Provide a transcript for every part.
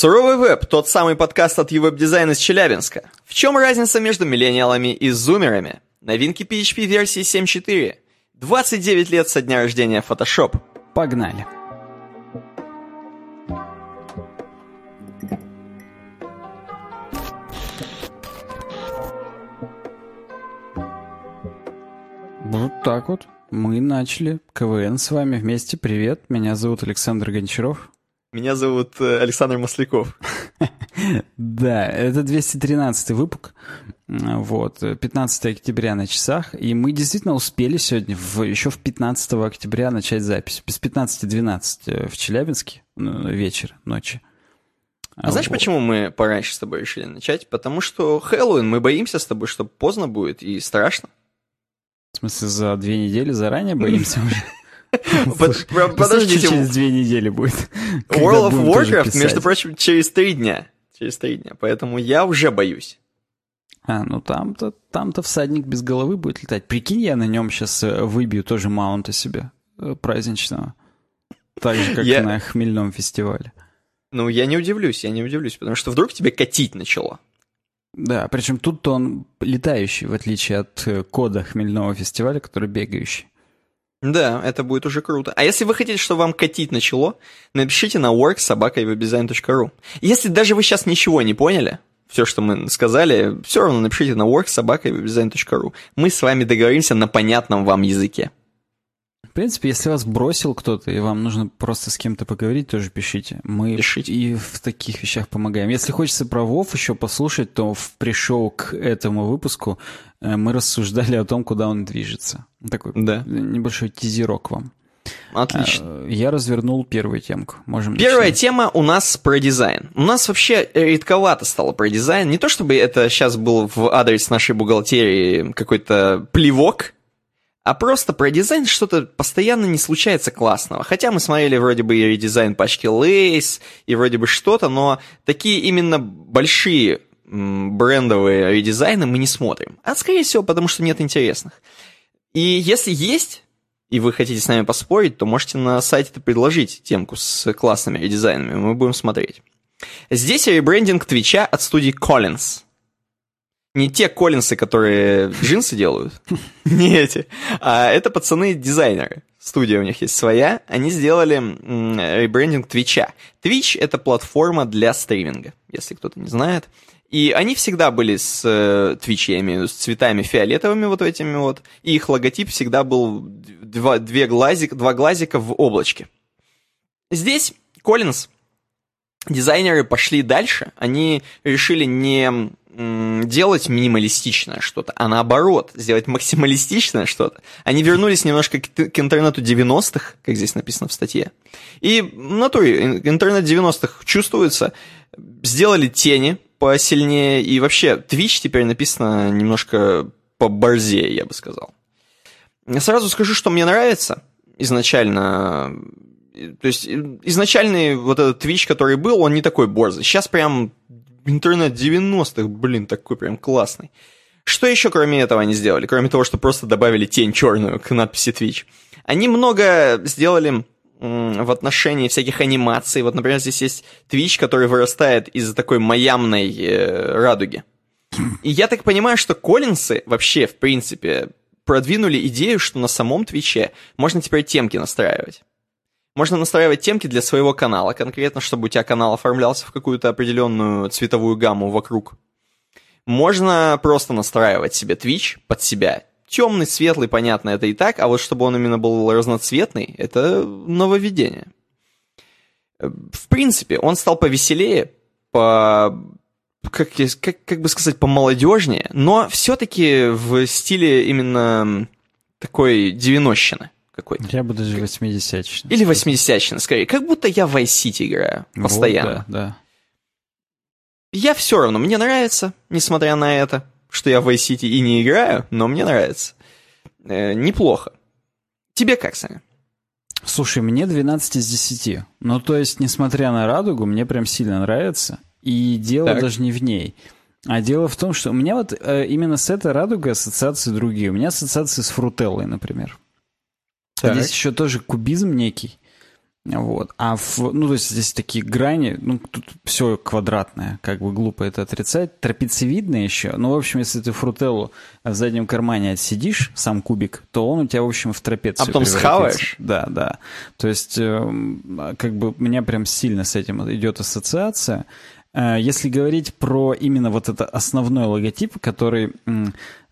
Суровый веб – тот самый подкаст от UWeb-дизайн из Челябинска. В чем разница между миллениалами и зумерами? Новинки PHP версии 7.4. 29 лет со дня рождения Photoshop. Погнали. Вот так вот. Мы начали КВН с вами вместе. Привет, меня зовут Александр Гончаров. Меня зовут э, Александр Масляков. Да, это 213 выпуск. Вот, 15 октября на часах. И мы действительно успели сегодня, в, еще в 15 октября, начать запись. Без 15-12 э, в Челябинске вечер, ночи. А знаешь, почему мы пораньше с тобой решили начать? Потому что Хэллоуин, мы боимся с тобой, что поздно будет и страшно. В смысле, за две недели заранее боимся уже? Подождите. через две недели будет. World of Warcraft, между прочим, через три дня. Через три дня. Поэтому я уже боюсь. А, ну там-то там-то всадник без головы будет летать. Прикинь, я на нем сейчас э, выбью тоже маунта себе э, праздничного. Так же, как я... на хмельном фестивале. Ну, я не удивлюсь, я не удивлюсь, потому что вдруг тебе катить начало. Да, причем тут он летающий, в отличие от э, кода хмельного фестиваля, который бегающий. Да, это будет уже круто. А если вы хотите, чтобы вам катить начало, напишите на worksobakaywebdesign.ru. Если даже вы сейчас ничего не поняли, все, что мы сказали, все равно напишите на worksobakaywebdesign.ru. Мы с вами договоримся на понятном вам языке. В принципе, если вас бросил кто-то, и вам нужно просто с кем-то поговорить, тоже пишите. Мы пишите. и в таких вещах помогаем. Если хочется про Вов еще послушать, то в пришел к этому выпуску мы рассуждали о том, куда он движется. Такой да. небольшой тизерок вам. Отлично. Э, я развернул первую темку. Можем Первая начинать. тема у нас про дизайн. У нас вообще редковато стало про дизайн. Не то чтобы это сейчас был в адрес нашей бухгалтерии какой-то плевок, а просто про дизайн что-то постоянно не случается классного. Хотя мы смотрели вроде бы и редизайн пачки Lace, и вроде бы что-то, но такие именно большие брендовые редизайны мы не смотрим. А скорее всего, потому что нет интересных. И если есть, и вы хотите с нами поспорить, то можете на сайте предложить темку с классными редизайнами, мы будем смотреть. Здесь ребрендинг Твича от студии Collins – не те Коллинсы, которые джинсы делают, не эти, а это пацаны-дизайнеры. Студия у них есть своя. Они сделали ребрендинг Твича. Twitch — это платформа для стриминга, если кто-то не знает. И они всегда были с э, Twitch, с цветами фиолетовыми вот этими вот. И их логотип всегда был два, две глазик, два глазика в облачке. Здесь Collins, дизайнеры пошли дальше. Они решили не делать минималистичное что-то, а наоборот, сделать максималистичное что-то. Они вернулись немножко к, к интернету 90-х, как здесь написано в статье. И в натуре интернет 90-х чувствуется. Сделали тени посильнее, и вообще Twitch теперь написано немножко поборзее, я бы сказал. Сразу скажу, что мне нравится изначально то есть изначальный вот этот Twitch, который был, он не такой борзый. Сейчас прям интернет 90-х, блин, такой прям классный. Что еще кроме этого они сделали? Кроме того, что просто добавили тень черную к надписи Twitch. Они много сделали в отношении всяких анимаций. Вот, например, здесь есть Twitch, который вырастает из такой маямной э, радуги. И я так понимаю, что Коллинсы вообще, в принципе, продвинули идею, что на самом Твиче можно теперь темки настраивать. Можно настраивать темки для своего канала, конкретно, чтобы у тебя канал оформлялся в какую-то определенную цветовую гамму вокруг. Можно просто настраивать себе Twitch под себя. Темный, светлый, понятно, это и так, а вот чтобы он именно был разноцветный, это нововведение. В принципе, он стал повеселее, по как, как, как бы сказать, помолодежнее, но все-таки в стиле именно такой девяностщины какой-то. Я бы даже 80 Или 80 скорее. Как будто я в Vice City играю постоянно. Вот, да, да. Я все равно, мне нравится, несмотря на это, что я в Vice City и не играю, но мне нравится. Э, неплохо. Тебе как, Саня? Слушай, мне 12 из 10. Ну, то есть, несмотря на радугу, мне прям сильно нравится. И дело так. даже не в ней. А дело в том, что у меня вот э, именно с этой радугой ассоциации другие. У меня ассоциации с фрутеллой, например. Так. Здесь еще тоже кубизм некий. Вот. А в, ну, то есть здесь такие грани, ну, тут все квадратное, как бы глупо это отрицать. Трапециевидное еще. Ну, в общем, если ты фрутеллу в заднем кармане отсидишь, сам кубик, то он у тебя, в общем, в трапецию А потом схаваешь? Да, да. То есть, э, как бы, у меня прям сильно с этим идет ассоциация. Э, если говорить про именно вот это основной логотип, который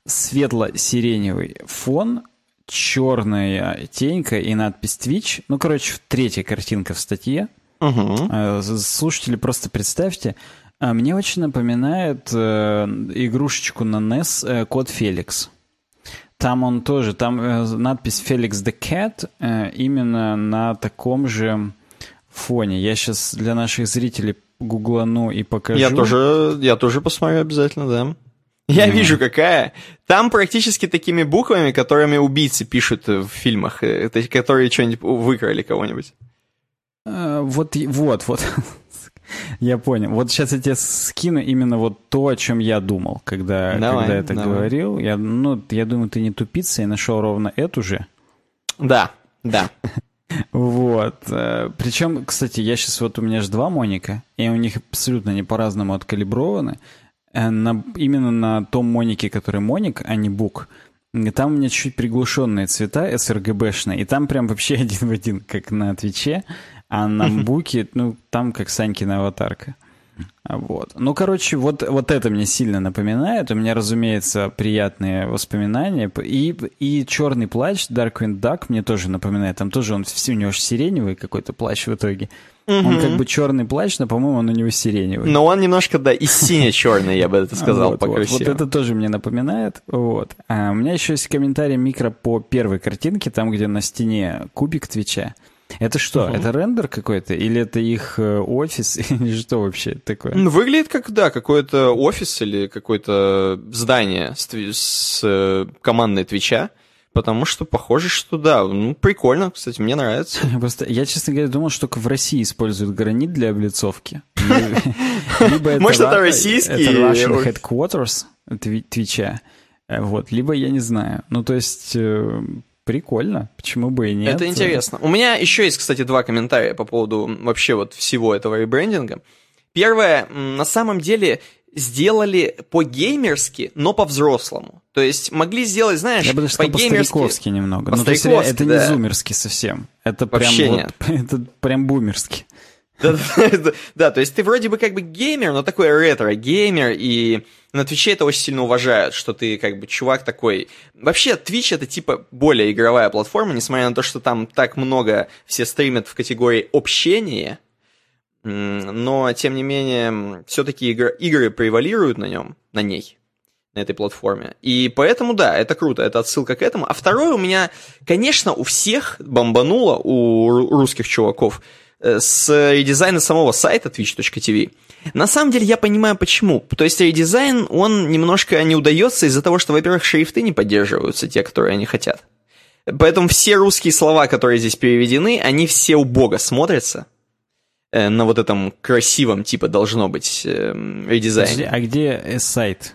светло-сиреневый фон, черная тенька и надпись Twitch. Ну, короче, третья картинка в статье. Угу. Слушатели, просто представьте. А, мне очень напоминает э, игрушечку на NES э, Код Феликс. Там он тоже, там надпись Felix the Cat именно на таком же фоне. Я сейчас для наших зрителей гуглану и покажу. Я тоже, я тоже посмотрю обязательно, да. Я mm. вижу, какая. Там практически такими буквами, которыми убийцы пишут в фильмах, э, которые что-нибудь выкрали кого-нибудь. Uh, вот, вот, вот. я понял. Вот сейчас я тебе скину именно вот то, о чем я думал, когда, давай, когда это давай. говорил. Я, ну, я думаю, ты не тупица и нашел ровно эту же. Да, да. Вот. Э, Причем, кстати, я сейчас вот у меня же два Моника, и у них абсолютно не по-разному откалиброваны. Э, на, именно на том Монике, который Моник, а не Бук, там у меня чуть-чуть приглушенные цвета sRGB-шные, и там прям вообще один в один, как на Твиче, а на Буке, ну, там как Санькина аватарка. Вот. Ну, короче, вот, вот это мне сильно напоминает. У меня, разумеется, приятные воспоминания. И, и черный плащ Darkwing Duck мне тоже напоминает. Там тоже он у него сиреневый какой-то плащ в итоге. Угу. Он как бы черный плащ, но, по-моему, он у него сиреневый. Но он немножко, да, и сине-черный, я бы это сказал, вот, вот, вот это тоже мне напоминает. Вот. А у меня еще есть комментарий микро по первой картинке, там, где на стене кубик Твича. Это что? Угу. Это рендер какой-то? Или это их э, офис? Или что вообще такое? Ну, выглядит как, да, какой-то офис или какое-то здание с, с э, командной Твича. Потому что похоже, что да. Ну, прикольно, кстати, мне нравится. Просто я, честно говоря, думал, что только в России используют гранит для облицовки. Может, это российский? Это Russian Headquarters Твича. Э, вот, либо я не знаю. Ну, то есть, Прикольно, почему бы и нет. Это интересно. У меня еще есть, кстати, два комментария по поводу вообще вот всего этого ребрендинга. Первое, на самом деле сделали по-геймерски, но по-взрослому. То есть могли сделать, знаешь, Я бы даже сказал, по-стариковски немного. По ну, то есть это да. не зумерски совсем. Это прям, вот, это прям бумерски. Да, то есть ты вроде бы как бы геймер, но такой ретро-геймер, и на Твиче это очень сильно уважают, что ты как бы чувак такой... Вообще, Twitch это типа более игровая платформа, несмотря на то, что там так много все стримят в категории общения, но, тем не менее, все-таки игры, превалируют на нем, на ней, на этой платформе. И поэтому, да, это круто, это отсылка к этому. А второе у меня, конечно, у всех бомбануло, у русских чуваков, с редизайна самого сайта twitch.tv. На самом деле я понимаю почему. То есть редизайн, он немножко не удается из-за того, что, во-первых, шрифты не поддерживаются, те, которые они хотят. Поэтому все русские слова, которые здесь переведены, они все убого смотрятся э, на вот этом красивом, типа, должно быть э, редизайне. а где сайт?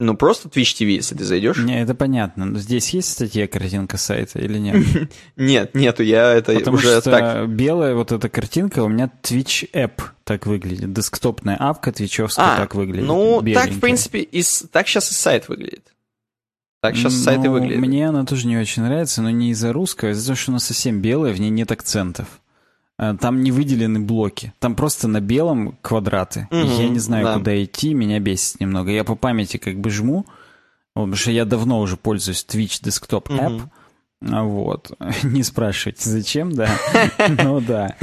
Ну, просто Twitch TV, если ты зайдешь. Не, это понятно. Но здесь есть статья картинка сайта или нет? Нет, нету, я это Потому уже что так... белая вот эта картинка у меня Twitch App так выглядит. Десктопная апка твичевская а, так выглядит. Ну, так, в принципе, и, так сейчас и сайт выглядит. Так сейчас ну, сайт и выглядит. Мне она тоже не очень нравится, но не из-за русского, а из-за того, что она совсем белая, в ней нет акцентов. Э, там не выделены блоки. Там просто на белом квадраты. Угу, я не знаю, да. куда идти, меня бесит немного. Я по памяти как бы жму, потому что я давно уже пользуюсь Twitch Desktop App. Угу. Вот. Не спрашивайте, зачем, да. Ну да.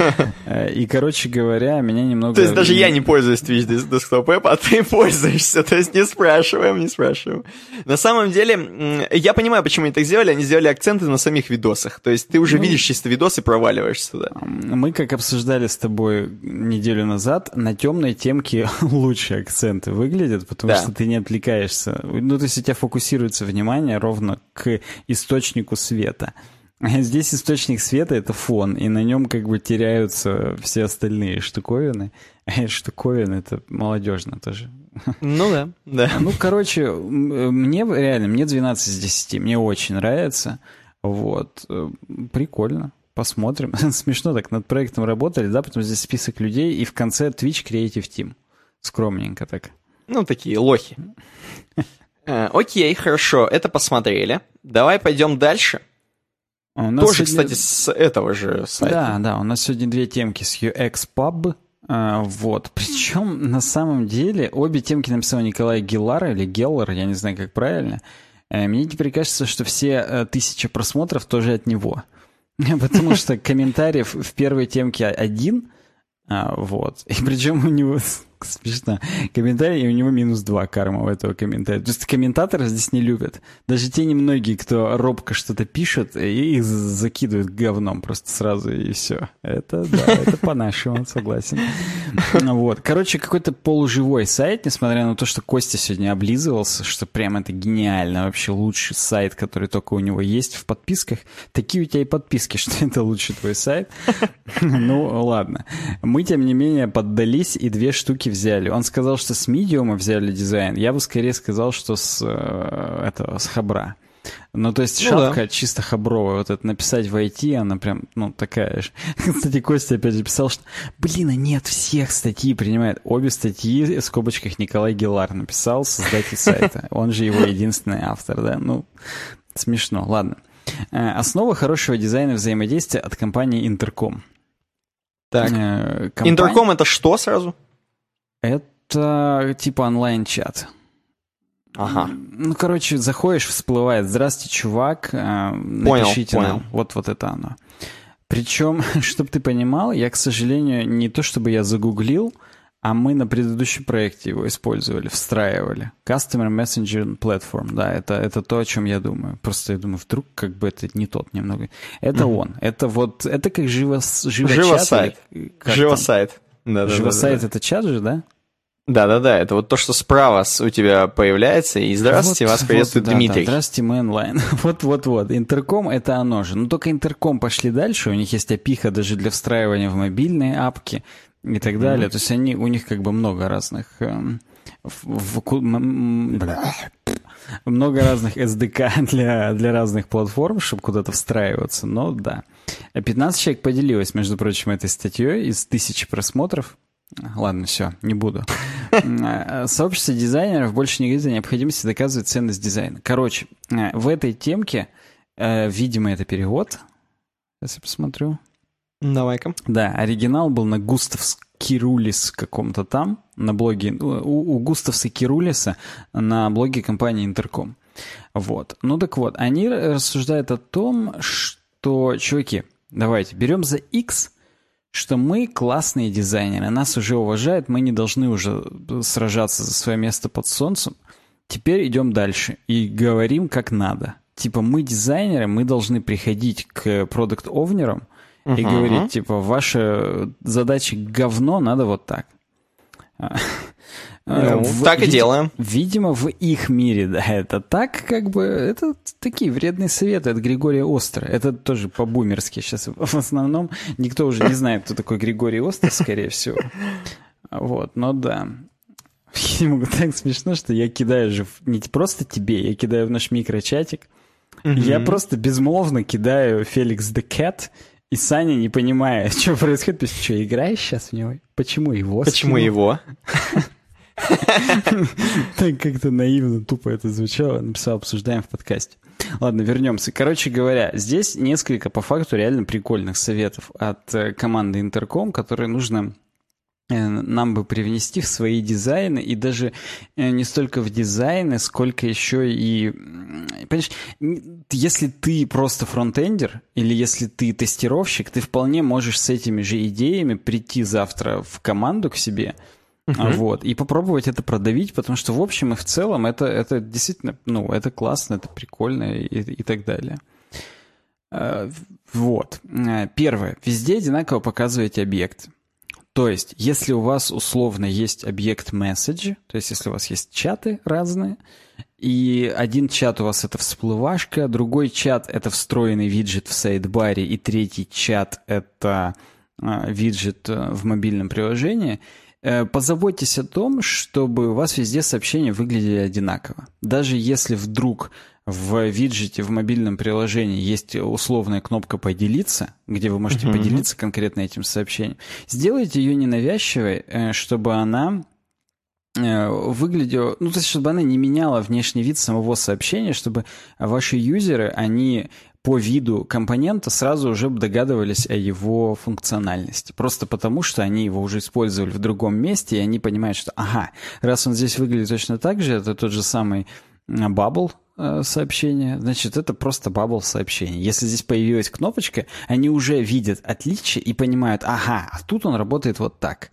И, короче говоря, меня немного... То есть даже я не пользуюсь Twitch Desktop App, а ты пользуешься. То есть не спрашиваем, не спрашиваем. На самом деле, я понимаю, почему они так сделали. Они сделали акценты на самих видосах. То есть ты уже ну, видишь чисто видос и проваливаешься туда. Мы, как обсуждали с тобой неделю назад, на темной темке лучше акценты выглядят, потому да. что ты не отвлекаешься. Ну, то есть у тебя фокусируется внимание ровно к источнику света. Здесь источник света — это фон, и на нем как бы теряются все остальные штуковины. А штуковины — это молодежно тоже. Ну да, да. Ну, короче, мне реально, мне 12 из 10, мне очень нравится. Вот. Прикольно. посмотрим. Смешно так, над проектом работали, да, потом здесь список людей, и в конце Twitch Creative Team. Скромненько так. Ну, такие лохи. Э, окей, хорошо, это посмотрели. Давай пойдем дальше. А Тоже, сегодня... кстати, с этого же сайта. Да, да, у нас сегодня две темки с UX Pub. А, вот. Причем, на самом деле, обе темки написал Николай Геллар или Геллар, я не знаю, как правильно. Э, мне теперь кажется, что все э, тысячи просмотров тоже от него. Потому что комментариев в первой темке один, а, вот. И причем у него смешно. Комментарий, и у него минус два карма у этого комментария. То есть комментаторы здесь не любят. Даже те немногие, кто робко что-то пишет, и их закидывают говном просто сразу, и все. Это, да, это по-нашему, согласен. Вот. Короче, какой-то полуживой сайт, несмотря на то, что Костя сегодня облизывался, что прям это гениально, вообще лучший сайт, который только у него есть в подписках. Такие у тебя и подписки, что это лучший твой сайт. Ну, ладно. Мы, тем не менее, поддались и две штуки руки взяли. Он сказал, что с Medium взяли дизайн. Я бы скорее сказал, что с э, этого, с Хабра. Ну, то есть ну, шапка да. чисто хабровая. Вот это написать в IT, она прям, ну, такая же. Кстати, Костя опять же писал, что, блин, а нет, всех статьи принимает. Обе статьи в скобочках Николай Гелар написал, создатель сайта. Он же его единственный автор, да? Ну, смешно. Ладно. Э, основа хорошего дизайна взаимодействия от компании Интерком. Так. Э, компания... Интерком это что сразу? Это типа онлайн-чат. Ага. Ну, короче, заходишь, всплывает «Здравствуйте, чувак, э, напишите понял, нам». Понял. Вот, вот это оно. Причем, чтобы ты понимал, я, к сожалению, не то чтобы я загуглил, а мы на предыдущем проекте его использовали, встраивали. Customer Messenger Platform, да, это, это то, о чем я думаю. Просто я думаю, вдруг как бы это не тот немного. Это mm-hmm. он. Это вот, это как живо, живо Живосайт. Живосайт. Да, да, Живосайт да, да. это чат же, да? Да-да-да, это вот то, что справа у тебя появляется, и здравствуйте, вот, вас приветствует вот, Дмитрий. Да, здравствуйте, мы онлайн. Вот-вот-вот, интерком это оно же. Но только интерком пошли дальше, у них есть опиха даже для встраивания в мобильные апки и так далее. Mm-hmm. То есть они, у них как бы много разных... Эм, в, в, бля, много разных SDK для, для разных платформ, чтобы куда-то встраиваться, но да. 15 человек поделилось, между прочим, этой статьей из тысячи просмотров. Ладно, все, не буду. Э, сообщество дизайнеров больше не говорит о необходимости доказывать ценность дизайна. Короче, э, в этой темке, э, видимо, это перевод. Сейчас я посмотрю. Давай-ка. Да, оригинал был на Густавс Кирулис каком-то там, на блоге, у, у Густавса Кирулиса на блоге компании Интерком. Вот. Ну так вот, они рассуждают о том, что, чуваки, давайте, берем за X что мы классные дизайнеры, нас уже уважают, мы не должны уже сражаться за свое место под солнцем. Теперь идем дальше и говорим как надо. Типа мы дизайнеры, мы должны приходить к продукт-овнерам и говорить, типа, ваша задача говно, надо вот так. Ну, в, так и делаем. Видимо, в их мире, да, это так, как бы, это такие вредные советы от Григория Остра. Это тоже по-бумерски сейчас в основном. Никто уже не знает, кто такой Григорий Остер, скорее всего. Вот, но да. Ему так смешно, что я кидаю же не просто тебе, я кидаю в наш микрочатик. Mm-hmm. Я просто безмолвно кидаю Феликс the Cat, и Саня, не понимая, что происходит, пишет, что, играешь сейчас в него? Почему его? Почему его? Так как-то наивно, тупо это звучало. Написал, обсуждаем в подкасте. Ладно, вернемся. Короче говоря, здесь несколько по факту реально прикольных советов от э, команды Интерком, которые нужно нам бы привнести в свои дизайны, и даже э, не столько в дизайны, сколько еще и... Понимаешь, если ты просто фронтендер, или если ты тестировщик, ты вполне можешь с этими же идеями прийти завтра в команду к себе — Uh-huh. Вот, и попробовать это продавить, потому что в общем и в целом это, это действительно, ну, это классно, это прикольно и, и так далее. Э, вот. Э, первое. Везде одинаково показываете объект. То есть, если у вас условно есть объект message, то есть если у вас есть чаты разные, и один чат у вас это всплывашка, другой чат это встроенный виджет в сайдбаре, и третий чат это а, виджет э, в мобильном приложении, э, позаботьтесь о том, чтобы у вас везде сообщения выглядели одинаково. Даже если вдруг в виджете в мобильном приложении есть условная кнопка «Поделиться», где вы можете uh-huh. поделиться конкретно этим сообщением, сделайте ее ненавязчивой, э, чтобы она выглядела, ну, то есть, чтобы она не меняла внешний вид самого сообщения, чтобы ваши юзеры, они по виду компонента сразу уже догадывались о его функциональности. Просто потому, что они его уже использовали в другом месте, и они понимают, что, ага, раз он здесь выглядит точно так же, это тот же самый э, сообщение, значит, это просто бабл сообщение. Если здесь появилась кнопочка, они уже видят отличие и понимают, ага, а тут он работает вот так.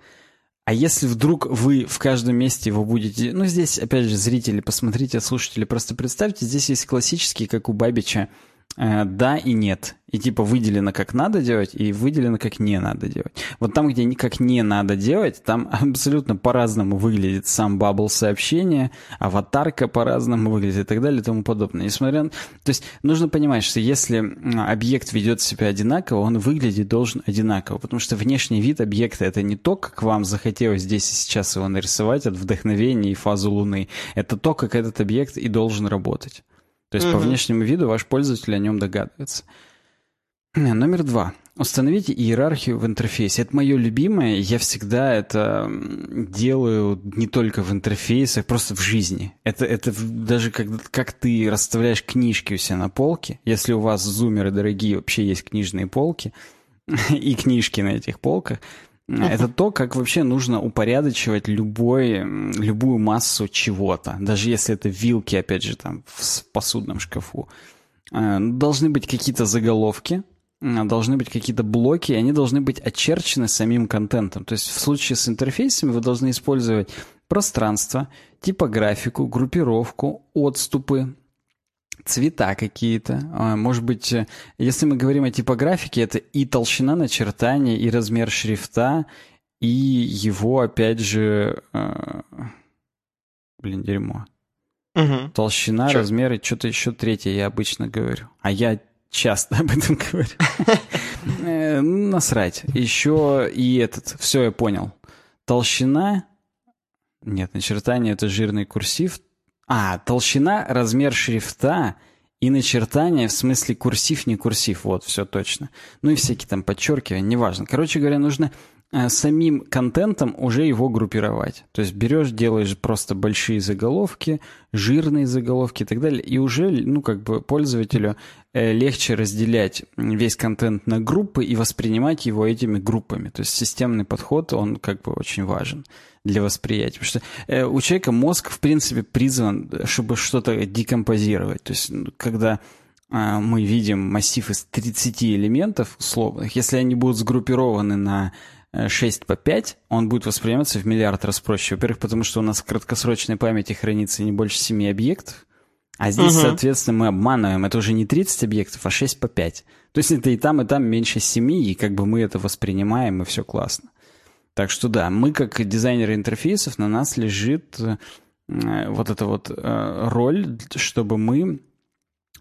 А если вдруг вы в каждом месте его будете... Ну, здесь, опять же, зрители, посмотрите, слушатели, просто представьте, здесь есть классический, как у Бабича, Э, да и нет. И типа выделено как надо делать, и выделено как не надо делать. Вот там, где как не надо делать, там абсолютно по-разному выглядит сам бабл сообщения, аватарка по-разному выглядит и так далее и тому подобное. Несмотря на... То есть нужно понимать, что если объект ведет себя одинаково, он выглядит должен одинаково, потому что внешний вид объекта это не то, как вам захотелось здесь и сейчас его нарисовать от вдохновения и фазу Луны. Это то, как этот объект и должен работать. То есть угу. по внешнему виду ваш пользователь о нем догадывается. Номер два. Установите иерархию в интерфейсе. Это мое любимое. Я всегда это делаю не только в интерфейсах, просто в жизни. Это, это даже как, как ты расставляешь книжки у себя на полке. Если у вас зумеры дорогие, вообще есть книжные полки и книжки на этих полках, это то, как вообще нужно упорядочивать любой, любую массу чего-то. Даже если это вилки, опять же, там в посудном шкафу. Э, должны быть какие-то заголовки, э, должны быть какие-то блоки, и они должны быть очерчены самим контентом. То есть в случае с интерфейсами вы должны использовать пространство, типографику, группировку, отступы, цвета какие-то. А, может быть, э, если мы говорим о типографике, это и толщина начертания, и размер шрифта, и его, опять же... Э, блин, дерьмо. Угу. Толщина, Чё? размер и что-то еще третье я обычно говорю. А я часто об этом говорю. Э, насрать. Еще и этот. Все, я понял. Толщина... Нет, начертание это жирный курсив. А, толщина, размер шрифта и начертание, в смысле курсив, не курсив, вот, все точно. Ну и всякие там подчеркивания, неважно. Короче говоря, нужно самим контентом уже его группировать. То есть берешь, делаешь просто большие заголовки, жирные заголовки и так далее, и уже, ну, как бы пользователю э, легче разделять весь контент на группы и воспринимать его этими группами. То есть системный подход, он как бы очень важен для восприятия. Потому что э, у человека мозг, в принципе, призван, чтобы что-то декомпозировать. То есть, ну, когда э, мы видим массив из 30 элементов условных, если они будут сгруппированы на 6 э, по 5, он будет восприниматься в миллиард раз проще. Во-первых, потому что у нас в краткосрочной памяти хранится не больше 7 объектов, а здесь, угу. соответственно, мы обманываем. Это уже не 30 объектов, а 6 по 5. То есть это и там, и там меньше 7, и как бы мы это воспринимаем, и все классно. Так что да, мы как дизайнеры интерфейсов, на нас лежит э, вот эта вот э, роль, чтобы мы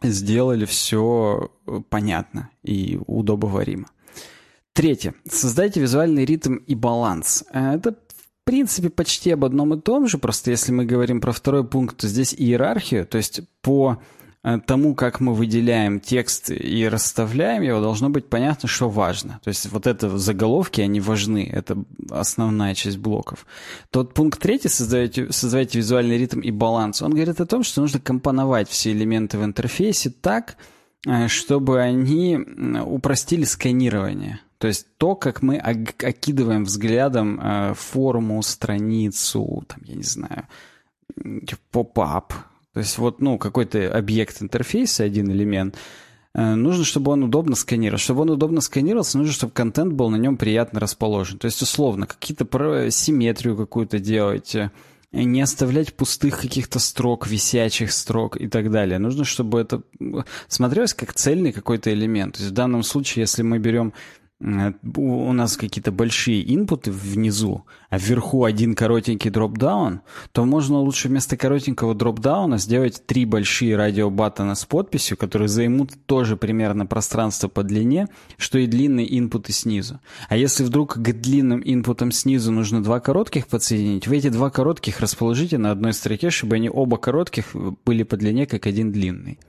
сделали все понятно и удобоваримо. Третье. Создайте визуальный ритм и баланс. Это в принципе, почти об одном и том же, просто если мы говорим про второй пункт, то здесь иерархию, то есть по Э, тому, как мы выделяем текст и расставляем его, должно быть понятно, что важно. То есть вот это заголовки, они важны, это основная часть блоков. Тот пункт третий, создавайте, создавайте визуальный ритм и баланс, он говорит о том, что нужно компоновать все элементы в интерфейсе так, э, чтобы они упростили сканирование. То есть то, как мы окидываем взглядом э, форму, страницу, там, я не знаю, поп-ап, то есть вот, ну, какой-то объект интерфейса, один элемент, э, нужно, чтобы он удобно сканировал. Чтобы он удобно сканировался, нужно, чтобы контент был на нем приятно расположен. То есть, условно, какие-то симметрию какую-то делать, э, не оставлять пустых каких-то строк, висячих строк и так далее. Нужно, чтобы это смотрелось как цельный какой-то элемент. То есть в данном случае, если мы берем у нас какие-то большие инпуты внизу, а вверху один коротенький дропдаун, то можно лучше вместо коротенького дропдауна сделать три большие радиобаттона с подписью, которые займут тоже примерно пространство по длине, что и длинные инпуты снизу. А если вдруг к длинным инпутам снизу нужно два коротких подсоединить, вы эти два коротких расположите на одной строке, чтобы они оба коротких были по длине, как один длинный.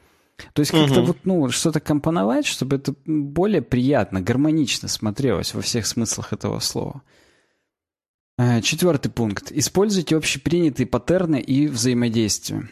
То есть как-то угу. вот, ну, что-то компоновать, чтобы это более приятно, гармонично смотрелось во всех смыслах этого слова. Э, четвертый пункт. Используйте общепринятые паттерны и взаимодействия.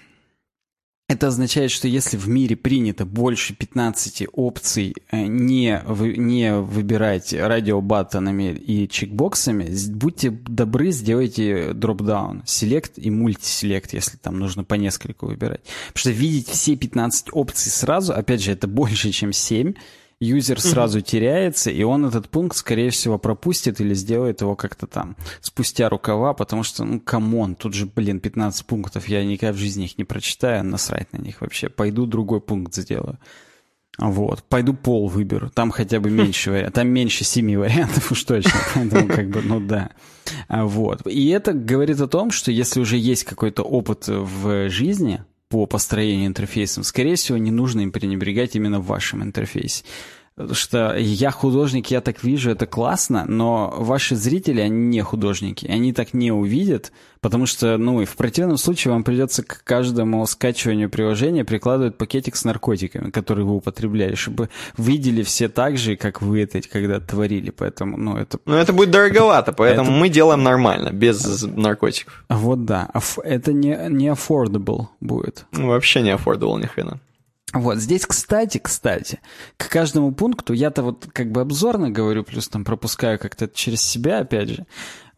Это означает, что если в мире принято больше 15 опций э, не, не выбирать радиобаттонами и чекбоксами, будьте добры, сделайте дропдаун, селект и мультиселект, если там нужно по несколько выбирать. Потому что видеть все 15 опций сразу, опять же, это больше, чем 7, юзер сразу теряется, и он этот пункт, скорее всего, пропустит или сделает его как-то там спустя рукава, потому что, ну, come on, тут же, блин, 15 пунктов, я никогда в жизни их не прочитаю, насрать на них вообще. Пойду другой пункт сделаю. Вот, пойду пол выберу, там хотя бы меньше вариантов, там меньше семи вариантов уж точно, поэтому как бы, ну да. А вот, и это говорит о том, что если уже есть какой-то опыт в жизни, по построению интерфейсов, скорее всего, не нужно им пренебрегать именно в вашем интерфейсе. Что я художник, я так вижу, это классно, но ваши зрители, они не художники, они так не увидят, потому что, ну, и в противном случае вам придется к каждому скачиванию приложения прикладывать пакетик с наркотиками, который вы употребляли, чтобы видели все так же, как вы это когда творили, поэтому, ну, это... Ну, это будет дороговато, поэтому это... мы делаем нормально, без наркотиков. Вот да, это не, не affordable будет. Вообще не affordable ни хрена. Вот здесь, кстати, кстати, к каждому пункту я-то вот как бы обзорно говорю, плюс там пропускаю как-то через себя, опять же.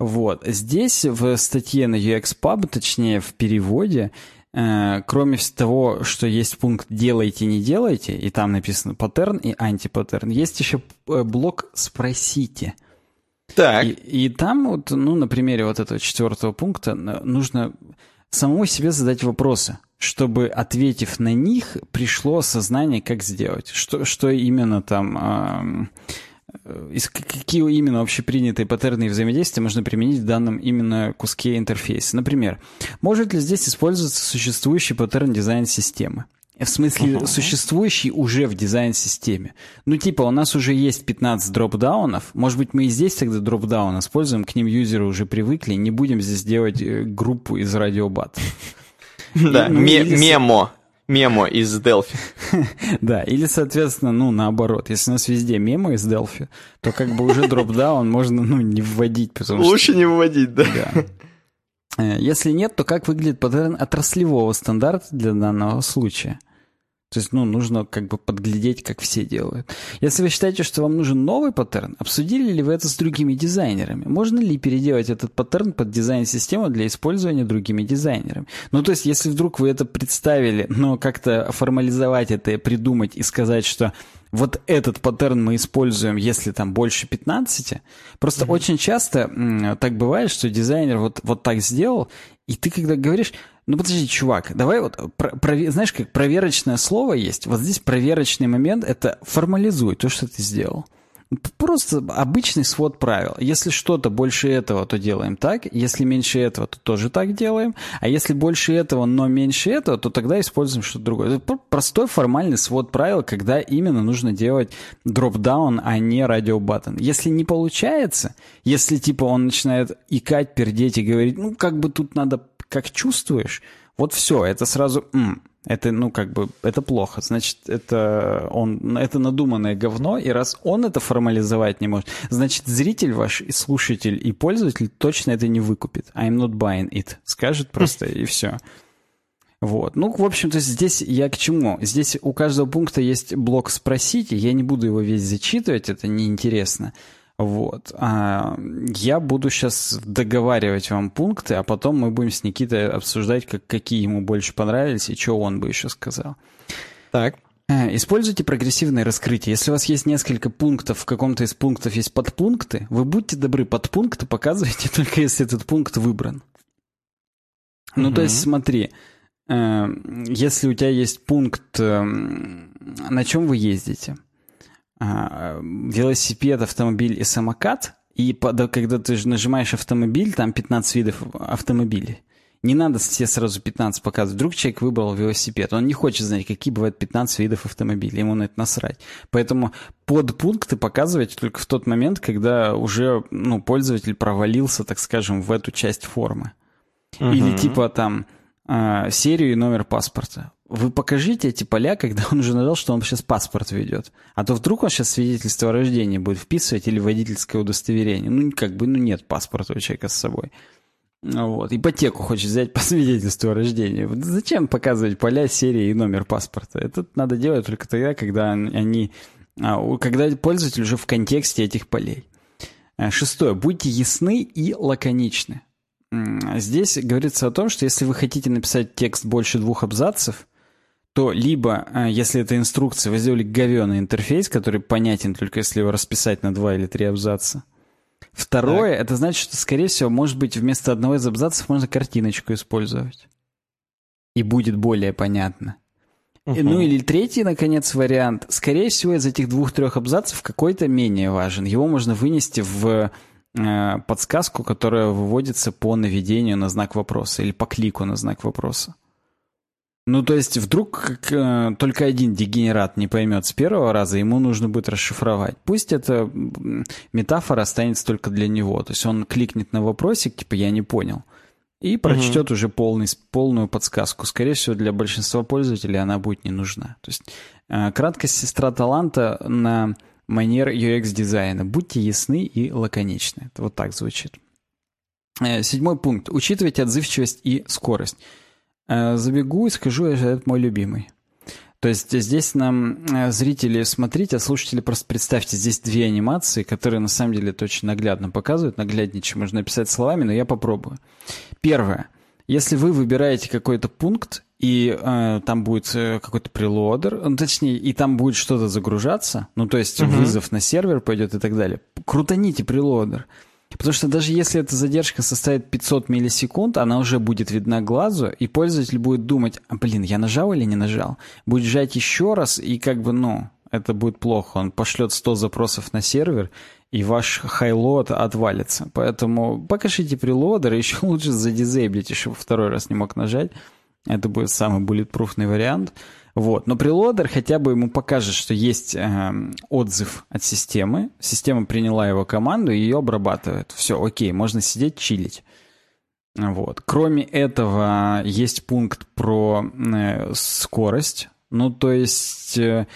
Вот здесь в статье на UXPub, точнее в переводе, э, кроме того, что есть пункт «делайте, не делайте», и там написано паттерн и антипаттерн, есть еще э, блок «спросите». Так. И, и там вот, ну, на примере вот этого четвертого пункта э, нужно самому себе задать вопросы чтобы, ответив на них, пришло осознание, как сделать. Что, что именно там... Э, из, какие именно общепринятые паттерны взаимодействия можно применить в данном именно куске интерфейса. Например, может ли здесь использоваться существующий паттерн дизайн-системы? В смысле, uh-huh. существующий уже в дизайн-системе. Ну, типа, у нас уже есть 15 дропдаунов. Может быть, мы и здесь тогда дропдаун используем, к ним юзеры уже привыкли, не будем здесь делать э, группу из радиобат. Да, ну, мемо. Мемо из Delphi. да, или, соответственно, ну, наоборот. Если у нас везде мемо из Delphi, то как бы уже дропдаун можно, ну, не вводить, потому Лучше не вводить, да. да. Э, если нет, то как выглядит паттерн отраслевого стандарта для данного случая? То есть, ну, нужно как бы подглядеть, как все делают. Если вы считаете, что вам нужен новый паттерн, обсудили ли вы это с другими дизайнерами? Можно ли переделать этот паттерн под дизайн-систему для использования другими дизайнерами? Ну, то есть, если вдруг вы это представили, но как-то формализовать это, придумать и сказать, что вот этот паттерн мы используем, если там больше 15. Просто mm-hmm. очень часто так бывает, что дизайнер вот, вот так сделал, и ты когда говоришь, ну подожди, чувак, давай вот, про, про, знаешь, как проверочное слово есть, вот здесь проверочный момент, это формализуй то, что ты сделал. Просто обычный свод правил. Если что-то больше этого, то делаем так. Если меньше этого, то тоже так делаем. А если больше этого, но меньше этого, то тогда используем что-то другое. Это простой формальный свод правил, когда именно нужно делать drop-down, а не radio button. Если не получается, если типа он начинает икать, пердеть и говорить, ну как бы тут надо как чувствуешь, вот все, это сразу... М, это, ну, как бы, это плохо. Значит, это он, это надуманное говно, и раз он это формализовать не может, значит, зритель ваш, и слушатель, и пользователь точно это не выкупит. I'm not buying it. Скажет просто, и все. Вот. Ну, в общем-то, здесь я к чему? Здесь у каждого пункта есть блок «Спросите». Я не буду его весь зачитывать, это неинтересно. Вот. А я буду сейчас договаривать вам пункты, а потом мы будем с Никитой обсуждать, как, какие ему больше понравились и что он бы еще сказал. Так. Э, используйте прогрессивное раскрытие. Если у вас есть несколько пунктов, в каком-то из пунктов есть подпункты, вы будьте добры, подпункты показывайте только если этот пункт выбран. Ну, то есть смотри, э, если у тебя есть пункт, э, на чем вы ездите, велосипед, автомобиль и самокат, и когда ты нажимаешь автомобиль, там 15 видов автомобилей. Не надо все сразу 15 показывать. Вдруг человек выбрал велосипед. Он не хочет знать, какие бывают 15 видов автомобилей. Ему на это насрать. Поэтому подпункты показывать только в тот момент, когда уже ну, пользователь провалился, так скажем, в эту часть формы. Угу. Или типа там э, серию и номер паспорта. Вы покажите эти поля, когда он уже нажал, что он сейчас паспорт ведет. А то вдруг он сейчас свидетельство о рождении будет вписывать или водительское удостоверение. Ну, как бы, ну нет паспорта у человека с собой. Вот. Ипотеку хочет взять по свидетельству о рождении. Зачем показывать поля, серии и номер паспорта? Это надо делать только тогда, когда они... А, когда пользователь уже в контексте этих полей. Э, шестое. Будьте ясны и лаконичны. Здесь говорится о том, что если вы хотите написать текст больше двух абзацев, то либо, э, если это инструкция, вы сделали говеный интерфейс, который понятен только если его расписать на два или три абзаца, Второе, так. это значит, что, скорее всего, может быть, вместо одного из абзацев можно картиночку использовать. И будет более понятно. Uh-huh. Ну или третий, наконец, вариант. Скорее всего, из этих двух-трех абзацев какой-то менее важен. Его можно вынести в э, подсказку, которая выводится по наведению на знак вопроса или по клику на знак вопроса. Ну, то есть, вдруг э, только один дегенерат не поймет с первого раза, ему нужно будет расшифровать. Пусть эта метафора останется только для него. То есть, он кликнет на вопросик, типа, я не понял, и прочтет угу. уже полный, полную подсказку. Скорее всего, для большинства пользователей она будет не нужна. То есть, э, краткость сестра таланта на манер UX-дизайна. Будьте ясны и лаконичны. Это вот так звучит. Э, седьмой пункт. Учитывайте отзывчивость и скорость. Э, забегу и скажу, что это мой любимый. То есть здесь нам э, зрители смотрите, а слушатели просто представьте, здесь две анимации, которые на самом деле это очень наглядно показывают, нагляднее, чем можно написать словами, но я попробую. Первое. Если вы выбираете какой-то пункт, и э, там будет э, какой-то прелодер, ну, точнее, и там будет что-то загружаться, ну, то есть uh-huh. вызов на сервер пойдет и так далее, крутаните прелодер. Потому что даже если эта задержка составит 500 миллисекунд, она уже будет видна глазу, и пользователь будет думать, а, блин, я нажал или не нажал? Будет жать еще раз, и как бы, ну, это будет плохо. Он пошлет 100 запросов на сервер, и ваш хайлот отвалится. Поэтому покажите прелодер, и еще лучше задизейблите, чтобы второй раз не мог нажать. Это будет самый буллетпруфный вариант. Вот. Но прелодер хотя бы ему покажет, что есть э, отзыв от системы. Система приняла его команду и ее обрабатывает. Все, окей, можно сидеть, чилить. Вот. Кроме этого, есть пункт про э, скорость. Ну, то есть... Э,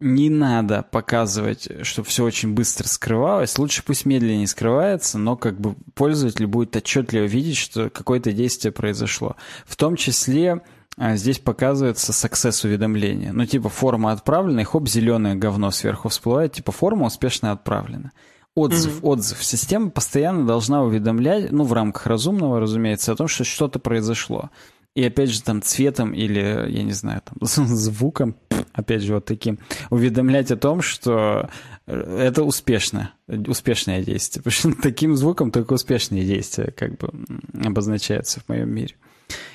не надо показывать, чтобы все очень быстро скрывалось. Лучше пусть медленнее скрывается, но как бы пользователь будет отчетливо видеть, что какое-то действие произошло. В том числе здесь показывается success уведомление. Ну, типа, форма отправлена, и хоп, зеленое говно сверху всплывает, типа, форма успешно отправлена. Отзыв, mm-hmm. отзыв. Система постоянно должна уведомлять, ну, в рамках разумного, разумеется, о том, что что-то произошло. И опять же, там, цветом или, я не знаю, там, звуком, опять же, вот таким, уведомлять о том, что это успешно, успешное действие. Потому что таким звуком только успешные действия, как бы, обозначаются в моем мире.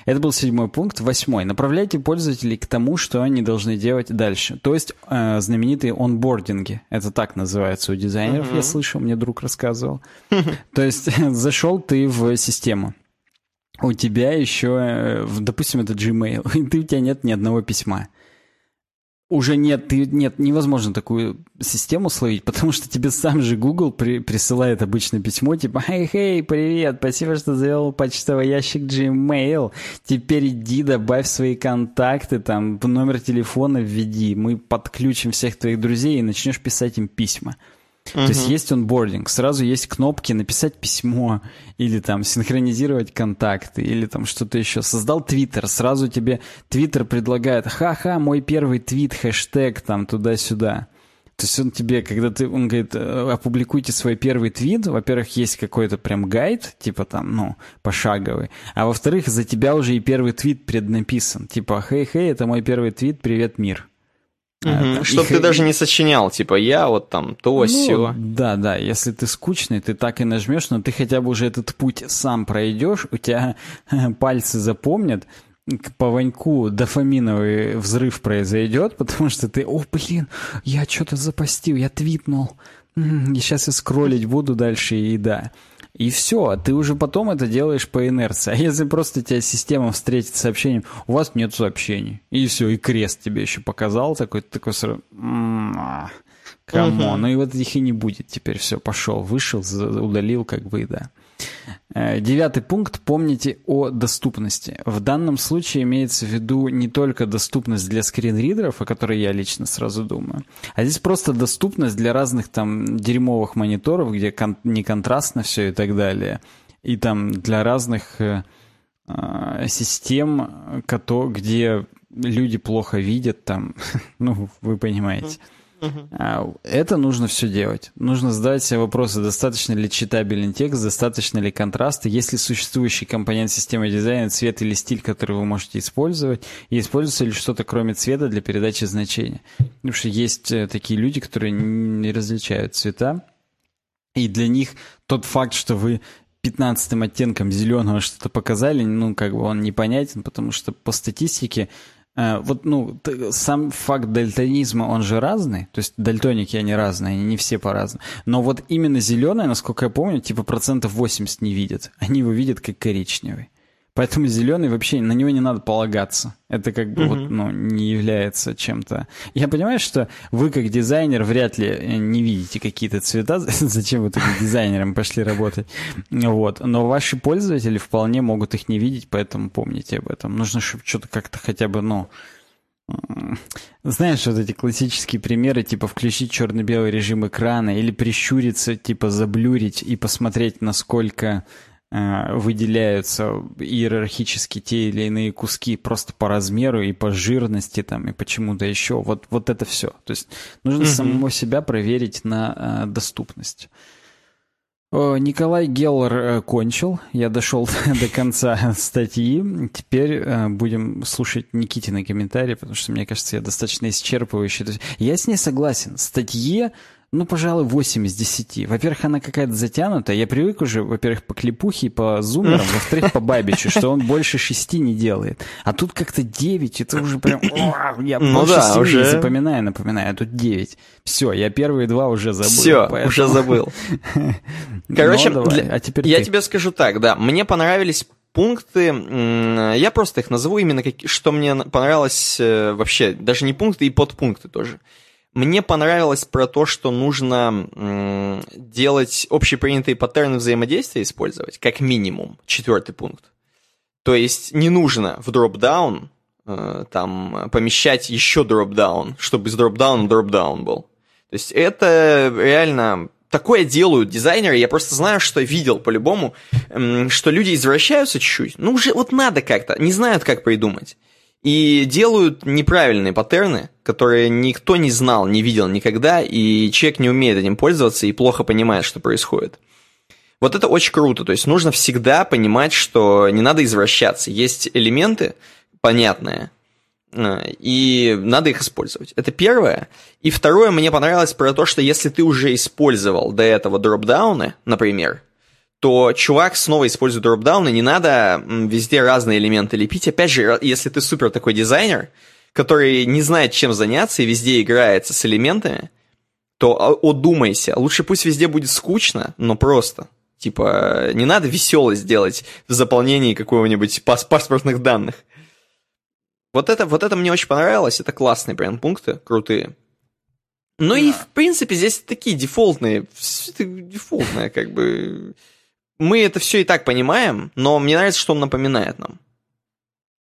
Это был седьмой пункт. Восьмой. Направляйте пользователей к тому, что они должны делать дальше. То есть э, знаменитые онбординги. Это так называется у дизайнеров, uh-huh. я слышал, мне друг рассказывал. То есть зашел ты в систему. У тебя еще, э, допустим, это Gmail, и ты, у тебя нет ни одного письма уже нет, нет, невозможно такую систему словить, потому что тебе сам же Google при, присылает обычное письмо, типа «Хей-хей, привет, спасибо, что завел почтовый ящик Gmail, теперь иди, добавь свои контакты, там, номер телефона введи, мы подключим всех твоих друзей и начнешь писать им письма». Uh-huh. То есть есть онбординг, сразу есть кнопки написать письмо, или там синхронизировать контакты, или там что-то еще. Создал Твиттер, сразу тебе Твиттер предлагает, ха-ха, мой первый твит, хэштег там туда-сюда. То есть он тебе, когда ты, он говорит, «Э, опубликуйте свой первый твит, во-первых, есть какой-то прям гайд, типа там, ну, пошаговый, а во-вторых, за тебя уже и первый твит преднаписан, типа, хей-хей, это мой первый твит, привет, мир. Угу. Чтоб ты даже не сочинял, типа, я вот там, то, ну, все. Да, да, если ты скучный, ты так и нажмешь, но ты хотя бы уже этот путь сам пройдешь, у тебя пальцы запомнят, по Ваньку дофаминовый взрыв произойдет, потому что ты, о, блин, я что-то запостил, я твитнул, и сейчас я скроллить буду дальше, и да. И все, ты уже потом это делаешь по инерции. А если просто тебя система встретит сообщением, у вас нет сообщений, и все, и крест тебе еще показал, такой, такой сразу, Come on, ну и вот их и не будет теперь. Все, пошел, вышел, удалил, как бы, да. Э, девятый пункт. Помните о доступности. В данном случае имеется в виду не только доступность для скринридеров, о которой я лично сразу думаю, а здесь просто доступность для разных там дерьмовых мониторов, где кон- не контрастно все и так далее. И там для разных э, э, систем, где люди плохо видят, там, ну, вы понимаете. Uh-huh. Это нужно все делать. Нужно задать себе вопросы, достаточно ли читабелен текст, достаточно ли контраста, есть ли существующий компонент системы дизайна, цвет или стиль, который вы можете использовать, и используется ли что-то кроме цвета для передачи значения. Потому что есть э, такие люди, которые не различают цвета, и для них тот факт, что вы 15 оттенком зеленого что-то показали, ну, как бы он непонятен, потому что по статистике вот, ну, сам факт дальтонизма, он же разный, то есть дальтоники, они разные, они не все по-разному. Но вот именно зеленый, насколько я помню, типа процентов 80 не видят. Они его видят как коричневый. Поэтому зеленый вообще на него не надо полагаться. Это как бы uh-huh. вот, ну, не является чем-то. Я понимаю, что вы как дизайнер вряд ли э, не видите какие-то цвета. Зачем вы таким дизайнером пошли работать? Вот. Но ваши пользователи вполне могут их не видеть, поэтому помните об этом. Нужно, чтобы что-то как-то хотя бы, ну, знаешь, вот эти классические примеры, типа включить черно-белый режим экрана или прищуриться, типа заблюрить и посмотреть, насколько выделяются иерархически те или иные куски просто по размеру и по жирности там и почему-то еще. Вот, вот это все. То есть нужно mm-hmm. самого себя проверить на э, доступность. Николай Геллер э, кончил. Я дошел до конца статьи. Теперь э, будем слушать Никитины комментарии, потому что, мне кажется, я достаточно исчерпывающий. Я с ней согласен. Статье ну, пожалуй, 8 из 10. Во-первых, она какая-то затянутая. Я привык уже, во-первых, по клипухе и по зумерам, во-вторых, по Бабичу, что он больше 6 не делает. А тут как-то 9, это уже прям... Я ну больше да, уже... запоминаю, напоминаю, а тут 9. Все, я первые два уже забыл. Все, поэтому... уже забыл. Короче, ну, для... а теперь я ты. тебе скажу так, да, мне понравились пункты, я просто их назову именно, как, что мне понравилось э, вообще, даже не пункты и подпункты тоже. Мне понравилось про то, что нужно делать общепринятые паттерны взаимодействия использовать, как минимум, четвертый пункт. То есть не нужно в дропдаун э, там помещать еще дропдаун, чтобы из дропдауна дропдаун был. То есть это реально такое делают дизайнеры, я просто знаю, что видел по-любому, что люди извращаются чуть-чуть. Ну, уже вот надо как-то, не знают, как придумать и делают неправильные паттерны, которые никто не знал, не видел никогда, и человек не умеет этим пользоваться и плохо понимает, что происходит. Вот это очень круто, то есть нужно всегда понимать, что не надо извращаться. Есть элементы понятные, э, и надо их использовать. Это первое. И второе, мне понравилось про то, что если ты уже использовал до этого дропдауны, например, то чувак снова использует дропдауны, не надо везде разные элементы лепить. Опять же, если ты супер такой дизайнер, который не знает, чем заняться и везде играется с элементами, то одумайся. Лучше пусть везде будет скучно, но просто. Типа, не надо веселость делать в заполнении какого-нибудь пас паспортных данных. Вот это, вот это мне очень понравилось, это классные прям пункты, крутые. Ну да. и, в принципе, здесь такие дефолтные, дефолтные, как бы мы это все и так понимаем, но мне нравится, что он напоминает нам.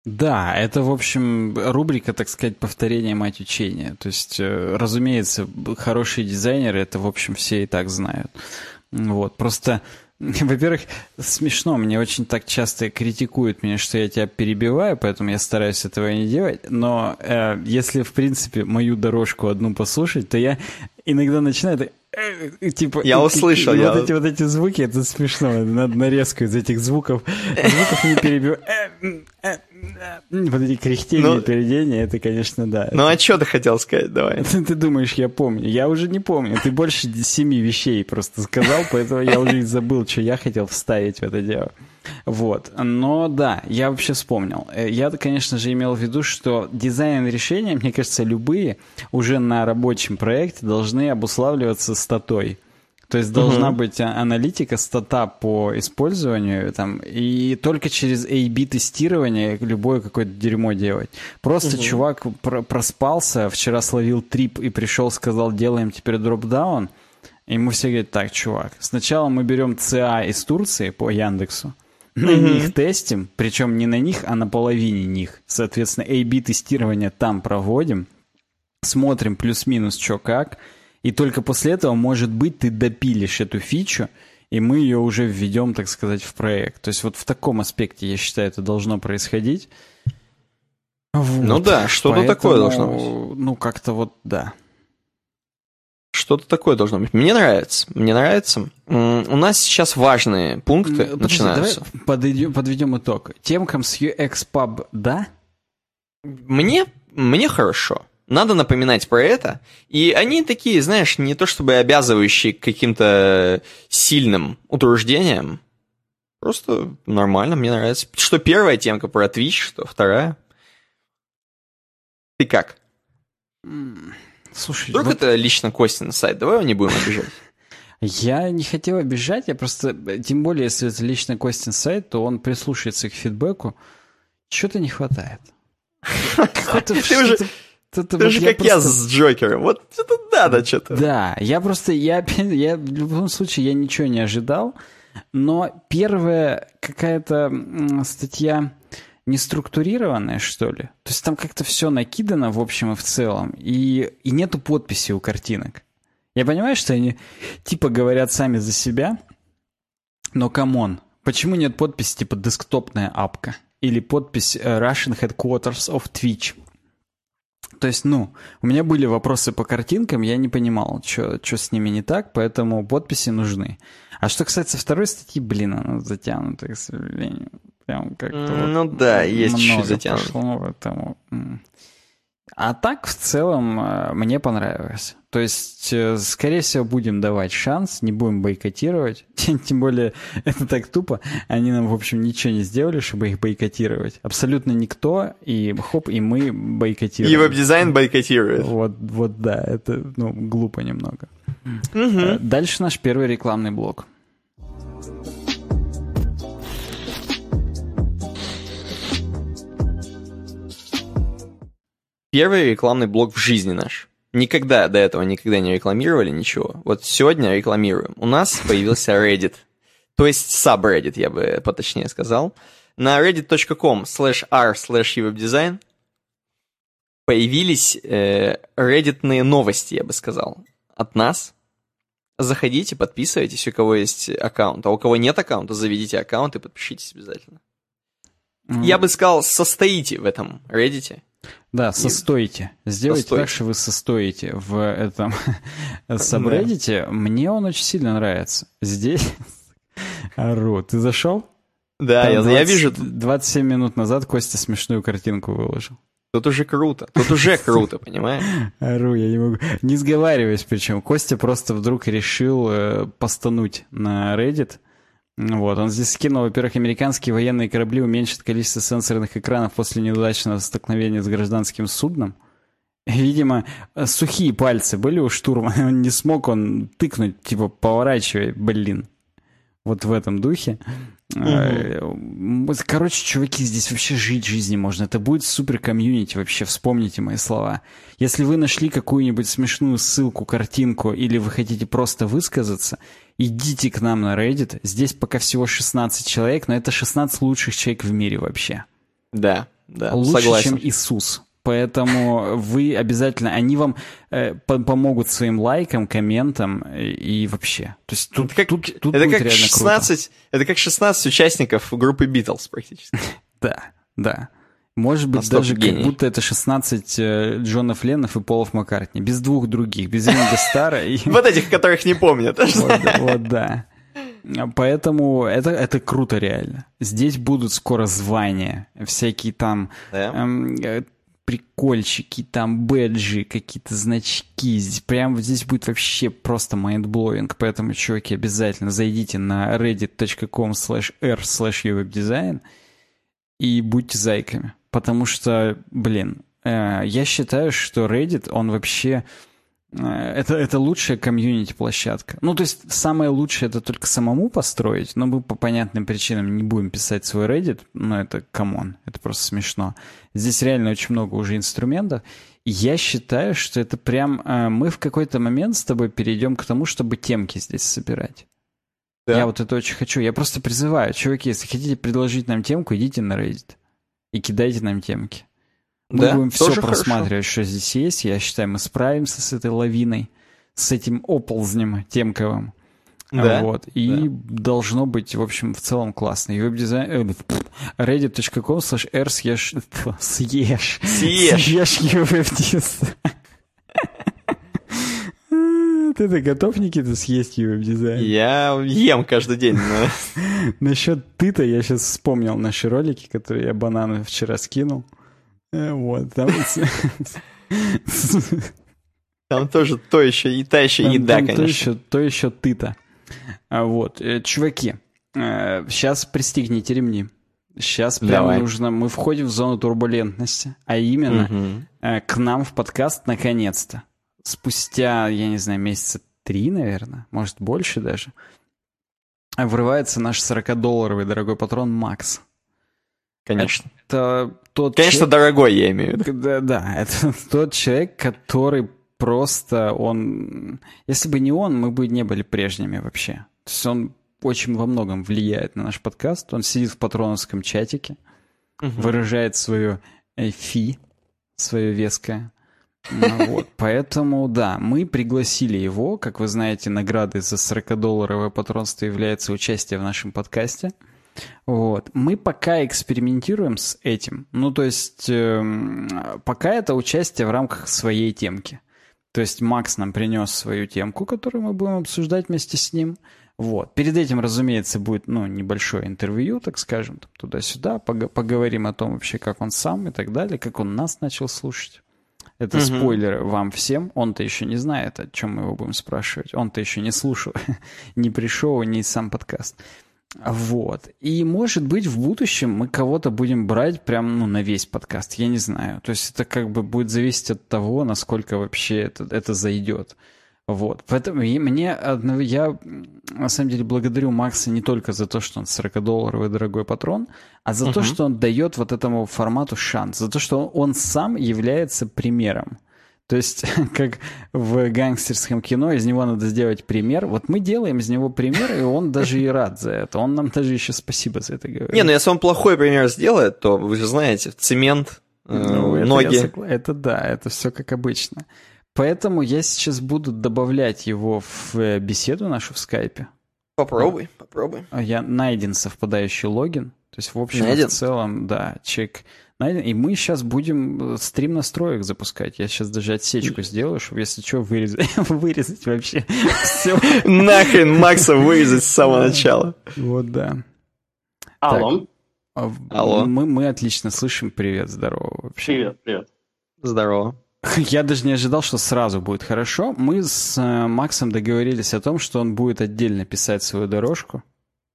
Да, это, в общем, рубрика, так сказать, повторение мать учения. То есть, э, разумеется, хорошие дизайнеры, это, в общем, все и так знают. Вот, просто во-первых, смешно, мне очень так часто критикуют меня, что я тебя перебиваю, поэтому я стараюсь этого не делать. Но э, если, в принципе, мою дорожку одну послушать, то я иногда начинаю так, э, типа... Я услышал. я... Вот эти вот эти звуки, это смешно. Надо нарезку из этих звуков. Звуков не перебивать. Э, Вот эти кряхтения ну, поведения, это, конечно, да. Ну, а что ты хотел сказать, давай? Ты думаешь, я помню. Я уже не помню. Ты больше семи вещей просто сказал, поэтому я уже забыл, что я хотел вставить в это дело. Вот. Но да, я вообще вспомнил. Э, я, конечно же, имел в виду, что дизайн решения, мне кажется, любые уже на рабочем проекте должны обуславливаться статой. То есть должна угу. быть а, аналитика, стата по использованию, там, и только через A-B тестирование любое какое-то дерьмо делать. Просто угу. чувак пр проспался, вчера словил трип и пришел, сказал, делаем теперь дропдаун. И мы все говорят, так, чувак, сначала мы берем ЦА из Турции по Яндексу, на mm них тестим, причем не на них, а на половине них. Соответственно, A-B тестирование там проводим, смотрим плюс-минус что как, и только после этого, может быть, ты допилишь эту фичу, и мы ее уже введем, так сказать, в проект. То есть вот в таком аспекте, я считаю, это должно происходить. Вот. Ну да, что-то Поэтому, такое должно быть. Ну, как-то вот, да. Что-то такое должно быть. Мне нравится. Мне нравится. У нас сейчас важные пункты Подожди, начинаются. Давай подведем, подведем итог. Темкам с UX да? Мне, мне хорошо. Надо напоминать про это. И они такие, знаешь, не то чтобы обязывающие к каким-то сильным утруждениям. Просто нормально, мне нравится. Что первая темка про Twitch, что вторая. Ты как? Слушай, Вдруг вот... это лично Костин сайт, давай его не будем обижать. Я не хотел обижать, я просто, тем более, если это лично Костин сайт, то он прислушается к фидбэку. Чего-то не хватает. Ты уже это, Ты вот же как просто... я с Джокером. Вот это надо что-то. Да, я просто, я, я в любом случае, я ничего не ожидал. Но первая какая-то статья неструктурированная, что ли. То есть там как-то все накидано в общем и в целом. И, и нету подписи у картинок. Я понимаю, что они типа говорят сами за себя, но come on, почему нет подписи типа десктопная апка? Или подпись э, Russian Headquarters of Twitch? То есть, ну, у меня были вопросы по картинкам, я не понимал, что с ними не так, поэтому подписи нужны. А что касается второй статьи, блин, она затянута, к сожалению. Прям как-то ну вот да, есть чуть-чуть затянуто. Поэтому... А так, в целом, э, мне понравилось. То есть, э, скорее всего, будем давать шанс, не будем бойкотировать. Тем более, это так тупо. Они нам, в общем, ничего не сделали, чтобы их бойкотировать. Абсолютно никто, и хоп, и мы бойкотируем. И веб-дизайн бойкотирует. Вот, вот да, это ну, глупо немного. Угу. Дальше наш первый рекламный блок. Первый рекламный блок в жизни наш. Никогда до этого никогда не рекламировали ничего. Вот сегодня рекламируем. У нас появился Reddit. То есть subreddit, я бы поточнее сказал. На reddit.com slash r slash webdesign появились э, redditные новости, я бы сказал, от нас. Заходите, подписывайтесь, у кого есть аккаунт. А у кого нет аккаунта, заведите аккаунт и подпишитесь обязательно. Mm. Я бы сказал, состоите в этом Reddit. Да, состойте. Сделайте Состойте. так, что вы состоите в этом сабреддите. Мне он очень сильно нравится. Здесь... Ару, ты зашел? Да, я, 20, я вижу. 27 минут назад Костя смешную картинку выложил. Тут уже круто. Тут уже круто, понимаешь? Ару, я не могу. Не сговариваясь причем. Костя просто вдруг решил э, постануть на Reddit вот, он здесь скинул, во-первых, американские военные корабли уменьшат количество сенсорных экранов после неудачного столкновения с гражданским судном. Видимо, сухие пальцы были у штурма, он не смог он тыкнуть, типа, поворачивай, блин. Вот в этом духе. Угу. Короче, чуваки, здесь вообще жить жизни можно. Это будет супер комьюнити вообще, вспомните мои слова. Если вы нашли какую-нибудь смешную ссылку, картинку, или вы хотите просто высказаться, идите к нам на Reddit. Здесь пока всего 16 человек, но это 16 лучших человек в мире вообще. Да, да, Лучше, согласен. чем Иисус. Поэтому вы обязательно, они вам э, помогут своим лайкам, комментам и, и вообще. То есть тут, это как, тут, тут это как 16, круто. это как 16 участников группы Beatles практически. да, да. Может быть, Настолько даже гений. как будто это 16 э, Джонов Леннонов и Полов Маккартни. Без двух других, без Ринга Стара. Вот этих, которых не помнят. Вот да. Поэтому это, это круто реально. Здесь будут скоро звания, всякие там да. эм, э, прикольчики, там бэджи, какие-то значки. Здесь, прям здесь будет вообще просто майндблowing. Поэтому, чуваки, обязательно зайдите на reddit.com slash r slash uwebdesign и будьте зайками. Потому что, блин, э, я считаю, что Reddit, он вообще это, это лучшая комьюнити-площадка. Ну, то есть, самое лучшее это только самому построить, но мы по понятным причинам не будем писать свой Reddit, но это come on, это просто смешно. Здесь реально очень много уже инструментов. Я считаю, что это прям... Э, мы в какой-то момент с тобой перейдем к тому, чтобы темки здесь собирать. Да. Я вот это очень хочу. Я просто призываю, чуваки, если хотите предложить нам темку, идите на Reddit и кидайте нам темки. Мы да, будем все просматривать, хорошо. что здесь есть. Я считаю, мы справимся с этой лавиной, с этим оползнем темковым. Да, вот. И да. должно быть, в общем, в целом классно. И веб-дизайн... Reddit.com slash r slash... Slash. Slash. Slash uwebdesign. Ты-то готов, Никита, съесть веб-дизайн? Я ем каждый день. Но... Насчет ты-то я сейчас вспомнил наши ролики, которые я бананы вчера скинул. Э, вот, там... Там тоже то еще и та еще там, еда, там конечно. То еще, то еще ты-то. А вот, э, чуваки, сейчас э, пристегните ремни. Сейчас прям Давай. нужно... Мы входим в зону турбулентности, а именно угу. к нам в подкаст наконец-то. Спустя, я не знаю, месяца три, наверное, может, больше даже, врывается наш 40-долларовый дорогой патрон Макс. Конечно. Это тот Конечно, человек... дорогой, я имею в виду. Да, да, это тот человек, который просто он... Если бы не он, мы бы не были прежними вообще. То есть он очень во многом влияет на наш подкаст. Он сидит в патроновском чатике, угу. выражает свое фи, свое веское. Ну вот, поэтому, да, мы пригласили его. Как вы знаете, наградой за 40-долларовое патронство является участие в нашем подкасте. Вот. Мы пока экспериментируем с этим. Ну, то есть, э, пока это участие в рамках своей темки. То есть Макс нам принес свою темку, которую мы будем обсуждать вместе с ним. Вот. Перед этим, разумеется, будет ну, небольшое интервью, так скажем, туда-сюда. Поговорим о том вообще, как он сам и так далее, как он нас начал слушать. Это угу. спойлеры вам всем. Он-то еще не знает, о чем мы его будем спрашивать. Он-то еще не слушал ни пришел, ни сам подкаст. Вот. И, может быть, в будущем мы кого-то будем брать прям ну, на весь подкаст. Я не знаю. То есть это как бы будет зависеть от того, насколько вообще это, это зайдет. Вот. Поэтому и мне я на самом деле благодарю Макса не только за то, что он 40-долларовый дорогой патрон, а за uh-huh. то, что он дает вот этому формату шанс, за то, что он сам является примером. То есть, как в гангстерском кино, из него надо сделать пример. Вот мы делаем из него пример, и он даже и рад за это. Он нам даже еще спасибо за это говорит. Не, ну если он плохой пример сделает, то вы же знаете, цемент, э, ну, ноги. Это, это да, это все как обычно. Поэтому я сейчас буду добавлять его в э, беседу нашу в скайпе. Попробуй, попробуй. Я найден совпадающий логин. То есть, в общем, найден. в целом, да, чек и мы сейчас будем э, стрим настроек запускать. Я сейчас даже отсечку сделаю, чтобы, если что, вырезать, вырезать вообще все. Нахрен Макса вырезать с самого начала. Вот, да. Алло. А Алло. Мы, мы отлично слышим. Привет, здорово вообще. Привет, привет. Здорово. Я даже не ожидал, что сразу будет хорошо. Мы с э, Максом договорились о том, что он будет отдельно писать свою дорожку.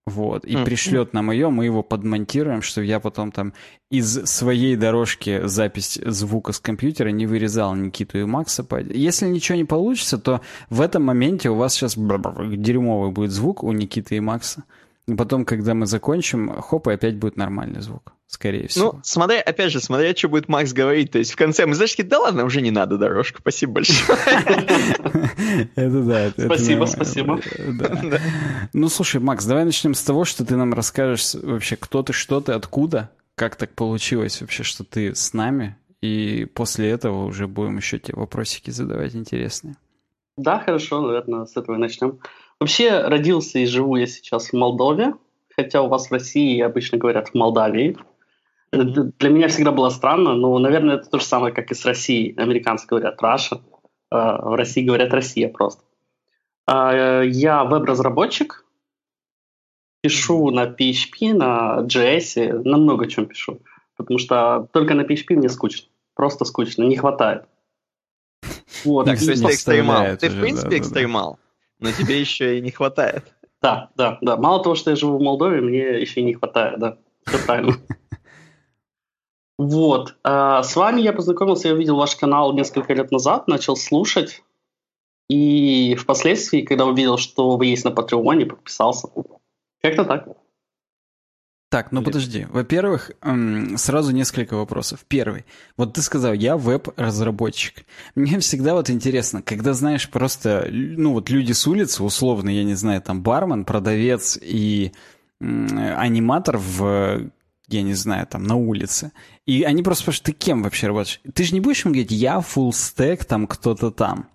Вот, и mm. пришлет нам ее, мы его подмонтируем, что я потом там из своей дорожки запись звука с компьютера не вырезал Никиту и Макса. Если ничего не получится, то в этом моменте у вас сейчас дерьмовый будет звук у Никиты и Макса. Потом, когда мы закончим, хоп, и опять будет нормальный звук, скорее всего. Ну, смотри, опять же, смотря, что будет Макс говорить. То есть в конце мы, знаешь, да ладно, уже не надо дорожку, спасибо большое. Это да. Спасибо, спасибо. Ну, слушай, Макс, давай начнем с того, что ты нам расскажешь вообще, кто ты, что ты, откуда, как так получилось вообще, что ты с нами, и после этого уже будем еще те вопросики задавать интересные. Да, хорошо, наверное, с этого начнем. Вообще родился и живу я сейчас в Молдове, хотя у вас в России обычно говорят в Молдавии. Для меня всегда было странно, но, наверное, это то же самое, как и с Россией. Американцы говорят Russia, а в России говорят Россия просто. А, я веб-разработчик, Пишу на PHP, на JS, на много чем пишу. Потому что только на PHP мне скучно. Просто скучно, не хватает. Вот. Так, то есть ты экстремал. Ты, в принципе, экстремал. Но тебе еще и не хватает. Да, да, да. Мало того, что я живу в Молдове, мне еще и не хватает, да. Все правильно. Вот. А, с вами я познакомился, я увидел ваш канал несколько лет назад, начал слушать. И впоследствии, когда увидел, что вы есть на Патреоне, подписался. Как-то так. Так, ну подожди. Во-первых, сразу несколько вопросов. Первый. Вот ты сказал, я веб-разработчик. Мне всегда вот интересно, когда знаешь просто, ну вот люди с улицы, условно, я не знаю, там бармен, продавец и аниматор в я не знаю, там, на улице. И они просто спрашивают, ты кем вообще работаешь? Ты же не будешь им говорить, я full stack, там, кто-то там.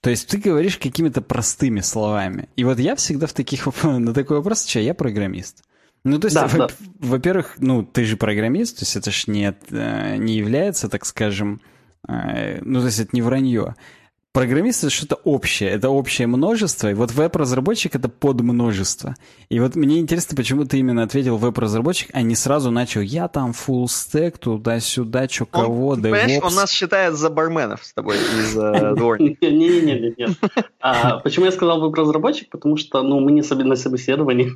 То есть ты говоришь какими-то простыми словами. И вот я всегда в таких, на такой вопрос отвечаю, я программист. Ну, то есть, да, во- да. во-первых, ну, ты же программист, то есть это ж не, э, не является, так скажем, э, ну, то есть это не вранье. Программист это что-то общее, это общее множество, и вот веб-разработчик это подмножество. И вот мне интересно, почему ты именно ответил веб-разработчик, а не сразу начал, я там full stack туда-сюда, что кого, он, Понимаешь, он нас считает за барменов с тобой из э, дворника. Не-не-не, почему я сказал веб-разработчик? Потому что, ну, мы не на собеседовании.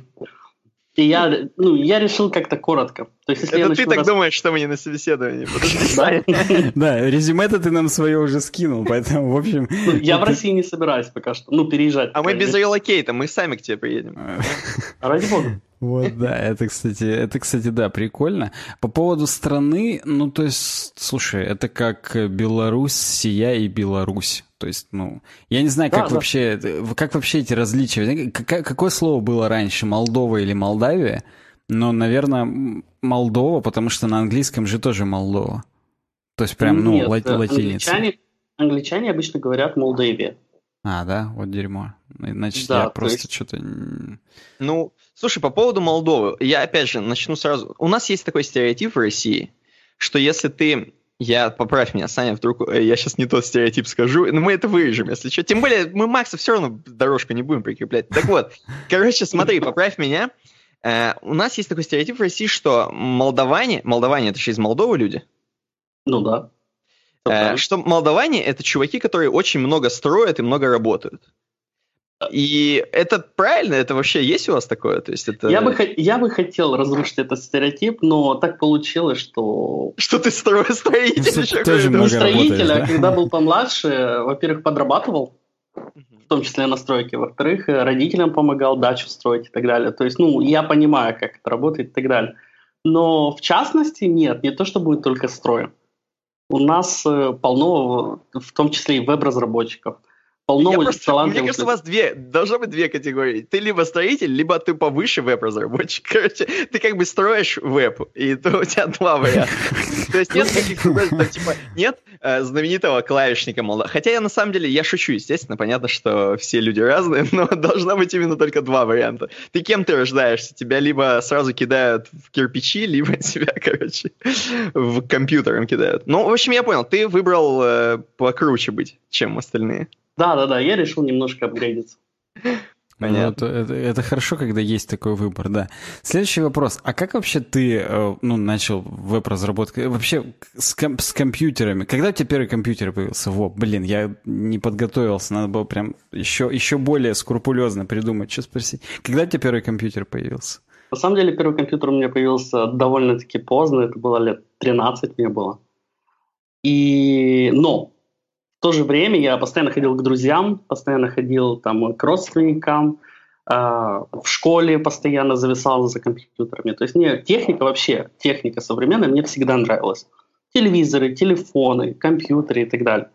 И я, ну, я решил как-то коротко. То есть, если Это ты так рас... думаешь, что мы не на собеседовании? Да, резюме-то ты нам свое уже скинул, поэтому, в общем... Ну, я в России не собираюсь пока что, ну, переезжать. А мы без релокейта, мы сами к тебе приедем. Ради бога. Вот, да, это, кстати, это, кстати, да, прикольно. По поводу страны, ну, то есть, слушай, это как Беларусь, Сия и Беларусь. То есть, ну, я не знаю, как да, вообще, да. как вообще эти различия. Как, какое слово было раньше, Молдова или Молдавия? Но, наверное, Молдова, потому что на английском же тоже Молдова. То есть прям, ну, Нет, лати- латиница. Англичане, англичане обычно говорят Молдавия. А, да? Вот дерьмо. Значит, да, я просто есть... что-то... Ну, слушай, по поводу Молдовы, я опять же начну сразу. У нас есть такой стереотип в России, что если ты я, поправь меня, Саня, вдруг э, я сейчас не тот стереотип скажу, но мы это вырежем, если что. Тем более, мы Макса все равно дорожку не будем прикреплять. Так вот, короче, смотри, поправь меня. Э, у нас есть такой стереотип в России, что молдаване, молдаване это же из Молдовы люди? Ну да. Э, что молдаване это чуваки, которые очень много строят и много работают. И это правильно? Это вообще есть у вас такое? То есть это... я, бы, я бы хотел разрушить этот стереотип, но так получилось, что... Что ты стро... строитель? Тоже ну, строитель, а когда был помладше, во-первых, подрабатывал, в том числе на стройке, во-вторых, родителям помогал дачу строить и так далее. То есть, ну, я понимаю, как это работает и так далее. Но в частности, нет, не то, что будет только строем. У нас э, полно, в том числе и веб-разработчиков – полно я просто, талантливых... Мне кажется, у вас две, должно быть две категории. Ты либо строитель, либо ты повыше веб-разработчик. Короче, ты как бы строишь веб, и то у тебя два варианта. То есть нет таких типа, нет э, знаменитого клавишника молда. Хотя я на самом деле, я шучу, естественно, понятно, что все люди разные, но должно быть именно только два варианта. Ты кем ты рождаешься? Тебя либо сразу кидают в кирпичи, либо тебя, короче, в компьютером кидают. Ну, в общем, я понял, ты выбрал э, покруче быть, чем остальные. Да, да, да, я решил немножко апгрейдиться. Понятно. Ну, это, это хорошо, когда есть такой выбор, да. Следующий вопрос. А как вообще ты э, ну, начал веб-разработку? Вообще с, ком- с компьютерами? Когда у тебя первый компьютер появился? Во, блин, я не подготовился. Надо было прям еще, еще более скрупулезно придумать, что спросить. Когда у тебя первый компьютер появился? На самом деле первый компьютер у меня появился довольно-таки поздно. Это было лет 13 мне было. И... Но в то же время я постоянно ходил к друзьям, постоянно ходил там к родственникам, э, в школе постоянно зависал за компьютерами. То есть мне техника вообще, техника современная мне всегда нравилась. Телевизоры, телефоны, компьютеры и так далее.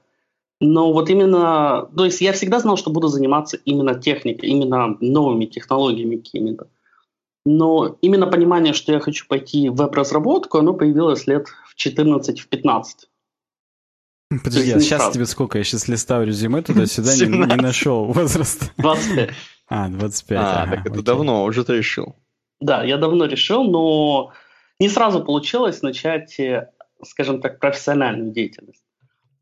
Но вот именно, то есть я всегда знал, что буду заниматься именно техникой, именно новыми технологиями какими-то. Но именно понимание, что я хочу пойти в веб-разработку, оно появилось лет в 14-15. В 15. Подожди, а сейчас тебе сколько? Я сейчас листаю резюме туда-сюда, не, не нашел возраст. 25. А, 25. А, ага, так это окей. давно уже ты решил. Да, я давно решил, но не сразу получилось начать, э, скажем так, профессиональную деятельность.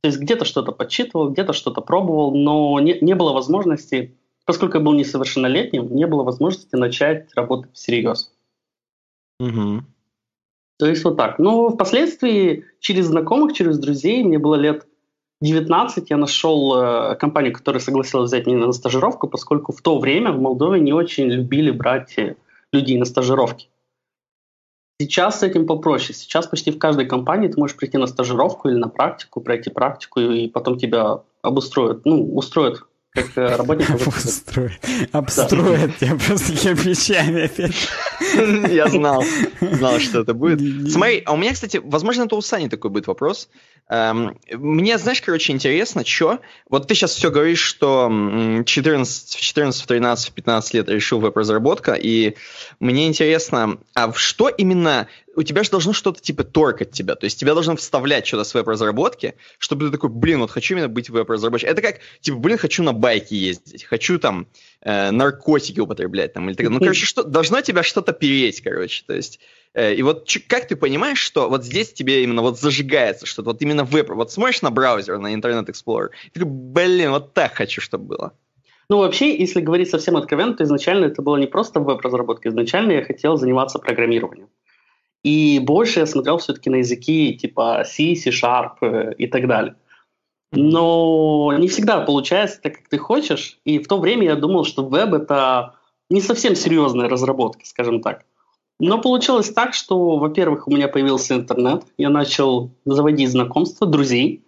То есть где-то что-то подсчитывал, где-то что-то пробовал, но не, не было возможности поскольку я был несовершеннолетним, не было возможности начать работать всерьез. Угу. То есть вот так. Но впоследствии через знакомых, через друзей, мне было лет 19, я нашел э, компанию, которая согласилась взять меня на стажировку, поскольку в то время в Молдове не очень любили брать э, людей на стажировки. Сейчас с этим попроще. Сейчас почти в каждой компании ты можешь прийти на стажировку или на практику, пройти практику, и потом тебя обустроят, ну, устроят как э, работник. Обустроят. Обстроят тебя просто кирпичами опять. Я знал. Знал, что это будет. Смотри, а у меня, кстати, возможно, это у Сани такой будет вопрос. Эм, мне, знаешь, короче, интересно, что... Вот ты сейчас все говоришь, что 14, в 14, в 13, в 15 лет решил веб-разработка, и мне интересно, а что именно у тебя же должно что-то типа торкать тебя. То есть тебя должно вставлять что-то с веб-разработки, чтобы ты такой, блин, вот хочу именно быть веб-разработчиком. Это как, типа, блин, хочу на байке ездить, хочу там э, наркотики употреблять. Там, или так. Ну, короче, что, должно тебя что-то переть, короче. То есть, э, и вот как ты понимаешь, что вот здесь тебе именно вот зажигается что-то, вот именно веб, вот смотришь на браузер, на Internet Explorer, и такой, блин, вот так хочу, чтобы было. Ну, вообще, если говорить совсем откровенно, то изначально это было не просто веб-разработка. Изначально я хотел заниматься программированием. И больше я смотрел все-таки на языки типа C, C-Sharp э, и так далее. Но не всегда получается так, как ты хочешь. И в то время я думал, что веб — это не совсем серьезная разработка, скажем так. Но получилось так, что, во-первых, у меня появился интернет, я начал заводить знакомства, друзей.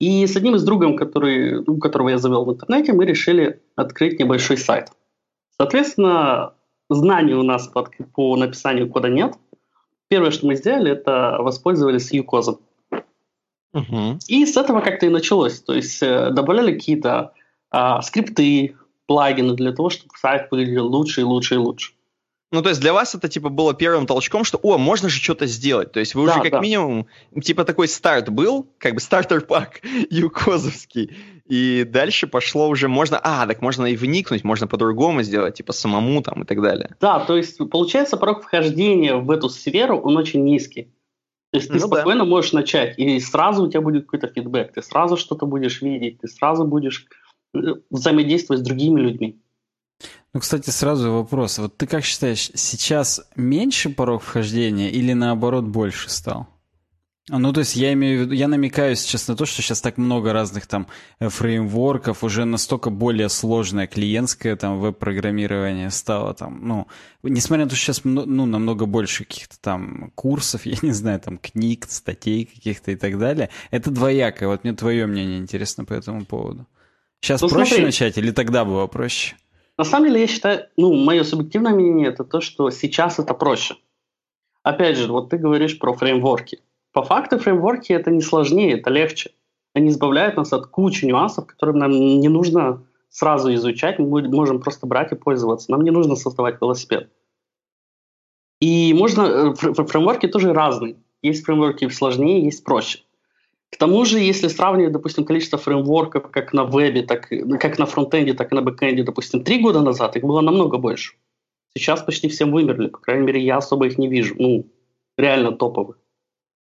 И с одним из другом, который, ну, которого я завел в интернете, мы решили открыть небольшой сайт. Соответственно, знаний у нас по, по написанию кода нет – Первое, что мы сделали, это воспользовались юкозом. Угу. И с этого как-то и началось. То есть э, добавляли какие-то а, скрипты, плагины для того, чтобы сайт выглядел лучше и лучше и лучше. Ну, то есть для вас это, типа, было первым толчком, что, о, можно же что-то сделать. То есть вы да, уже как да. минимум, типа, такой старт был, как бы стартер-пак юкозовский, и дальше пошло уже, можно, а, так можно и вникнуть, можно по-другому сделать, типа, самому там и так далее. Да, то есть, получается, порог вхождения в эту сферу, он очень низкий. То есть ты ну, спокойно да. можешь начать, и сразу у тебя будет какой-то фидбэк, ты сразу что-то будешь видеть, ты сразу будешь э, взаимодействовать с другими людьми. Ну, кстати, сразу вопрос. Вот ты как считаешь, сейчас меньше порог вхождения или наоборот больше стал? Ну, то есть я имею в виду, я намекаю сейчас на то, что сейчас так много разных там э, фреймворков, уже настолько более сложное клиентское там веб-программирование стало там, ну, несмотря на то, что сейчас ну, намного больше каких-то там курсов, я не знаю, там книг, статей каких-то и так далее, это двоякое. Вот мне твое мнение интересно по этому поводу. Сейчас ну, проще смотри. начать или тогда было проще? На самом деле, я считаю, ну, мое субъективное мнение, это то, что сейчас это проще. Опять же, вот ты говоришь про фреймворки. По факту фреймворки это не сложнее, это легче. Они избавляют нас от кучи нюансов, которые нам не нужно сразу изучать, мы можем просто брать и пользоваться. Нам не нужно создавать велосипед. И можно, э, фреймворки тоже разные. Есть фреймворки сложнее, есть проще. К тому же, если сравнивать, допустим, количество фреймворков как на вебе, так как на фронтенде, так и на бэкенде, допустим, три года назад их было намного больше. Сейчас почти все вымерли, по крайней мере, я особо их не вижу. Ну, реально топовых.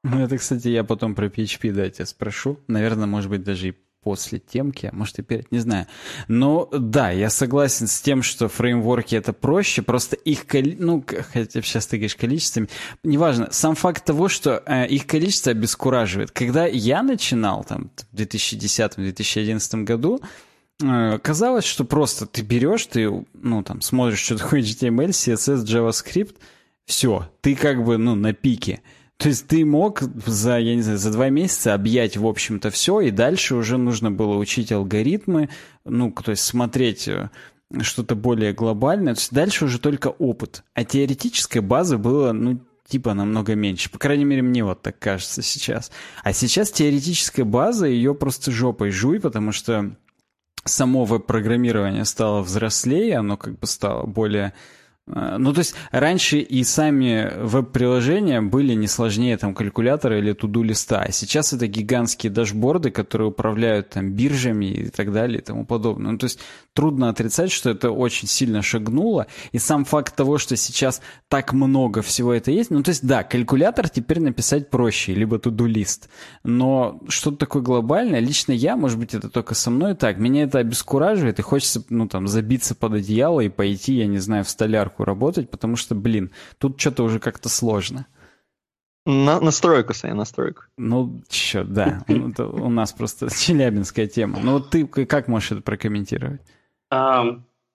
Ну, это, кстати, я потом про PHP, да, тебя спрошу. Наверное, может быть, даже и после темки, а может и перед, не знаю. Но да, я согласен с тем, что фреймворки это проще, просто их, ну, хотя сейчас ты говоришь количествами, неважно, сам факт того, что э, их количество обескураживает. Когда я начинал там в 2010-2011 году, э, казалось, что просто ты берешь, ты, ну, там, смотришь, что такое HTML, CSS, JavaScript, все, ты как бы, ну, на пике. То есть ты мог за, я не знаю, за два месяца объять, в общем-то, все, и дальше уже нужно было учить алгоритмы, ну, то есть смотреть э, что-то более глобальное. То есть дальше уже только опыт. А теоретическая база была, ну, типа намного меньше. По крайней мере, мне вот так кажется сейчас. А сейчас теоретическая база, ее просто жопой жуй, потому что само веб-программирование стало взрослее, оно как бы стало более ну, то есть раньше и сами веб-приложения были не сложнее там калькулятора или туду листа, а сейчас это гигантские дашборды, которые управляют там биржами и так далее и тому подобное. Ну, то есть трудно отрицать, что это очень сильно шагнуло, и сам факт того, что сейчас так много всего это есть, ну, то есть да, калькулятор теперь написать проще, либо туду лист, но что-то такое глобальное, лично я, может быть, это только со мной так, меня это обескураживает, и хочется, ну, там, забиться под одеяло и пойти, я не знаю, в столярку настройку работать, потому что, блин, тут что-то уже как-то сложно. На, настройку, Саня, настройку. Ну, чё, да. Это у нас просто челябинская тема. Ну, вот ты как можешь это прокомментировать?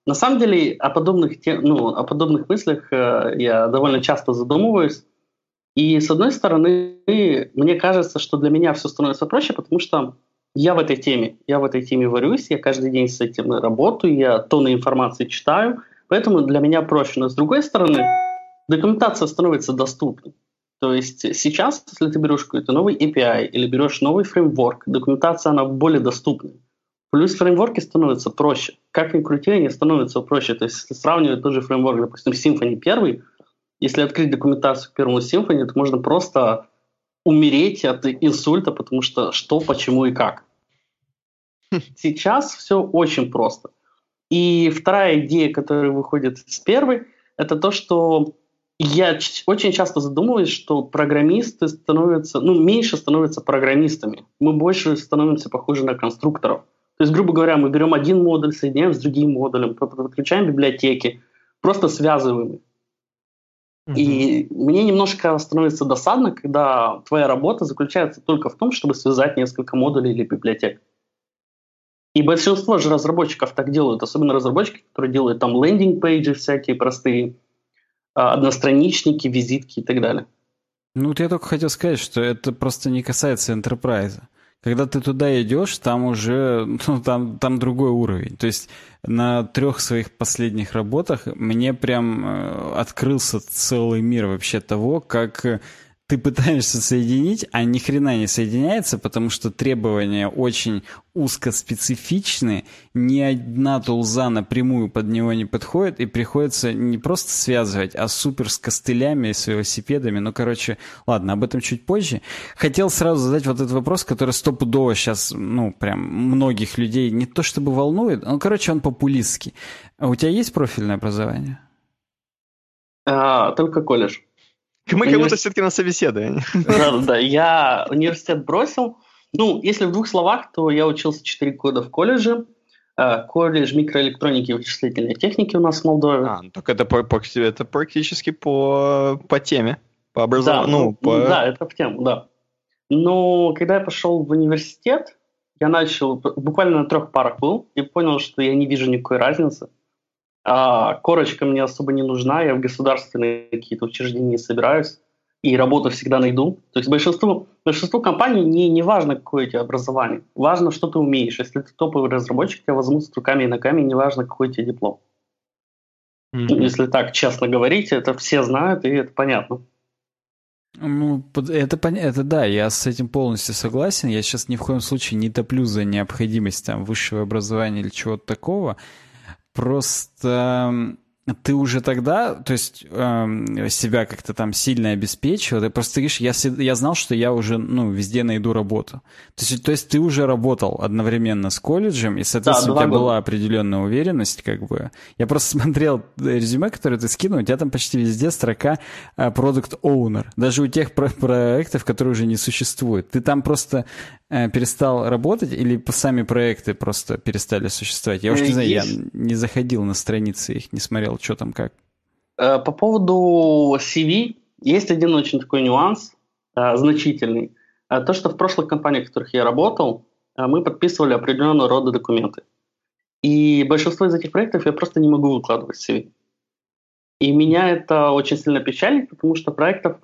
На самом деле, о подобных, тем, ну, о подобных мыслях э, я довольно часто задумываюсь. И, с одной стороны, мне кажется, что для меня все становится проще, потому что я в этой теме. Я в этой теме варюсь, я каждый день с этим работаю, я тонны информации читаю – Поэтому для меня проще. Но с другой стороны, документация становится доступной. То есть сейчас, если ты берешь какой-то новый API или берешь новый фреймворк, документация, она более доступна. Плюс фреймворки становятся проще. Как ни крути, они становятся проще. То есть если сравнивать тот же фреймворк, допустим, Symfony 1, если открыть документацию к первому Symfony, то можно просто умереть от инсульта, потому что что, почему и как. Сейчас все очень просто. И вторая идея, которая выходит с первой, это то, что я очень часто задумываюсь, что программисты становятся, ну, меньше становятся программистами. Мы больше становимся похожи на конструкторов. То есть, грубо говоря, мы берем один модуль, соединяем с другим модулем, подключаем библиотеки, просто связываем Mm-hmm. И мне немножко становится досадно, когда твоя работа заключается только в том, чтобы связать несколько модулей или библиотек. И большинство же разработчиков так делают, особенно разработчики, которые делают там лендинг-пейджи всякие простые, а, одностраничники, визитки и так далее. Ну, вот я только хотел сказать, что это просто не касается enterprise. Когда ты туда идешь, там уже, ну, там, там другой уровень. То есть на трех своих последних работах мне прям э, открылся целый мир вообще того, как ты пытаешься соединить, а ни хрена не соединяется, потому что требования очень узкоспецифичны, ни одна тулза напрямую под него не подходит, и приходится не просто связывать, а супер с костылями, с велосипедами. Ну, короче, ладно, об этом чуть позже. Хотел сразу задать вот этот вопрос, который стопудово сейчас, ну, прям многих людей не то чтобы волнует, ну, короче, он популистский. А у тебя есть профильное образование? А, только колледж. Мы как будто все-таки на собеседовании. Да, да, я университет бросил. Ну, если в двух словах, то я учился 4 года в колледже. Э, колледж микроэлектроники и вычислительной техники у нас в Молдове. А, ну, так это, по, по, это практически по, по теме, по образованию. Да, ну, по... да, это в тему, да. Но когда я пошел в университет, я начал, буквально на трех парах был, и понял, что я не вижу никакой разницы. А корочка мне особо не нужна, я в государственные какие-то учреждения не собираюсь, и работу всегда найду. То есть большинству, большинству компаний не, не важно, какое у тебя образование, важно, что ты умеешь. Если ты топовый разработчик, тебя возьмут с руками и ногами, не важно, какой у тебя диплом. Mm-hmm. Если так честно говорить, это все знают, и это понятно. Ну, это, это да, я с этим полностью согласен. Я сейчас ни в коем случае не топлю за необходимость там, высшего образования или чего-то такого. Просто ты уже тогда, то есть э, себя как-то там сильно обеспечивал, ты просто говоришь, я, я знал, что я уже, ну, везде найду работу. То есть, то есть ты уже работал одновременно с колледжем, и, соответственно, да, у тебя года. была определенная уверенность, как бы. Я просто смотрел резюме, которое ты скинул, у тебя там почти везде строка э, Product Owner, даже у тех про проектов, которые уже не существуют. Ты там просто э, перестал работать или сами проекты просто перестали существовать? Я уж не знаю, я не заходил на страницы их, не смотрел, что там как. Э, по поводу CV есть один очень такой нюанс, э, значительный. Э, то, что в прошлых компаниях, в которых я работал, мы подписывали определенного рода документы. И большинство из этих проектов я просто не могу выкладывать в CV. И меня это очень сильно печалит, потому что проектов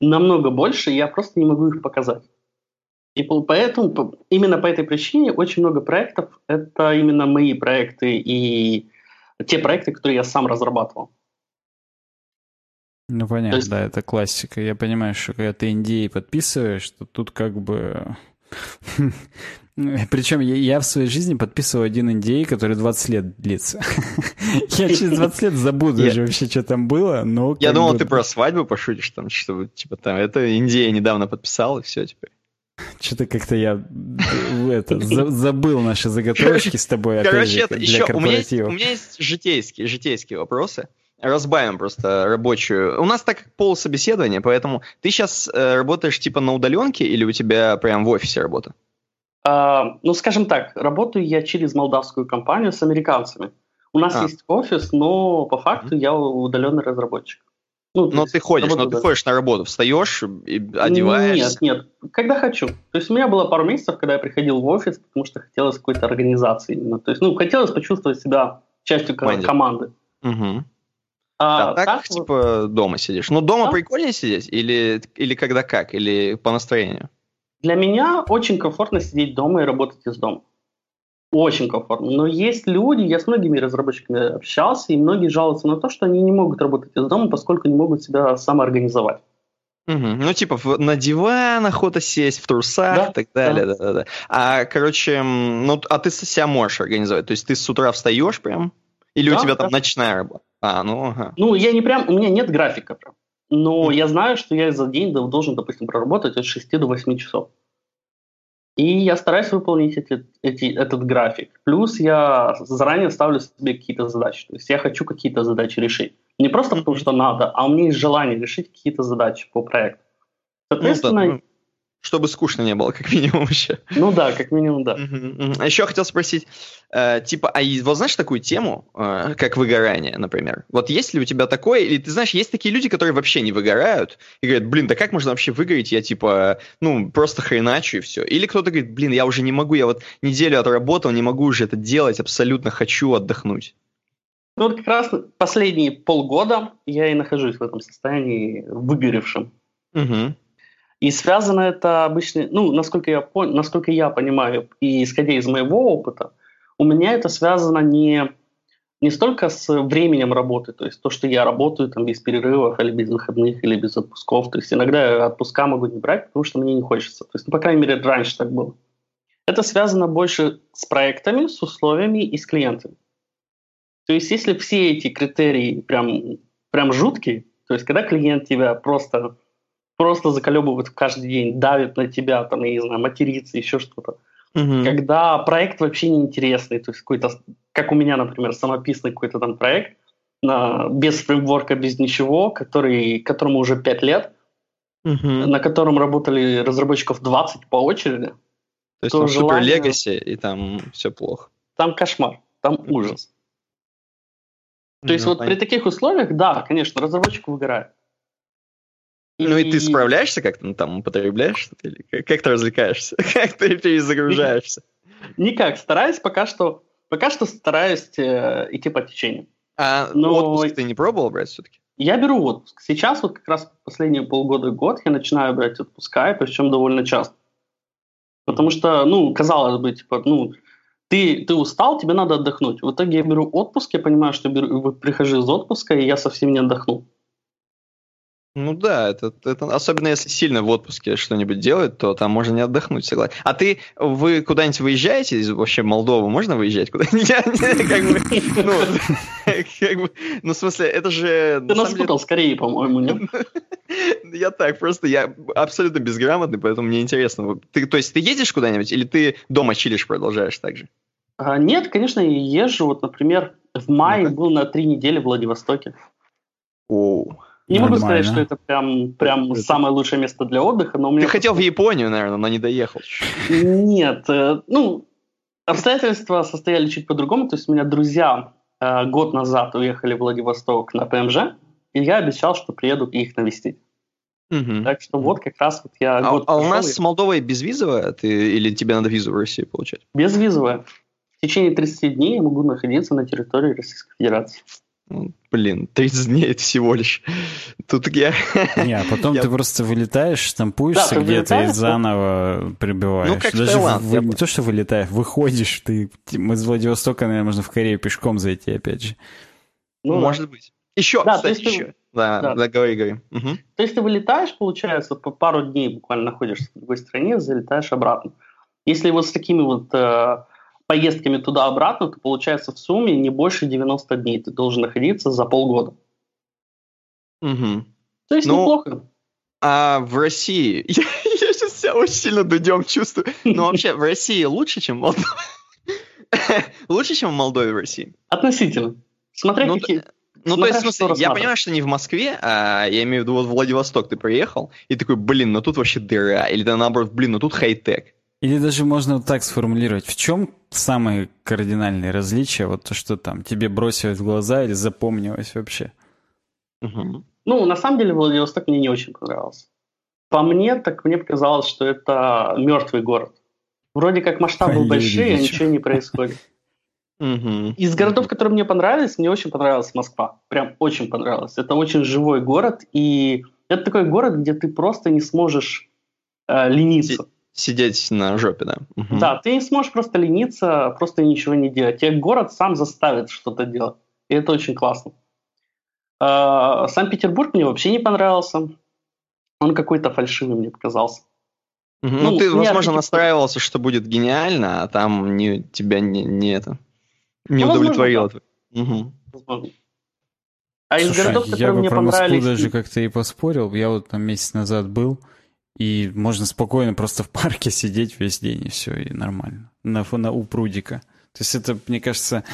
намного больше, и я просто не могу их показать. И поэтому, именно по этой причине, очень много проектов – это именно мои проекты и те проекты, которые я сам разрабатывал. Ну, понятно, есть... да, это классика. Я понимаю, что когда ты NDA подписываешь, то тут как бы Причем я, я в своей жизни подписывал один NDA, который 20 лет длится. я через 20 лет забуду уже вообще, что там было, но... Я думал, ты про свадьбу пошутишь, там, что типа там, это Индия недавно подписал, и все теперь. Что-то как-то я это, забыл наши заготовочки с тобой. Короче, это еще у меня, есть, у меня есть житейские, житейские вопросы. Разбавим просто рабочую. У нас так как пол собеседования, поэтому ты сейчас э, работаешь типа на удаленке или у тебя прям в офисе работа? А, ну, скажем так, работаю я через молдавскую компанию с американцами. У нас а. есть офис, но по факту mm-hmm. я удаленный разработчик. Ну, но ты ходишь, но ты ходишь на работу, встаешь и одеваешься? Нет, нет, когда хочу. То есть у меня было пару месяцев, когда я приходил в офис, потому что хотелось какой-то организации именно. То есть, ну, хотелось почувствовать себя частью Команде. команды. Угу. А, а так, так типа, вот... дома сидишь? Ну, дома да? прикольнее сидеть? Или, или когда как? Или по настроению? Для меня очень комфортно сидеть дома и работать из дома очень комфортно. Но есть люди, я с многими разработчиками общался, и многие жалуются на то, что они не могут работать из дома, поскольку не могут себя самоорганизовать. Угу. Ну, типа, на диван охота сесть, в трусах да, и так далее. Да. Да, да, да. А, короче, ну, а ты себя можешь организовать? То есть ты с утра встаешь прям? Или да, у тебя там да. ночная работа? А, ну, ага. Ну, я не прям, у меня нет графика прям. Но mm. я знаю, что я за день должен, допустим, проработать от 6 до 8 часов. И я стараюсь выполнить эти, эти, этот график. Плюс я заранее ставлю себе какие-то задачи. То есть я хочу какие-то задачи решить. Не просто потому, что надо, а у меня есть желание решить какие-то задачи по проекту. Соответственно, ну, да, чтобы скучно не было, как минимум еще. Ну да, как минимум, да. А еще хотел спросить, э, типа, а вот знаешь такую тему, э, как выгорание, например? Вот есть ли у тебя такое, или ты знаешь, есть такие люди, которые вообще не выгорают, и говорят, блин, да как можно вообще выгореть, я типа, ну, просто хреначу и все. Или кто-то говорит, блин, я уже не могу, я вот неделю отработал, не могу уже это делать, абсолютно хочу отдохнуть. Ну вот как раз последние полгода я и нахожусь в этом состоянии выгоревшем. Угу. И связано это обычно, ну, насколько я, насколько я понимаю, и исходя из моего опыта, у меня это связано не, не столько с временем работы, то есть то, что я работаю там без перерывов или без выходных, или без отпусков. То есть иногда я отпуска могу не брать, потому что мне не хочется. То есть, ну, по крайней мере, раньше так было. Это связано больше с проектами, с условиями и с клиентами. То есть если все эти критерии прям, прям жуткие, то есть когда клиент тебя просто просто заколебывают каждый день, давят на тебя, там, я не знаю, материться, еще что-то. Угу. Когда проект вообще неинтересный, то есть какой-то, как у меня, например, самописный какой-то там проект, на, без фреймворка, без ничего, который, которому уже 5 лет, угу. на котором работали разработчиков 20 по очереди. То есть то там желание... супер легаси, и там все плохо. Там кошмар, там ужас. То есть ну, вот понятно. при таких условиях, да, конечно, разработчик выгорает. Ну и ты справляешься как-то, ну там употребляешь что-то, или как, как ты развлекаешься, как ты перезагружаешься? Никак, стараюсь пока что, пока что стараюсь э, идти по течению. А Но... отпуск ты не пробовал брать все-таки? Я беру отпуск. Сейчас вот как раз последние полгода, год я начинаю брать отпуска, и причем довольно часто. Потому что, ну, казалось бы, типа, ну, ты, ты устал, тебе надо отдохнуть. В итоге я беру отпуск, я понимаю, что беру, прихожу из отпуска, и я совсем не отдохнул. Ну да, это, это особенно если сильно в отпуске что-нибудь делать, то там можно не отдохнуть, согласен. А ты, вы куда-нибудь выезжаете из вообще Молдовы? Можно выезжать куда-нибудь? Ну, ну, в смысле, это же... Ты нас путал скорее, по-моему, нет? Я так, просто я абсолютно безграмотный, поэтому мне интересно. Ты, то есть ты едешь куда-нибудь или ты дома чилишь, продолжаешь так же? А, нет, конечно, я езжу. Вот, например, в мае был на три недели в Владивостоке. Оу. Не Нормально. могу сказать, что это прям, прям это... самое лучшее место для отдыха, но у меня... Ты хотел в Японию, наверное, но не доехал. Нет, э, ну, обстоятельства состояли чуть по-другому. То есть у меня друзья э, год назад уехали в Владивосток на ПМЖ, и я обещал, что приеду их навестить. Угу. Так что вот как раз вот я а, год А у нас и... с Молдовой безвизовая? Ты, или тебе надо визу в Россию получать? Безвизовая. В течение 30 дней я могу находиться на территории Российской Федерации. Ну, блин, 30 дней это всего лишь. Тут я... Не, а потом я... ты просто вылетаешь, штампуешься да, где-то и заново прибываешь. Ну, как Даже Таиланд. В... Не то, что вылетаешь, выходишь, ты из Владивостока, наверное, можно в Корею пешком зайти, опять же. Ну, Может быть. Еще, да, кстати, еще. Ты... Да, да, да, говори, говори. Угу. То есть ты вылетаешь, получается, по пару дней буквально находишься в другой стране, залетаешь обратно. Если вот с такими вот э, поездками туда-обратно, то получается в сумме не больше 90 дней ты должен находиться за полгода. Угу. То есть Ну, неплохо. А в России... Я, я сейчас себя очень сильно дудем чувствую. Но вообще в России лучше, чем в Молдове? Лучше, чем в Молдове в России? Относительно. Смотря Ну, какие... Ну, то Смотря есть, в что смысле, я понимаю, что не в Москве, а я имею в виду вот в Владивосток ты приехал, и такой, блин, ну тут вообще дыра. Или да наоборот, блин, ну тут хай-тек. Или даже можно вот так сформулировать. В чем самые кардинальные различия? Вот то, что там тебе бросилось в глаза или запомнилось вообще? Мгм. Ну, на самом деле, Владивосток мне не очень понравился. По мне, так мне показалось, что это мертвый город. Вроде как масштабы Ой, большие, а ничего не происходит. Из городов, которые мне понравились, мне очень понравилась Москва. Прям очень понравилась. Это очень живой город, и это такой город, где ты просто не сможешь э, лениться. Сидеть на жопе, да. Мгм. Да, ты не сможешь просто лениться, просто ничего не делать. Тебе город сам заставит что-то делать. И это очень классно. Э, Санкт-Петербург мне вообще не понравился. Он какой-то фальшивый мне показался. Мгм. ну, Ну, ты, возможно, настраивался, что будет гениально, а там не, тебя не, не это не Ну, возможно, удовлетворило. Мгм. Возможно. А из Слушай, городов, я которые бы мне про Москву понравились... даже как-то и поспорил. Я вот там месяц назад был, и можно спокойно просто в парке сидеть весь день, и все, и нормально. На, на у прудика. То есть это, мне кажется,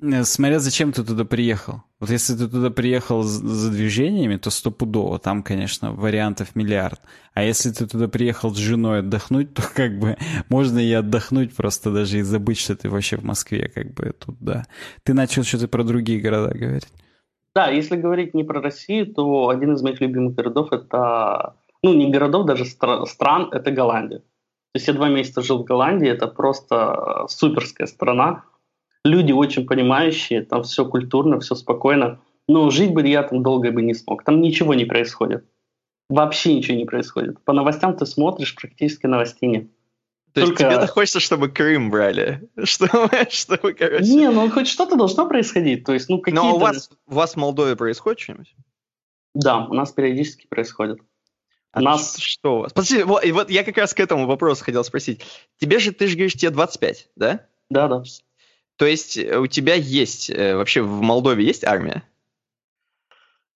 э, смотря зачем ты туда приехал. Вот если ты туда приехал за движениями, то стопудово. Там, конечно, вариантов миллиард. А если ты туда приехал с женой отдохнуть, то как бы можно и отдохнуть просто даже и забыть, что ты вообще в Москве, как бы тут, да. Ты начал что-то про другие города говорить. Да, если говорить не про Россию, то один из моих любимых городов это, ну не городов, даже стра- стран, это Голландия. То есть я два месяца жил в Голландии, это просто суперская страна. Люди очень понимающие, там все культурно, все спокойно. Но жить бы я там долго бы не смог. Там ничего не происходит. Вообще ничего не происходит. По новостям ты смотришь, практически новостей нет. То есть Только- тебе хочется, чтобы Крым брали. Чтобы, чтобы короче... Не, ну хоть что-то должно происходить. То есть, ну какие-то... Но у вас, у вас в Молдове происходит что-нибудь? Да, у нас периодически происходит. А нас Что? Подожди, вот, и вот я как раз к этому вопросу хотел спросить. Тебе же, ты же говоришь, тебе 25, да? Да, да. То есть э, у тебя есть, э, вообще в Молдове есть армия?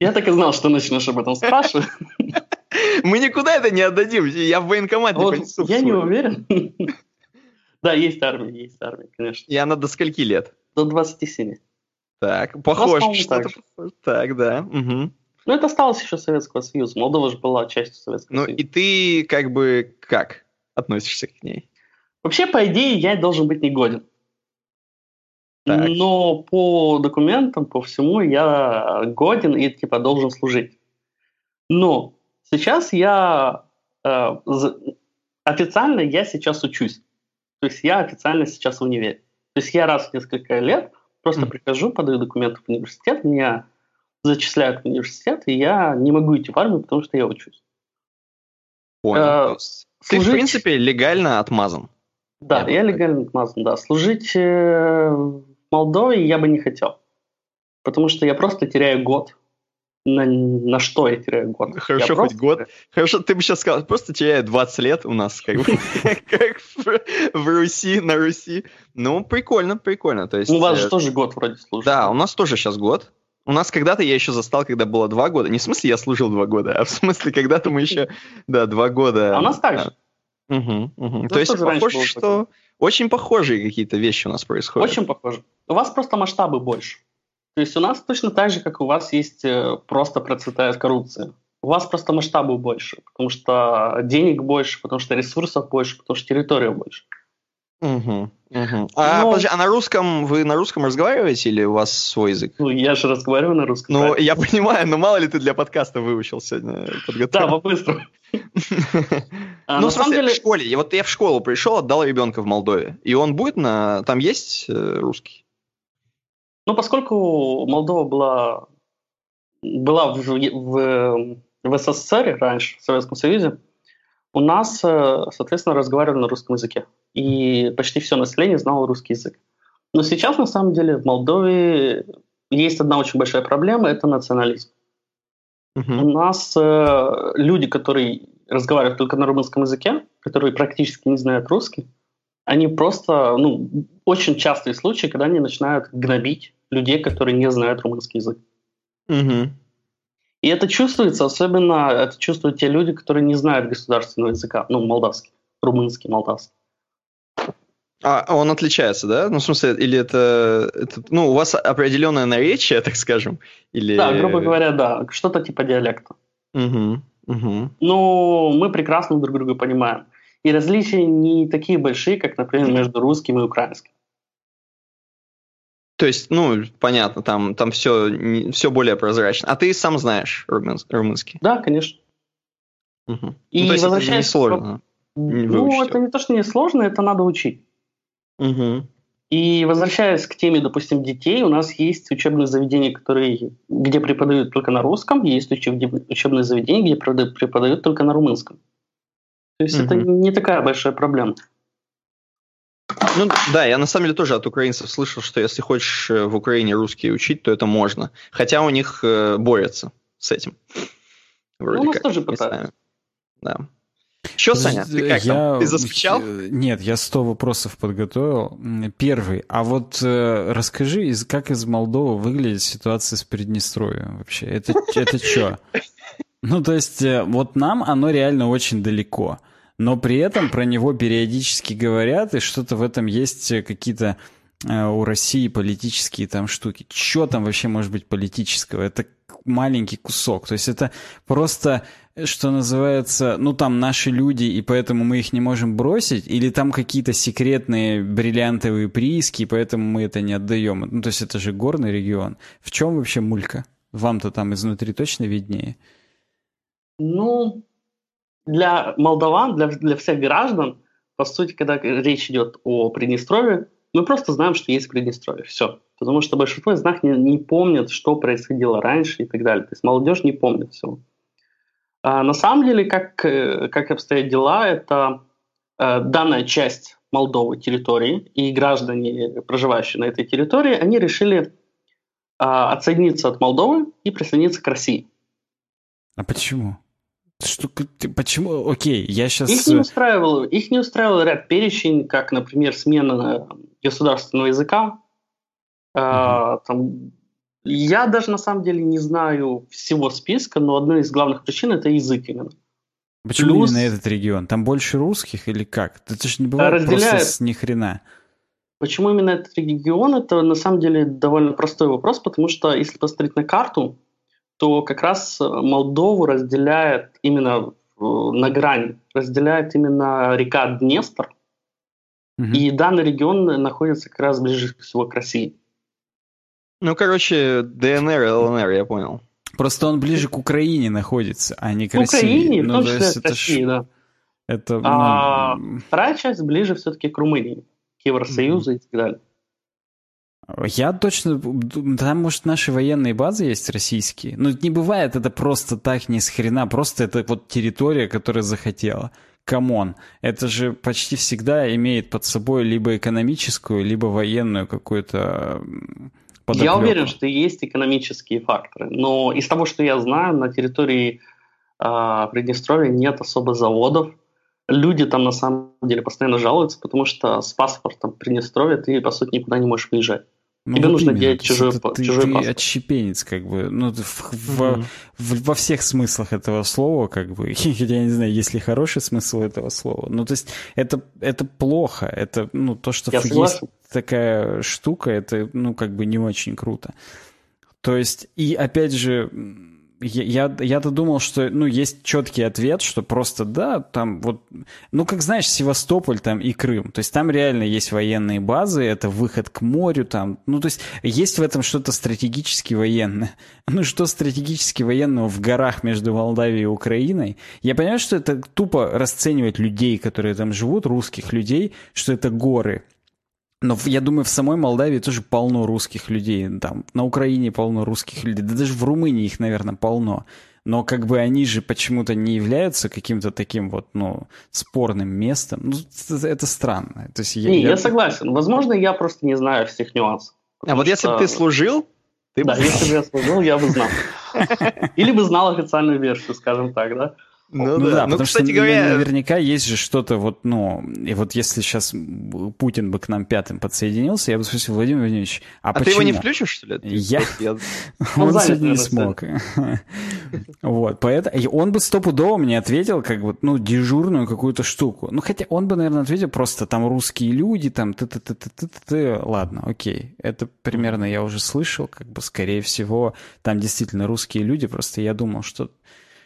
Я так и знал, что начнешь об этом спрашивать. Мы никуда это не отдадим. Я в военкомат не понесу. я не уверен. Да, есть армия, есть армия, конечно. И она до скольки лет? До 27. Так, похоже, что-то так да. мгм. Ну, это осталось еще Советского Союза. Молдова же была частью Советского Ну Союза. и ты как бы как относишься к ней? Вообще, по идее, я должен быть негоден. Так. Но по документам, по всему, я годен и типа должен служить. Но сейчас я э, официально я сейчас учусь. То есть я официально сейчас в универе. То есть я раз в несколько лет просто Мгм. прихожу, подаю документы в университет, меня зачисляют в университет, и я не могу идти в армию, потому что я учусь. Понял. Э, Ты, в служить- принципе, легально отмазан. Да, Я я легально отмазан, да. Служить э, в Молдове я бы не хотел. Потому что я просто теряю год. На, на что я теряю год? Хорошо, Я хоть просто- год. Хорошо, ты бы сейчас сказал, просто теряю 20 лет у нас, как в- Руси, на Руси. Ну, прикольно, прикольно. То есть, Ну, у вас э, же тоже год вроде служит. Да, у нас тоже сейчас год. У нас когда-то я еще застал, когда было два года. Не в смысле я служил два года, а в смысле когда-то мы еще, да, два года. А у нас так же. Мгм, мгм. То есть похоже, что очень похожие какие-то вещи у нас происходят. Очень похоже. У вас просто масштабы больше. То есть у нас точно так же, как у вас есть э, просто процветает коррупция. У вас просто масштабы больше, потому что денег больше, потому что ресурсов больше, потому что территория больше. Мгм, мгм. А, Ну- подожди, а на русском вы на русском разговариваете или у вас свой язык? Ну, я же разговариваю на русском. Ну, правильно? я понимаю, но мало ли ты для подкаста выучил сегодня да, подготовил. по-быстрому. А, ну, в самом деле, в школе. И вот я в школу пришел, отдал ребенка в Молдове. И он будет на... Там есть э, русский? Ну, поскольку Молдова была, была в, в, в СССР раньше, в Советском Союзе, у нас, э, соответственно, разговаривали на русском языке. И почти все население знало русский язык. Но сейчас, на самом деле, в Молдове есть одна очень большая проблема – это национализм. Мгм. У нас э, люди, которые разговаривают только на румынском языке, которые практически не знают русский, они просто, ну, очень частые случаи, когда они начинают гнобить людей, которые не знают румынский язык. Угу. И это чувствуется, особенно это чувствуют те люди, которые не знают государственного языка, ну, молдавский, румынский, молдавский. А он отличается, да? Ну, в смысле, или это, это ну, у вас определенное наречие, так скажем? Или... Да, грубо говоря, да, что-то типа диалекта. Угу, угу. Ну, мы прекрасно друг друга понимаем. И различия не такие большие, как, например, между русским и украинским. То есть, ну, понятно, там, там все, все более прозрачно. А ты сам знаешь румынский? Да, конечно. Угу. И ну, то есть это не сложно. Ну, это не то, что не сложно, это надо учить. Угу. И возвращаясь к теме, допустим, детей, у нас есть учебные заведения, которые, где преподают только на русском, есть учебные заведения, где преподают только на румынском. То есть угу. это не такая большая проблема. Ну да, я на самом деле тоже от украинцев слышал, что если хочешь э, в Украине русский учить, то это можно. Хотя у них э, борются с этим. Вроде ну, у нас как, тоже пытаются. Да. Что, Саня, ты как я... там? Ты заскучал? Нет, я 100 вопросов подготовил. Первый. А вот э, расскажи, как из Молдовы выглядит ситуация с Приднестровьем вообще? Это, это что? Ну, то есть, э, вот нам оно реально очень далеко. Но при этом про него периодически говорят, и что-то в этом есть э, какие-то э, у России политические там штуки. Что там вообще может быть политического? Это маленький кусок. То есть это просто что называется, ну там наши люди, и поэтому мы их не можем бросить, или там какие-то секретные бриллиантовые прииски, и поэтому мы это не отдаем. Ну то есть это же горный регион. В чем вообще мулька? Вам-то там изнутри точно виднее? Ну, для молдаван, для, для всех граждан, по сути, когда речь идет о Приднестровье, мы просто знаем, что есть Приднестровье. Все. Потому что большинство из нас не, не помнят, что происходило раньше и так далее. То есть молодежь не помнит всего. А на самом деле, как, э, как обстоят дела, это э, данная часть Молдовы территории и граждане, проживающие на этой территории, они решили э, отсоединиться от Молдовы и присоединиться к России. А почему? Что, почему? Окей, я сейчас... Их не э, устраивал, их не устраивал ряд перечень, как, например, смена государственного языка. Угу. А, там, я даже на самом деле не знаю всего списка, но одна из главных причин это язык именно. Почему Плюс... именно этот регион? Там больше русских или как? Это же не бывает разделяет... просто с ни хрена. Почему именно этот регион? Это на самом деле довольно простой вопрос, потому что если посмотреть на карту, то как раз Молдову разделяет именно на грани, разделяет именно река Днестр, угу. и данный регион находится как раз ближе всего к России. Ну, короче, ДНР и ЛНР, я понял. Просто он ближе к Украине находится, а не к, к России. Украине, ну, в том числе к России, ш... да. Это, ну... а вторая часть ближе все-таки к Румынии, к Евросоюзу mm-hmm. и так далее. Я точно... Там, может, наши военные базы есть российские? Ну, не бывает это просто так, ни с хрена. Просто это вот территория, которая захотела. Come on. Это же почти всегда имеет под собой либо экономическую, либо военную какую-то подоплеку. Я уверен, что есть экономические факторы. Но из того, что я знаю, на территории э, Приднестровья нет особо заводов. Люди там на самом деле постоянно жалуются, потому что с паспортом Приднестровья ты, по сути, никуда не можешь выезжать. Ну, Тебе вот нужно именно. делать чужой, ты, чужой ты паспорт. отщепенец, как бы. Ну, в, mm-hmm. в, во всех смыслах этого слова, как бы. Я не знаю, есть ли хороший смысл этого слова. Ну, то есть, это, это плохо. Это, ну, то, что Я есть такая штука, это, ну, как бы не очень круто. То есть, и опять же, я, я-то думал, что, ну, есть четкий ответ, что просто, да, там вот, ну, как знаешь, Севастополь там и Крым, то есть там реально есть военные базы, это выход к морю там, ну, то есть есть в этом что-то стратегически военное. Ну, что стратегически военного в горах между Молдавией и Украиной? Я понимаю, что это тупо расценивать людей, которые там живут, русских людей, что это горы, но я думаю, в самой Молдавии тоже полно русских людей. Там на Украине полно русских людей. Да даже в Румынии их, наверное, полно. Но как бы они же почему-то не являются каким-то таким вот, ну, спорным местом. Ну, это странно. То есть я, не, я... я согласен. Возможно, я просто не знаю всех нюансов. А вот что... если бы ты служил, ты Да, бы... если бы я служил, я бы знал. Или бы знал официальную версию, скажем так, да? Ну, ну да, да ну, потому кстати что говоря... наверняка есть же что-то вот, ну, и вот если сейчас Путин бы к нам пятым подсоединился, я бы спросил, Владимир Владимирович, а, а почему? ты его не включишь, что ли? Я... Он сегодня не смог. Вот, поэтому он бы стопудово мне ответил, как вот, ну, дежурную какую-то штуку. Ну, хотя он бы, наверное, ответил просто там русские люди, там, ты ты ты ты ты ты Ладно, окей. Это примерно я уже слышал, как бы, скорее всего, там действительно русские люди, просто я думал, что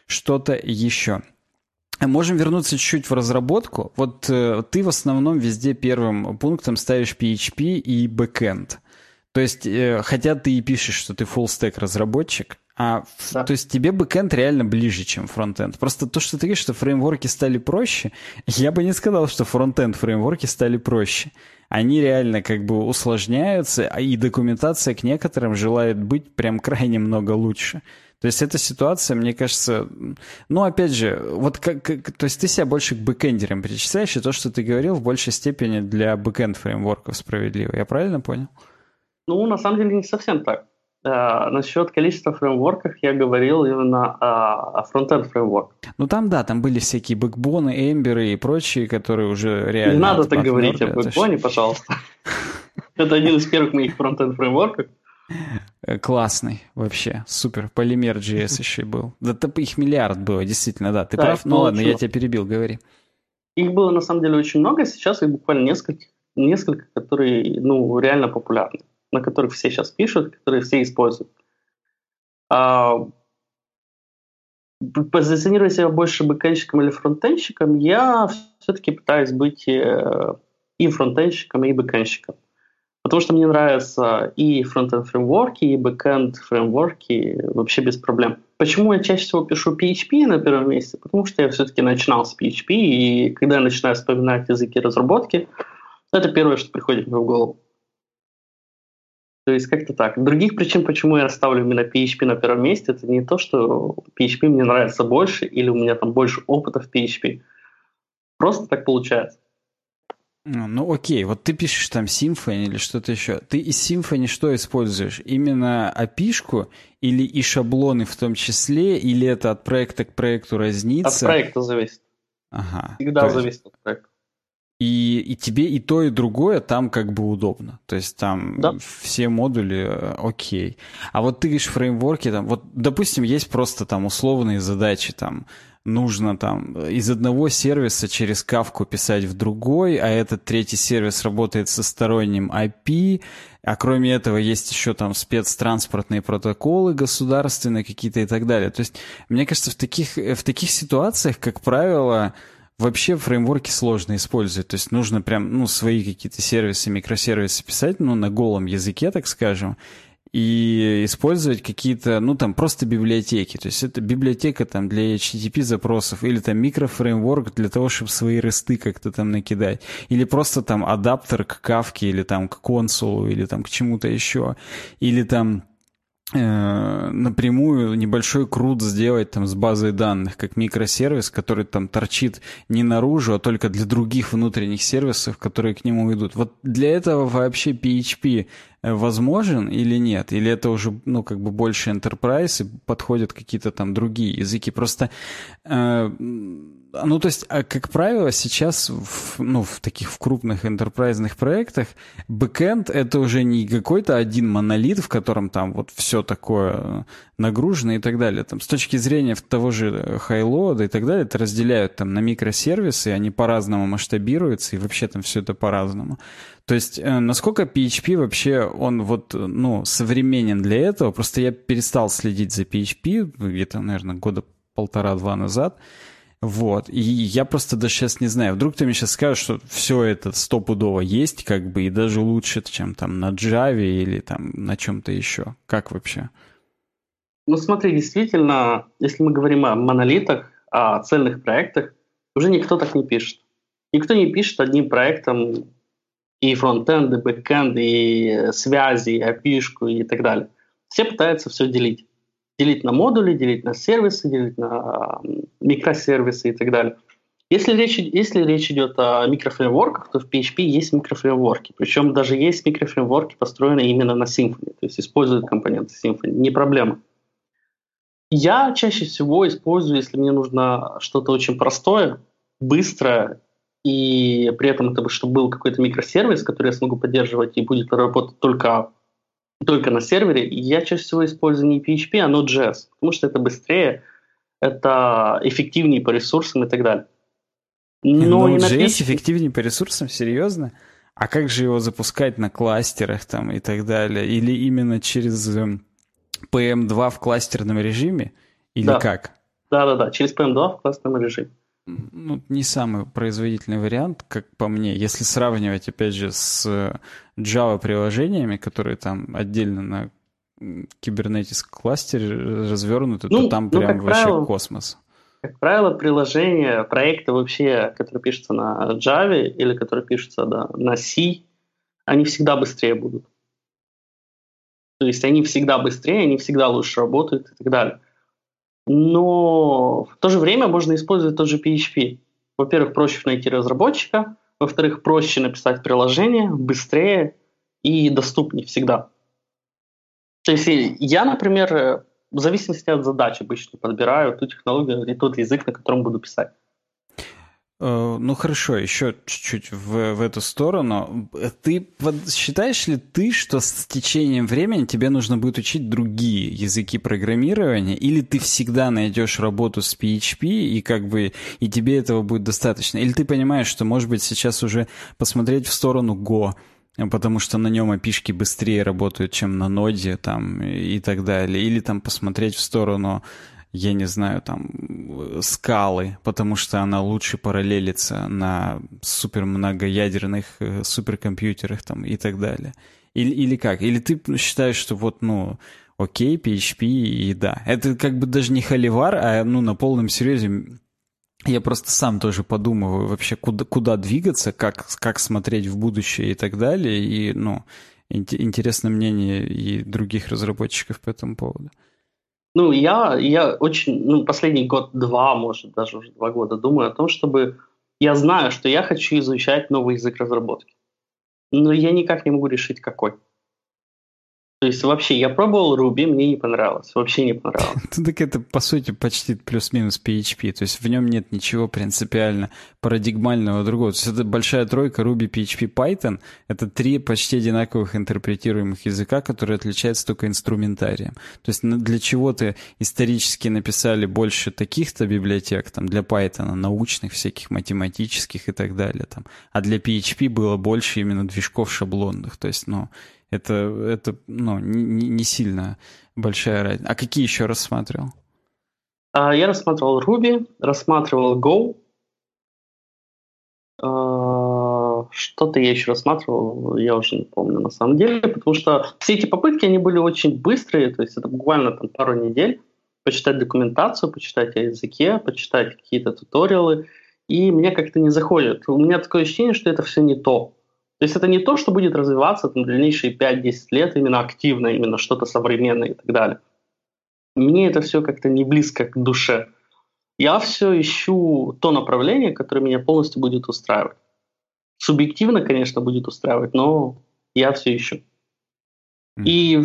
что-то еще. Можем вернуться чуть-чуть в разработку. Вот э, ты в основном везде первым пунктом ставишь PHP и backend. То есть, э, хотя ты и пишешь, что ты full stack разработчик, а, да. то есть тебе бэкэнд реально ближе, чем фронтенд. Просто то, что ты говоришь, что фреймворки стали проще, я бы не сказал, что фронтенд фреймворки стали проще. Они реально как бы усложняются, а и документация к некоторым желает быть прям крайне много лучше. То есть эта ситуация, мне кажется, ну, опять же, вот как, как то есть ты себя больше к бэкэндерам причисляешь, и то, что ты говорил, в большей степени для бэкэнд фреймворков справедливо. Я правильно понял? Ну, на самом деле не совсем так. Uh, насчет количества фреймворков я говорил именно о, о фронтенд фреймворк. Ну там да, там были всякие Backbone ы, Ember ы и прочие, которые уже реально... Не надо так говорить о Backbone е, пожалуйста. Это один из первых моих фронтенд фреймворков. Э, классный вообще, супер. Полимер JS еще был. Да их миллиард было, действительно, да. Ты да, прав? Ну ладно, я тебя перебил, говори. Их было на самом деле очень много, сейчас их буквально несколько, несколько, которые ну, реально популярны, на которых все сейчас пишут, которые все используют. А, позиционируя себя больше бэкэнщиком или фронтенщиком, я все-таки пытаюсь быть э, и фронтенщиком, и бэкэнщиком. Потому что мне нравятся и фронтенд фреймворки, и бэкенд фреймворки вообще без проблем. Почему я чаще всего пишу PHP на первом месте? Потому что я все-таки начинал с PHP, и когда я начинаю вспоминать языки разработки, это первое, что приходит мне в голову. То есть как-то так. Других причин, почему я ставлю именно PHP на первом месте, это не то, что PHP мне нравится больше или у меня там больше опыта в PHP. Просто так получается. Ну, ну окей, вот ты пишешь там Symfony или что-то еще. Ты из Symfony что используешь? Именно api или и шаблоны в том числе, или это от проекта к проекту разнится? От проекта зависит. Ага. Всегда есть... зависит от проекта. И, и тебе и то, и другое там как бы удобно. То есть там да. все модули э, окей. А вот ты говоришь фреймворки, там, вот, допустим, есть просто там условные задачи, там, нужно там из одного сервиса через кавку писать в другой, а этот третий сервис работает со сторонним IP, а кроме этого есть еще там спецтранспортные протоколы государственные какие-то и так далее. То есть, мне кажется, в таких, в таких ситуациях, как правило, вообще фреймворки сложно использовать. То есть нужно прям, ну, свои какие-то сервисы, микросервисы писать, ну, на голом языке, так скажем, и использовать какие-то, ну, там, просто библиотеки. То есть это библиотека там для HTTP запросов или там микрофреймворк для того, чтобы свои ресты как-то там накидать. Или просто там адаптер к кавке или там к консулу или там к чему-то еще. Или там Э, напрямую небольшой крут сделать там с базой данных, как микросервис, который там торчит не наружу, а только для других внутренних сервисов, которые к нему идут. Вот для этого вообще PHP возможен или нет? Или это уже, ну, как бы больше enterprise и подходят какие-то там другие языки? Просто э, ну, то есть, а, как правило, сейчас в, ну, в таких в крупных enterprise проектах бэкэнд — это уже не какой-то один монолит, в котором там вот все такое нагружено и так далее. Там, с точки зрения того же хайлода и так далее, это разделяют там на микросервисы, они по-разному масштабируются, и вообще там все это по-разному. То есть, э, насколько PHP вообще, он вот, ну, современен для этого? Просто я перестал следить за PHP где-то, наверное, года полтора-два назад, вот. И я просто даже сейчас не знаю. Вдруг ты мне сейчас скажешь, что все это стопудово есть, как бы, и даже лучше, чем там на Java или там на чем-то еще. Как вообще? Ну, смотри, действительно, если мы говорим о монолитах, о цельных проектах, уже никто так не пишет. Никто не пишет одним проектом и фронтенд, и бэкенд, и связи, и API и так далее. Все пытаются все делить делить на модули, делить на сервисы, делить на микросервисы и так далее. Если речь, если речь идет о микрофреймворках, то в PHP есть микрофреймворки. Причем даже есть микрофреймворки, построенные именно на Symfony. То есть используют компоненты Symfony. Не проблема. Я чаще всего использую, если мне нужно что-то очень простое, быстрое, и при этом это чтобы был какой-то микросервис, который я смогу поддерживать и будет работать только, только на сервере, я чаще всего использую не PHP, а Node.js, потому что это быстрее, это эффективнее по ресурсам и так далее. Но Node.js PHP... эффективнее по ресурсам? Серьезно? А как же его запускать на кластерах там и так далее? Или именно через PM2 в кластерном режиме? Или да. как? Да-да-да, через PM2 в кластерном режиме. Ну, не самый производительный вариант, как по мне. Если сравнивать, опять же, с Java-приложениями, которые там отдельно на Kubernetes кластере развернуты, ну, то там ну, прям вообще правило, космос. Как правило, приложения, проекты вообще, которые пишутся на Java или которые пишутся да, на C, они всегда быстрее будут. То есть они всегда быстрее, они всегда лучше работают и так далее. Но в то же время можно использовать тот же PHP. Во-первых, проще найти разработчика, во-вторых, проще написать приложение, быстрее и доступнее всегда. То есть я, например, в зависимости от задач обычно подбираю ту технологию и тот язык, на котором буду писать. Э, ну хорошо, еще чуть-чуть в, в эту сторону. Ты считаешь ли ты, что с течением времени тебе нужно будет учить другие языки программирования, или ты всегда найдешь работу с PHP и как бы и тебе этого будет достаточно? Или ты понимаешь, что может быть сейчас уже посмотреть в сторону Go, потому что на нем опишки быстрее работают, чем на ноде там и так далее. Или там посмотреть в сторону, я не знаю, там скалы, потому что она лучше параллелится на супермногоядерных э, суперкомпьютерах там и так далее. Или, или как? Или ты считаешь, что вот, ну, окей, PHP и да. Это как бы даже не холивар, а ну на полном серьезе я просто сам тоже подумываю вообще, куда, куда двигаться, как, как смотреть в будущее и так далее. И, ну, интересно мнение и других разработчиков по этому поводу. Ну, я, я очень, ну, последний год-два, может, даже уже два года думаю о том, чтобы... Я знаю, что я хочу изучать новый язык разработки. Но я никак не могу решить, какой. То есть вообще я пробовал Ruby, мне не понравилось, вообще не понравилось. Ну, так это по сути почти плюс-минус PHP, то есть в нем нет ничего принципиально парадигмального другого. То есть это большая тройка Ruby, PHP, Python. Это три почти одинаковых интерпретируемых языка, которые отличаются только инструментарием. То есть для чего-то исторически написали больше таких-то библиотек, там для Python, научных всяких, математических и так далее. Там. А для PHP было больше именно движков шаблонных. То есть, ну, это, это ну, не, не сильно большая разница. А какие еще рассматривал? А, я рассматривал Ruby, рассматривал Go. А, что-то я еще рассматривал, я уже не помню на самом деле, потому что все эти попытки, они были очень быстрые, то есть это буквально там пару недель, почитать документацию, почитать о языке, почитать какие-то туториалы, и мне как-то не заходит. У меня такое ощущение, что это все не то. То есть это не то, что будет развиваться там, дальнейшие 5-10 лет именно активно, именно что-то современное и так далее. Мне это все как-то не близко к душе. Я все ищу то направление, которое меня полностью будет устраивать. Субъективно, конечно, будет устраивать, но я все ищу. Mm. И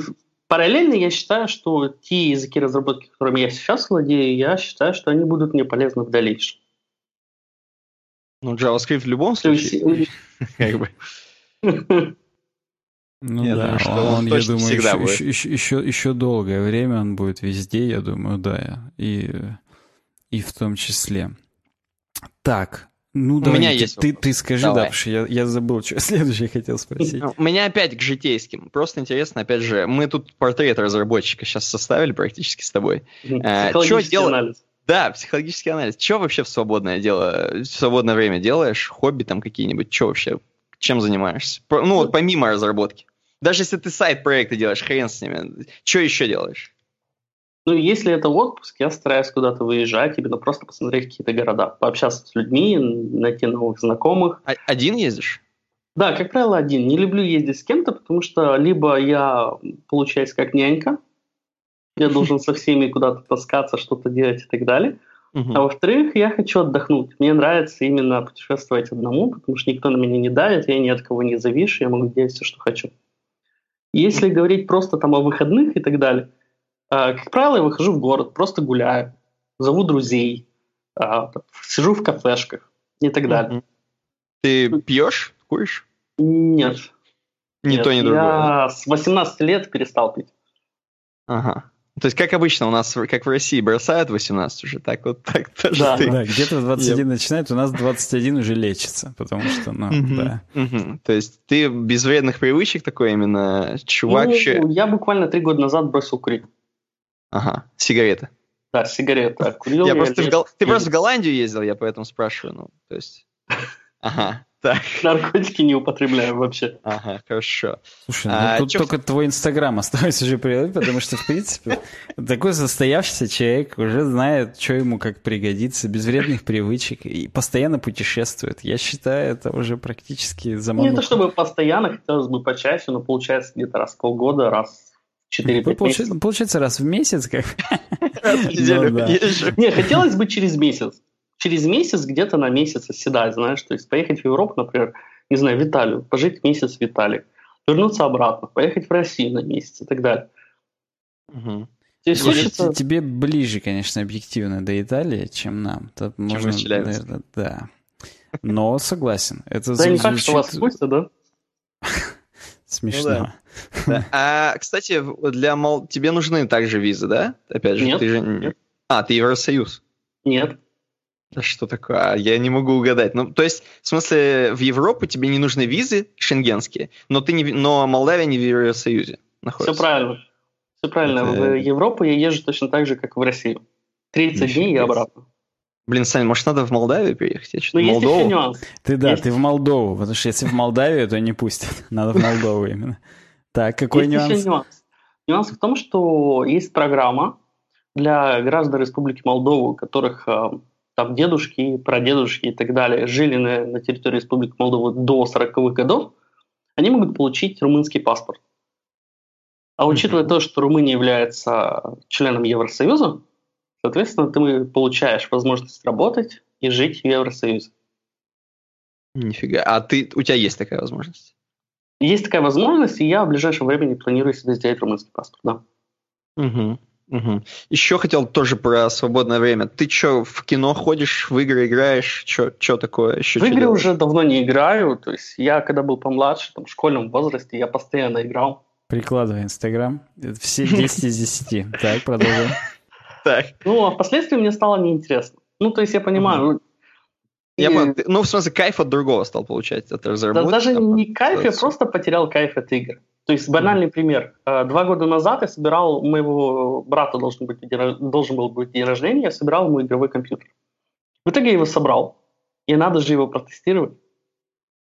параллельно я считаю, что те языки разработки, которыми я сейчас владею, я считаю, что они будут мне полезны в дальнейшем. Ну, JavaScript в любом случае. Как бы. Ну я да, думаю, что он, он я думаю, всегда еще, будет. Еще, еще, еще долгое время он будет везде, я думаю, да, и, и в том числе. Так, ну, да, У меня есть ты, ты скажи, Давай. да, потому что я, я забыл, что следующее хотел спросить. У меня опять к житейским. Просто интересно, опять же, мы тут портрет разработчика сейчас составили практически с тобой. Э, Психологический что анализ. Да, психологический анализ. Что вообще в свободное дело, в свободное время делаешь? Хобби там какие-нибудь? Что вообще чем занимаешься? Ну, вот помимо разработки. Даже если ты сайт-проекты делаешь, хрен с ними. Что еще делаешь? Ну, если это отпуск, я стараюсь куда-то выезжать, именно просто посмотреть какие-то города, пообщаться с людьми, найти новых знакомых. А один ездишь? Да, как правило, один. Не люблю ездить с кем-то, потому что либо я получаюсь как нянька, я должен со всеми куда-то таскаться, что-то делать и так далее. Uh-huh. А во-вторых, я хочу отдохнуть. Мне нравится именно путешествовать одному, потому что никто на меня не давит, я ни от кого не завишу, я могу делать все, что хочу. Если говорить просто там о выходных и так далее, Э, как правило, я выхожу в город, просто гуляю, зову друзей, э, сижу в кафешках и так далее. Ты пьешь, куришь? Нет. Ни Нет, то, ни другое. Я с 18 лет перестал пить. Ага. То есть, как обычно, у нас, как в России, бросают 18 уже, так вот, так тоже Да. ты. Да, где-то в 21 начинает, у нас 21 уже лечится, потому что, ну, Мгм, да. мгм. То есть, ты без вредных привычек такой именно чувак Ну, еще... я буквально три года назад бросил курить. Ага, сигареты. Да, сигареты. Курил Я просто в Гол- Ты просто в Голландию ездил, я поэтому спрашиваю, ну, то есть... Ага, так, Наркотики не употребляю вообще. ага, хорошо. Слушай, ну А, тут чё- только твой Инстаграм осталось уже приводить, потому что, в принципе, такой состоявшийся человек уже знает, что ему как пригодится, без вредных привычек, и постоянно путешествует. Я считаю, это уже практически Не замануха. то чтобы постоянно, хотелось бы почаще, но получается где-то раз в полгода, раз в 4-5 Вы, получается, получается, раз в месяц, как... Раз в неделю. Не, хотелось бы через месяц. Через месяц где-то на месяц оседать, знаешь, то есть поехать в Европу, например, не знаю, в Италию, пожить месяц в Италии, вернуться обратно, поехать в Россию на месяц и так далее. То есть Слушай, тебе ближе, конечно, объективно до Италии, чем нам. Тут можно, из Челябинска. наверное, да. Но согласен. Это Да, не зву- так, что вас звучит спустят, да? смешно. Да. А, кстати, для Мол... тебе нужны также визы, да? Опять же, Нет, ты же... нет. А, ты Евросоюз. Нет. Да что такое? А, Я не могу угадать. Ну, то есть, в смысле, в Европу тебе не нужны визы шенгенские, но ты не, но Молдавия не в Евросоюзе Все находится. правильно. Все правильно. Это- В Европу я езжу точно так же, как в Россию. 30 Нифига дней и обратно. Блин, Сань, может, надо в Молдавию переехать? Я что-то Но есть еще Молдову. нюанс. Ты да, Есть- ты в Молдову, потому что если в Молдавию, то не пустят. Надо в Молдову именно. Так, какой есть еще нюанс? нюанс. Нюанс в том, что есть программа для граждан Республики Молдова, у которых э, там дедушки, прадедушки и так далее жили на, на территории Республики Молдова до 40-х годов, они могут получить румынский паспорт. А учитывая то, что Румыния является членом Евросоюза, соответственно, ты получаешь возможность работать и жить в Евросоюзе. Нифига. А ты, у тебя есть такая возможность? Есть такая возможность, и я в ближайшее время не планирую себе сделать румынский паспорт. Да. Угу. Угу. Еще хотел тоже про свободное время. Ты что, в кино ходишь, в игры играешь? Что такое? Еще В игры уже давно не играю. То есть я, когда был помладше, там, в школьном возрасте, я постоянно играл. Прикладывай Инстаграм. Все 10 из 10. Так, продолжаем. Так. Ну, а впоследствии мне стало неинтересно. Ну, то есть я понимаю... Я. Ты- ну, в смысле, кайф от другого стал получать, от Да разработки. даже не кайф, я просто потерял кайф от игр. То есть банальный пример. Э, Два года назад я собирал, моего брата должен, быть должен был быть день рождения, я собирал ему игровой компьютер. В итоге я его собрал, и надо же его протестировать.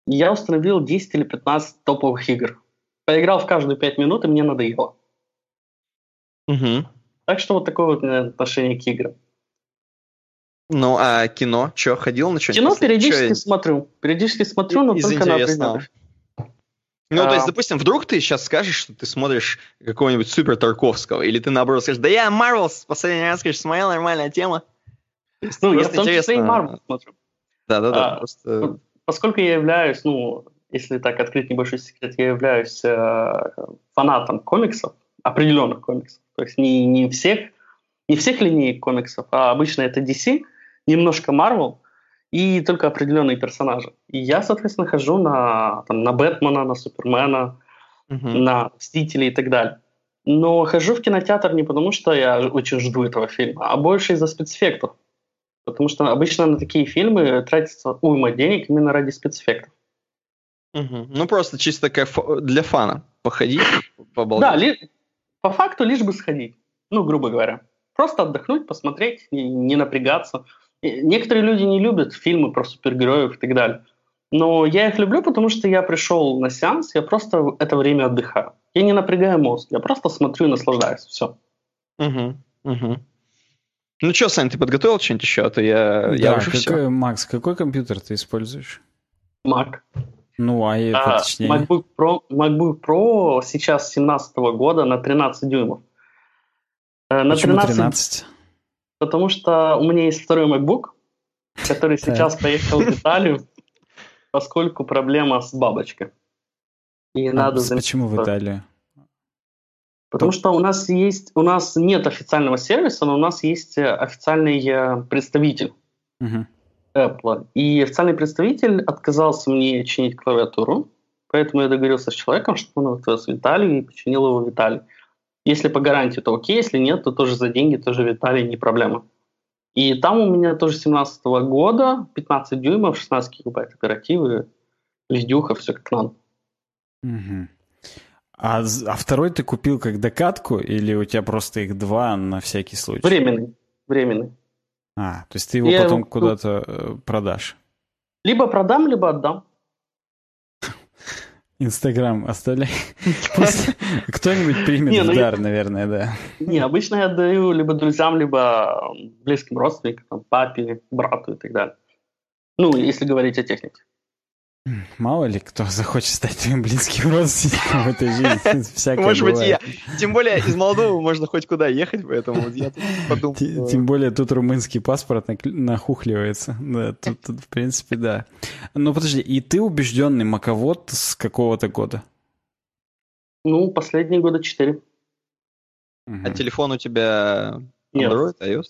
Я установил 10 или 15 топовых игр. Поиграл в каждую 5 минут, и мне надоело. Мгм. Так что вот такое вот отношение к играм. Ну, а кино? Че, ходил на что-нибудь? Кино периодически чё смотрю. Периодически смотрю, но из только на интересного? определенных. Ну, то есть, А. допустим, вдруг ты сейчас скажешь, что ты смотришь какого-нибудь супер Тарковского, или ты наоборот скажешь, да я Марвел последний раз, конечно, смотрел, нормальная тема. Есть Ну, я в том числе и. Марвел смотрю. Да-да-да, А, просто... Поскольку я являюсь, ну, если так открыть небольшой секрет, я являюсь э, фанатом комиксов, определенных комиксов. То есть не, не всех, не всех линеек комиксов, а обычно это DC, немножко Marvel и только определенные персонажи. И я, соответственно, хожу на, там, на Бэтмена, на Супермена, Мгм. на Мстителей и так далее. Но хожу в кинотеатр не потому, что я очень жду этого фильма, а больше из-за спецэффектов. Потому что обычно на такие фильмы тратится уйма денег именно ради спецэффектов. Мгм. Ну, просто чисто фо- для фана. Походить, побалдеть. Да, ли- по факту лишь бы сходить. Ну, грубо говоря. Просто отдохнуть, посмотреть, не, не напрягаться. Некоторые люди не любят фильмы про супергероев и так далее. Но я их люблю, потому что я пришел на сеанс, я просто это время отдыхаю. Я не напрягаю мозг, я просто смотрю и наслаждаюсь. Все. Мгм. Мгм. Ну что, Сань, ты подготовил что-нибудь еще? А то я, я Да, уже все. какой, Макс, какой компьютер ты используешь? Mac. Ну, а это А, точнее... MacBook, Pro, MacBook Pro сейчас 17 года на 13 дюймов. Э, На Почему 13, 13? Потому что у меня есть второй MacBook, который сейчас поехал в Италию, поскольку проблема с бабочкой. И А, надо почему в. Италию? Потому что у нас есть, у нас нет официального сервиса, но у нас есть э, официальный э, представитель Мгм. Apple. И официальный представитель отказался мне чинить клавиатуру, поэтому я договорился с человеком, чтобы он отвез Виталию и починил его Виталий. Если по гарантии, то окей, если нет, то тоже за деньги, тоже Виталий, не проблема. И там у меня тоже 17 года, 15 дюймов, 16 гигабайт оперативы, видюха, все как надо. Мгм. А, а второй ты купил как докатку, или у тебя просто их два на всякий случай? Временный, временный. А, то есть ты его Я потом его- куда-то э, продашь. Либо продам, либо отдам. Инстаграм оставляй. Кто-нибудь примет Не, ну в я- дар, наверное, да. Не, обычно я отдаю либо друзьям, либо близким родственникам, папе, брату и так далее. Ну, если говорить о технике. Мало ли кто захочет стать твоим близким родственником в этой жизни. Всякое Может быть, бывает. я. Тем более из Молдовы можно хоть куда ехать, поэтому вот я тут подумал. Тем более тут румынский паспорт нахухливается. Да, тут, тут, в принципе, да. Ну, подожди, и ты убежденный маковод с какого-то года? Ну, последние года четыре. А телефон у тебя Нет, Android, iOS?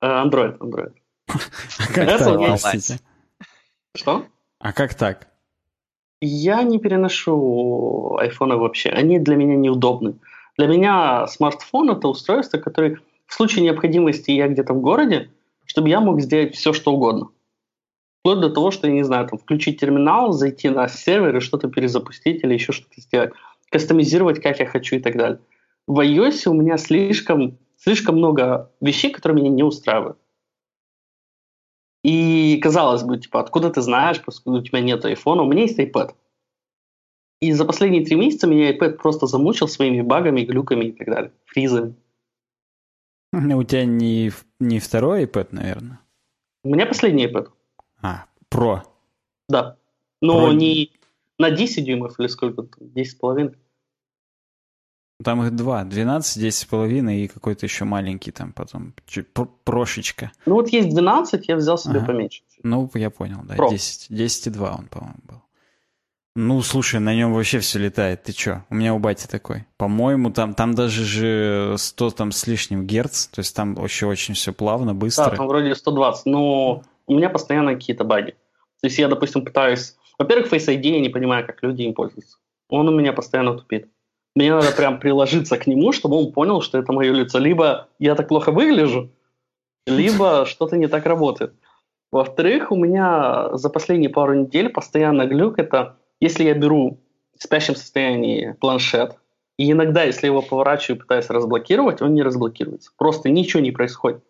э, Android, Android. Как так? Что? А как так? Я не переношу айфоны вообще. Они для меня неудобны. Для меня смартфон это устройство, которое в случае необходимости я где-то в городе, чтобы я мог сделать все, что угодно. Вплоть до того, что, я не знаю, там, включить терминал, зайти на сервер и что-то перезапустить или еще что-то сделать. Кастомизировать, как я хочу и так далее. В iOS у меня слишком, слишком много вещей, которые меня не устраивают. И казалось бы, типа, откуда ты знаешь, поскольку у тебя нет айфона, у меня есть iPad. И за последние три месяца меня iPad просто замучил своими багами, глюками и так далее, фризами. У тебя не, не второй iPad, наверное? У меня последний iPad, А, Pro. да. Но Вроде- не на 10 дюймов или сколько там, 10,5. Там их два. 12, 10,5 и какой-то еще маленький там потом. Чуть прошечка. Ну вот есть 12, я взял себе Ага. поменьше. Ну, я понял, да. Pro. 10, 10,2 он, по-моему, был. Ну, слушай, на нем вообще все летает. Ты чё? У меня у бати такой. По-моему, там, там даже же 100 там с лишним герц. То есть там вообще очень все плавно, быстро. Да, там вроде 120, но у меня постоянно какие-то баги. То есть я, допустим, пытаюсь... Во-первых, Face ID я не понимаю, как люди им пользуются. Он у меня постоянно тупит. Мне надо прям приложиться к нему, чтобы он понял, что это мое лицо. Либо я так плохо выгляжу, либо что-то не так работает. Во-вторых, у меня за последние пару недель постоянно глюк это, если я беру в спящем состоянии планшет, и иногда, если его поворачиваю и пытаюсь разблокировать, он не разблокируется. Просто ничего не происходит.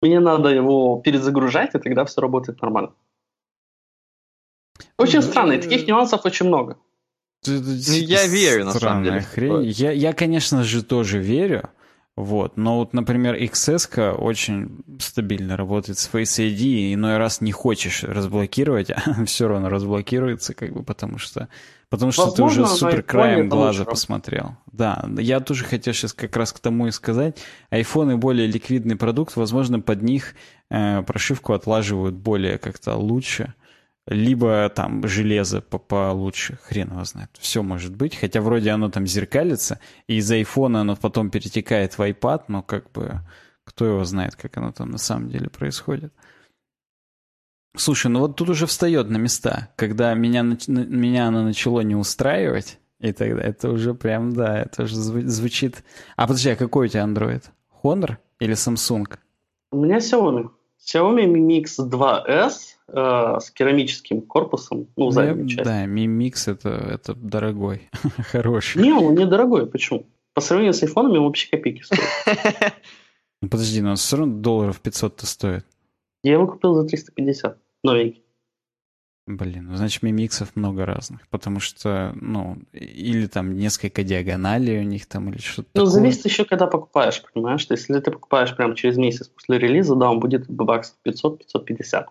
Мне надо его перезагружать, и тогда все работает нормально. Очень странно, и таких нюансов очень много. Это я верю, на самом деле, хрень. Я, я, конечно же, тоже верю. Вот. Но вот, например, XS очень стабильно работает с Face ID, и иной раз не хочешь разблокировать, а все равно разблокируется, как бы, потому что, потому что ты уже Возможно, супер краем глаза лучше. посмотрел. Да, я тоже хотел сейчас как раз к тому и сказать. Айфоны более ликвидный продукт, возможно, под них э, прошивку отлаживают более как-то лучше либо там железо по- получше, хрен его знает. Все может быть, хотя вроде оно там зеркалится, и из айфона оно потом перетекает в iPad, но как бы кто его знает, как оно там на самом деле происходит. Слушай, ну вот тут уже встает на места, когда меня, меня оно начало не устраивать, и тогда это уже прям, да, это уже зву- звучит... А подожди, а какой у тебя Android? Honor или Samsung? У меня Xiaomi. Xiaomi Mi Mix 2S э, с керамическим корпусом, ну, Я- задняя часть. да, Mi Mix это, это дорогой, хороший. Не, он недорогой, почему? По сравнению с айфонами он вообще копейки стоит. Ну, подожди, но все равно долларов 500-то стоит. Я его купил за 350, новенький. Блин, ну, значит, мимиксов много разных. Потому что, ну, или там несколько диагоналей у них там, или что-то Ну, такое. зависит еще, когда покупаешь, понимаешь? Если ты покупаешь прямо через месяц после релиза, да, он будет баксов 500-550.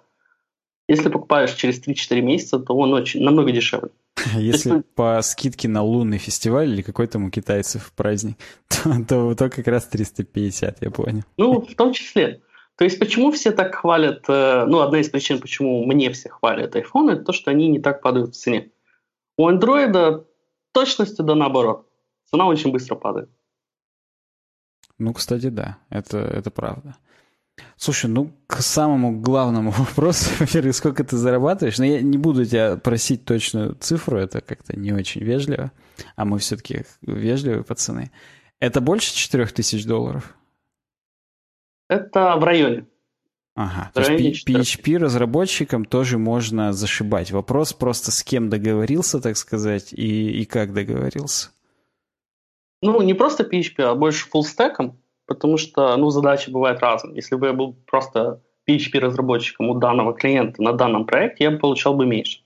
Если покупаешь через 3-4 месяца, то он очень, намного дешевле. Если есть- по скидке на лунный фестиваль или какой там у китайцев праздник, то, то, то как раз 350, я понял. Ну, в том числе. То есть, почему все так хвалят, э, ну, одна из причин, почему мне все хвалят iPhone, это то, что они не так падают в цене. У Android точностью да наоборот. цена очень быстро падает. Ну, кстати, да, это, это правда. Слушай, ну, к самому главному вопросу, во-первых, сколько ты зарабатываешь, но я не буду тебя просить точную цифру, это как-то не очень вежливо, а мы все-таки вежливые пацаны. Это больше 4000 долларов? Это в районе. Ага, то есть PHP-разработчикам тоже можно зашибать. Вопрос просто с кем договорился, так сказать, и, и как договорился. Ну, не просто PHP, а больше фуллстеком, потому что, ну, задачи бывают разные. Если бы я был просто PHP-разработчиком у данного клиента на данном проекте, я бы получал бы меньше.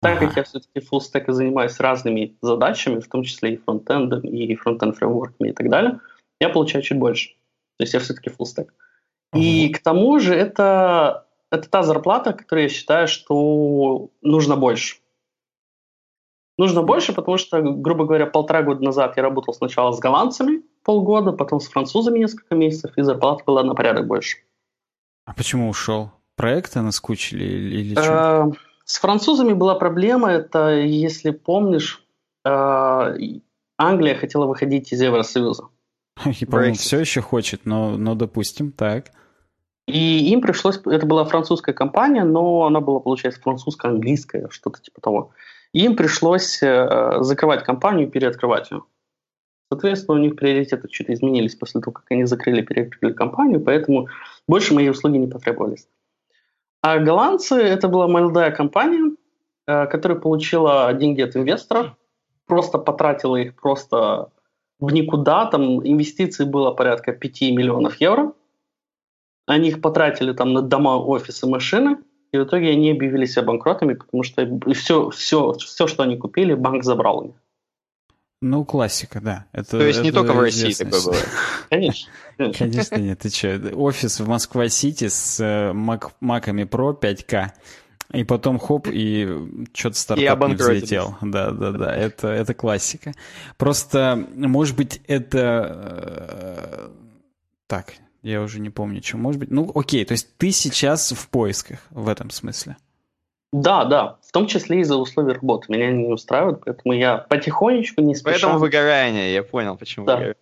Так ага. как я все-таки фуллстек занимаюсь разными задачами, в том числе и фронтендом, и фронтенд фреймворками и так далее, я получаю чуть больше. То есть я все-таки фуллстек. И к тому же это, это та зарплата, которую я считаю, что нужно больше. Нужно больше, потому что, грубо говоря, полтора года назад я работал сначала с голландцами полгода, потом с французами несколько месяцев, и зарплата была на порядок больше. А почему ушел? Проекты наскучили или, или что? Э, с французами была проблема, это, если помнишь, э, Англия хотела выходить из Евросоюза. И, по-моему, все еще хочет, но, но допустим, так. И им пришлось, это была французская компания, но она была, получается, французско-английская, что-то типа того. И им пришлось э, закрывать компанию и переоткрывать ее. Соответственно, у них приоритеты чуть изменились после того, как они закрыли, переоткрыли компанию, поэтому больше мои услуги не потребовались. А голландцы, это была молодая компания, э, которая получила деньги от инвесторов, просто потратила их просто в никуда, там инвестиций было порядка 5 миллионов евро – они их потратили там на дома, офисы, машины, и в итоге они объявили себя банкротами, потому что все, все, все, что они купили, банк забрал у них. Ну, классика, да. Это, То есть это не только в России такое было? Конечно. Конечно нет, ты что? Офис в Москва-Сити с э, Мак, Маками Pro 5К. И потом хоп, и что-то стартап не взлетел. Да, да, да, это, это классика. Просто, может быть, это... Э, так, я уже не помню, что может быть. Ну, окей, то есть ты сейчас в поисках в этом смысле. Да, да, в том числе из-за условий работы. Меня не устраивают, поэтому я потихонечку, не спеша... Поэтому выгорание, я понял, почему да. выгорание.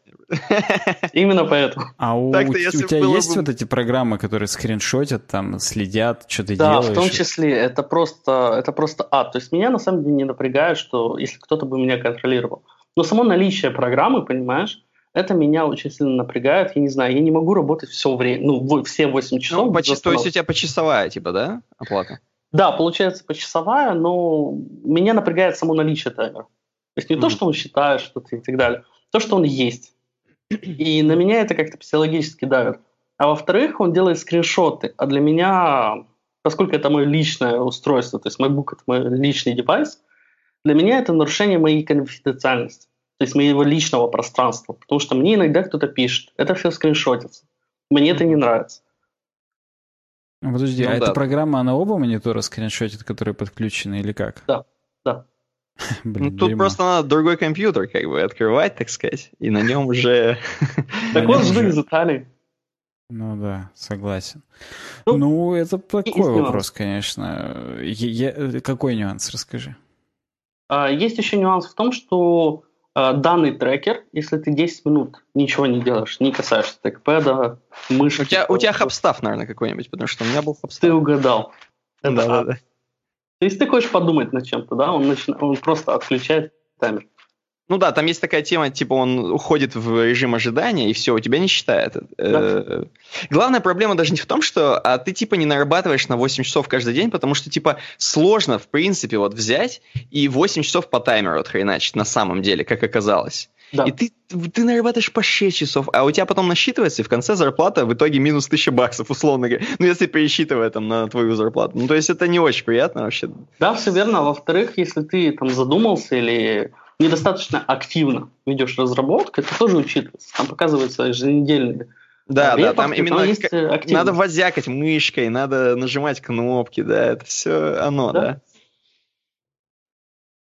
Именно поэтому. А у, у тебя есть бы... вот эти программы, которые скриншотят, там, следят, что ты да, делаешь? Да, в том числе. Это просто, это просто ад. То есть меня на самом деле не напрягает, что если кто-то бы меня контролировал. Но само наличие программы, понимаешь, это меня очень сильно напрягает. Я не знаю, я не могу работать все время, ну, все 8 часов. Ну, почти, то есть у тебя почасовая, типа, да, оплата? Да, получается почасовая, но меня напрягает само наличие таймера. То есть не mm-hmm. то, что он считает что-то и так далее, то, что он есть. И на меня это как-то психологически давит. А во-вторых, он делает скриншоты. А для меня, поскольку это мое личное устройство, то есть MacBook это мой личный девайс, для меня это нарушение моей конфиденциальности то есть моего личного пространства. Потому что мне иногда кто-то пишет, это все скриншотится. Мне это не нравится. Ну, подожди, ну, а да. эта программа, она оба монитора скриншотит, которые подключены, или как? Да, да. Блин, ну, тут дерьмо. просто надо другой компьютер как бы открывать, так сказать, и на нем уже... Так вот жду результаты. Ну да, согласен. Ну, ну это такой вопрос, конечно. Какой нюанс, расскажи. А, есть еще нюанс в том, что данный трекер, если ты 10 минут ничего не делаешь, не касаешься текпэда, мышки... У тебя, у тебя хабстав, наверное, какой-нибудь, потому что у меня был хабстав. Ты угадал. Да, да, да. Если ты хочешь подумать над чем-то, да, он, начи... он просто отключает таймер. Ну да, там есть такая тема, типа он уходит в режим ожидания, и все, у тебя не считает. Да. Э, главная проблема даже не в том, что а ты типа не нарабатываешь на 8 часов каждый день, потому что типа сложно, в принципе, вот взять и 8 часов по таймеру отхреначить на самом деле, как оказалось. Да. И ты, ты нарабатываешь по 6 часов, а у тебя потом насчитывается, и в конце зарплата в итоге минус 1000 баксов, условно говоря. Ну, если пересчитывая там на твою зарплату. Ну, то есть это не очень приятно вообще. Да, все верно. Во-вторых, если ты там задумался или недостаточно активно ведешь разработку, это тоже учитывается. Там показываются еженедельные да, да, там именно есть как, надо возякать мышкой, надо нажимать кнопки, да, это все оно, да.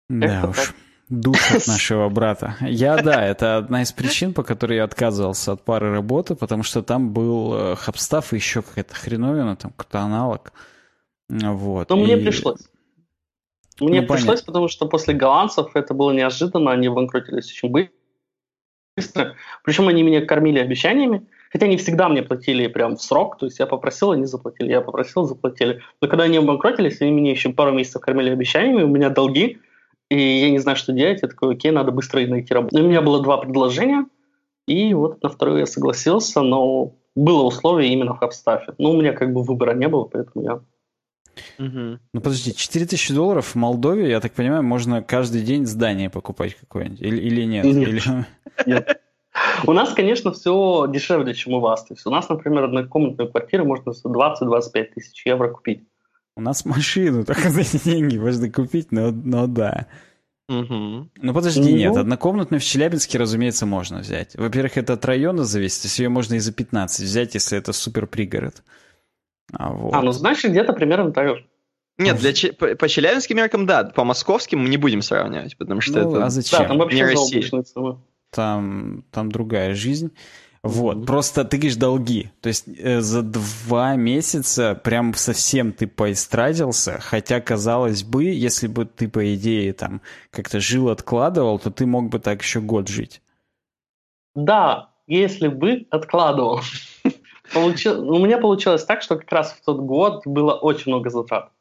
Да, да уж, душит нашего брата. Я, да, это одна из причин, по которой я отказывался от пары работы, потому что там был э, хабстав и еще какая-то хреновина, там какой-то аналог. Вот. Но и... мне пришлось. Мне ну, пришлось, понятно. потому что после голландцев это было неожиданно, они банкротились очень быстро. Причем они меня кормили обещаниями, хотя не всегда мне платили прям в срок, то есть я попросил, они заплатили, я попросил, заплатили. Но когда они банкротились, они меня еще пару месяцев кормили обещаниями, у меня долги, и я не знаю, что делать, я такой, окей, надо быстро найти работу. У меня было два предложения, и вот на второе я согласился, но было условие именно в Хабстафе. Но у меня как бы выбора не было, поэтому я Угу. Ну подожди, 4000 долларов в Молдове, я так понимаю, можно каждый день здание покупать какое-нибудь, или, или нет? Нет. Или... нет. У нас, конечно, все дешевле, чем у вас. То есть у нас, например, однокомнатную квартиру можно за 20-25 тысяч евро купить. У нас машину только за эти деньги можно купить, но, но да. Угу. Ну подожди, ну, нет, однокомнатную в Челябинске, разумеется, можно взять. Во-первых, это от района зависит, то есть ее можно и за 15 взять, если это супер пригород. А, вот. а ну значит, где-то примерно так же. Нет, для, по, по челябинским меркам, да, по московским мы не будем сравнивать, потому что ну, это а зачем? Да, там вообще не Россия. Там, там другая жизнь. Вот, mm-hmm. просто ты говоришь долги. То есть э, за два месяца прям совсем ты поистрадился, хотя, казалось бы, если бы ты, по идее, там как-то жил, откладывал, то ты мог бы так еще год жить. Да, если бы откладывал. Получи... У меня получилось так, что как раз в тот год было очень много затрат.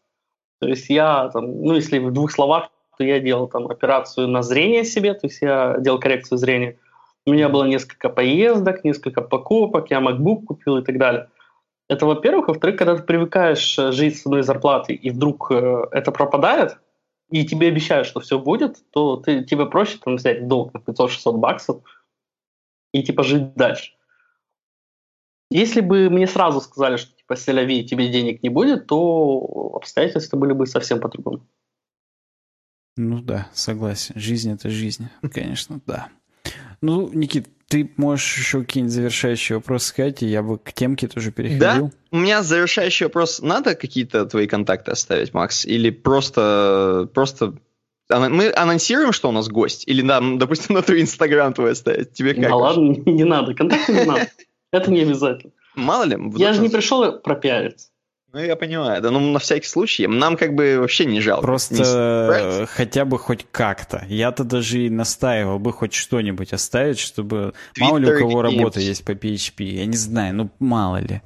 То есть я, там, ну если в двух словах, то я делал там операцию на зрение себе, то есть я делал коррекцию зрения. У меня было несколько поездок, несколько покупок, я MacBook купил и так далее. Это, во-первых. Во-вторых, когда ты привыкаешь э, жить с одной зарплатой, и вдруг э, это пропадает, и тебе обещают, что все будет, то ты, тебе проще там, взять долг на 500-600 баксов и типа жить дальше. Если бы мне сразу сказали, что типа Селяви тебе денег не будет, то обстоятельства были бы совсем по-другому. Ну да, согласен. Жизнь это жизнь, конечно, да. Ну, Никит, ты можешь еще какие-нибудь завершающие вопросы сказать, и я бы к темке тоже переходил. Да, у меня завершающий вопрос. Надо какие-то твои контакты оставить, Макс? Или просто, просто мы анонсируем, что у нас гость? Или нам, допустим, на твой инстаграм твой оставить? Тебе как? Да ладно, не надо, контакты не надо. Это не обязательно. Мало ли. Я же не пришел пропиариться. Ну, я понимаю, да, ну, на всякий случай, нам как бы вообще не жалко. Просто не хотя бы хоть как-то. Я-то даже и настаивал бы хоть что-нибудь оставить, чтобы... Twitter мало ли у кого работа есть по PHP, я не знаю, ну, мало ли.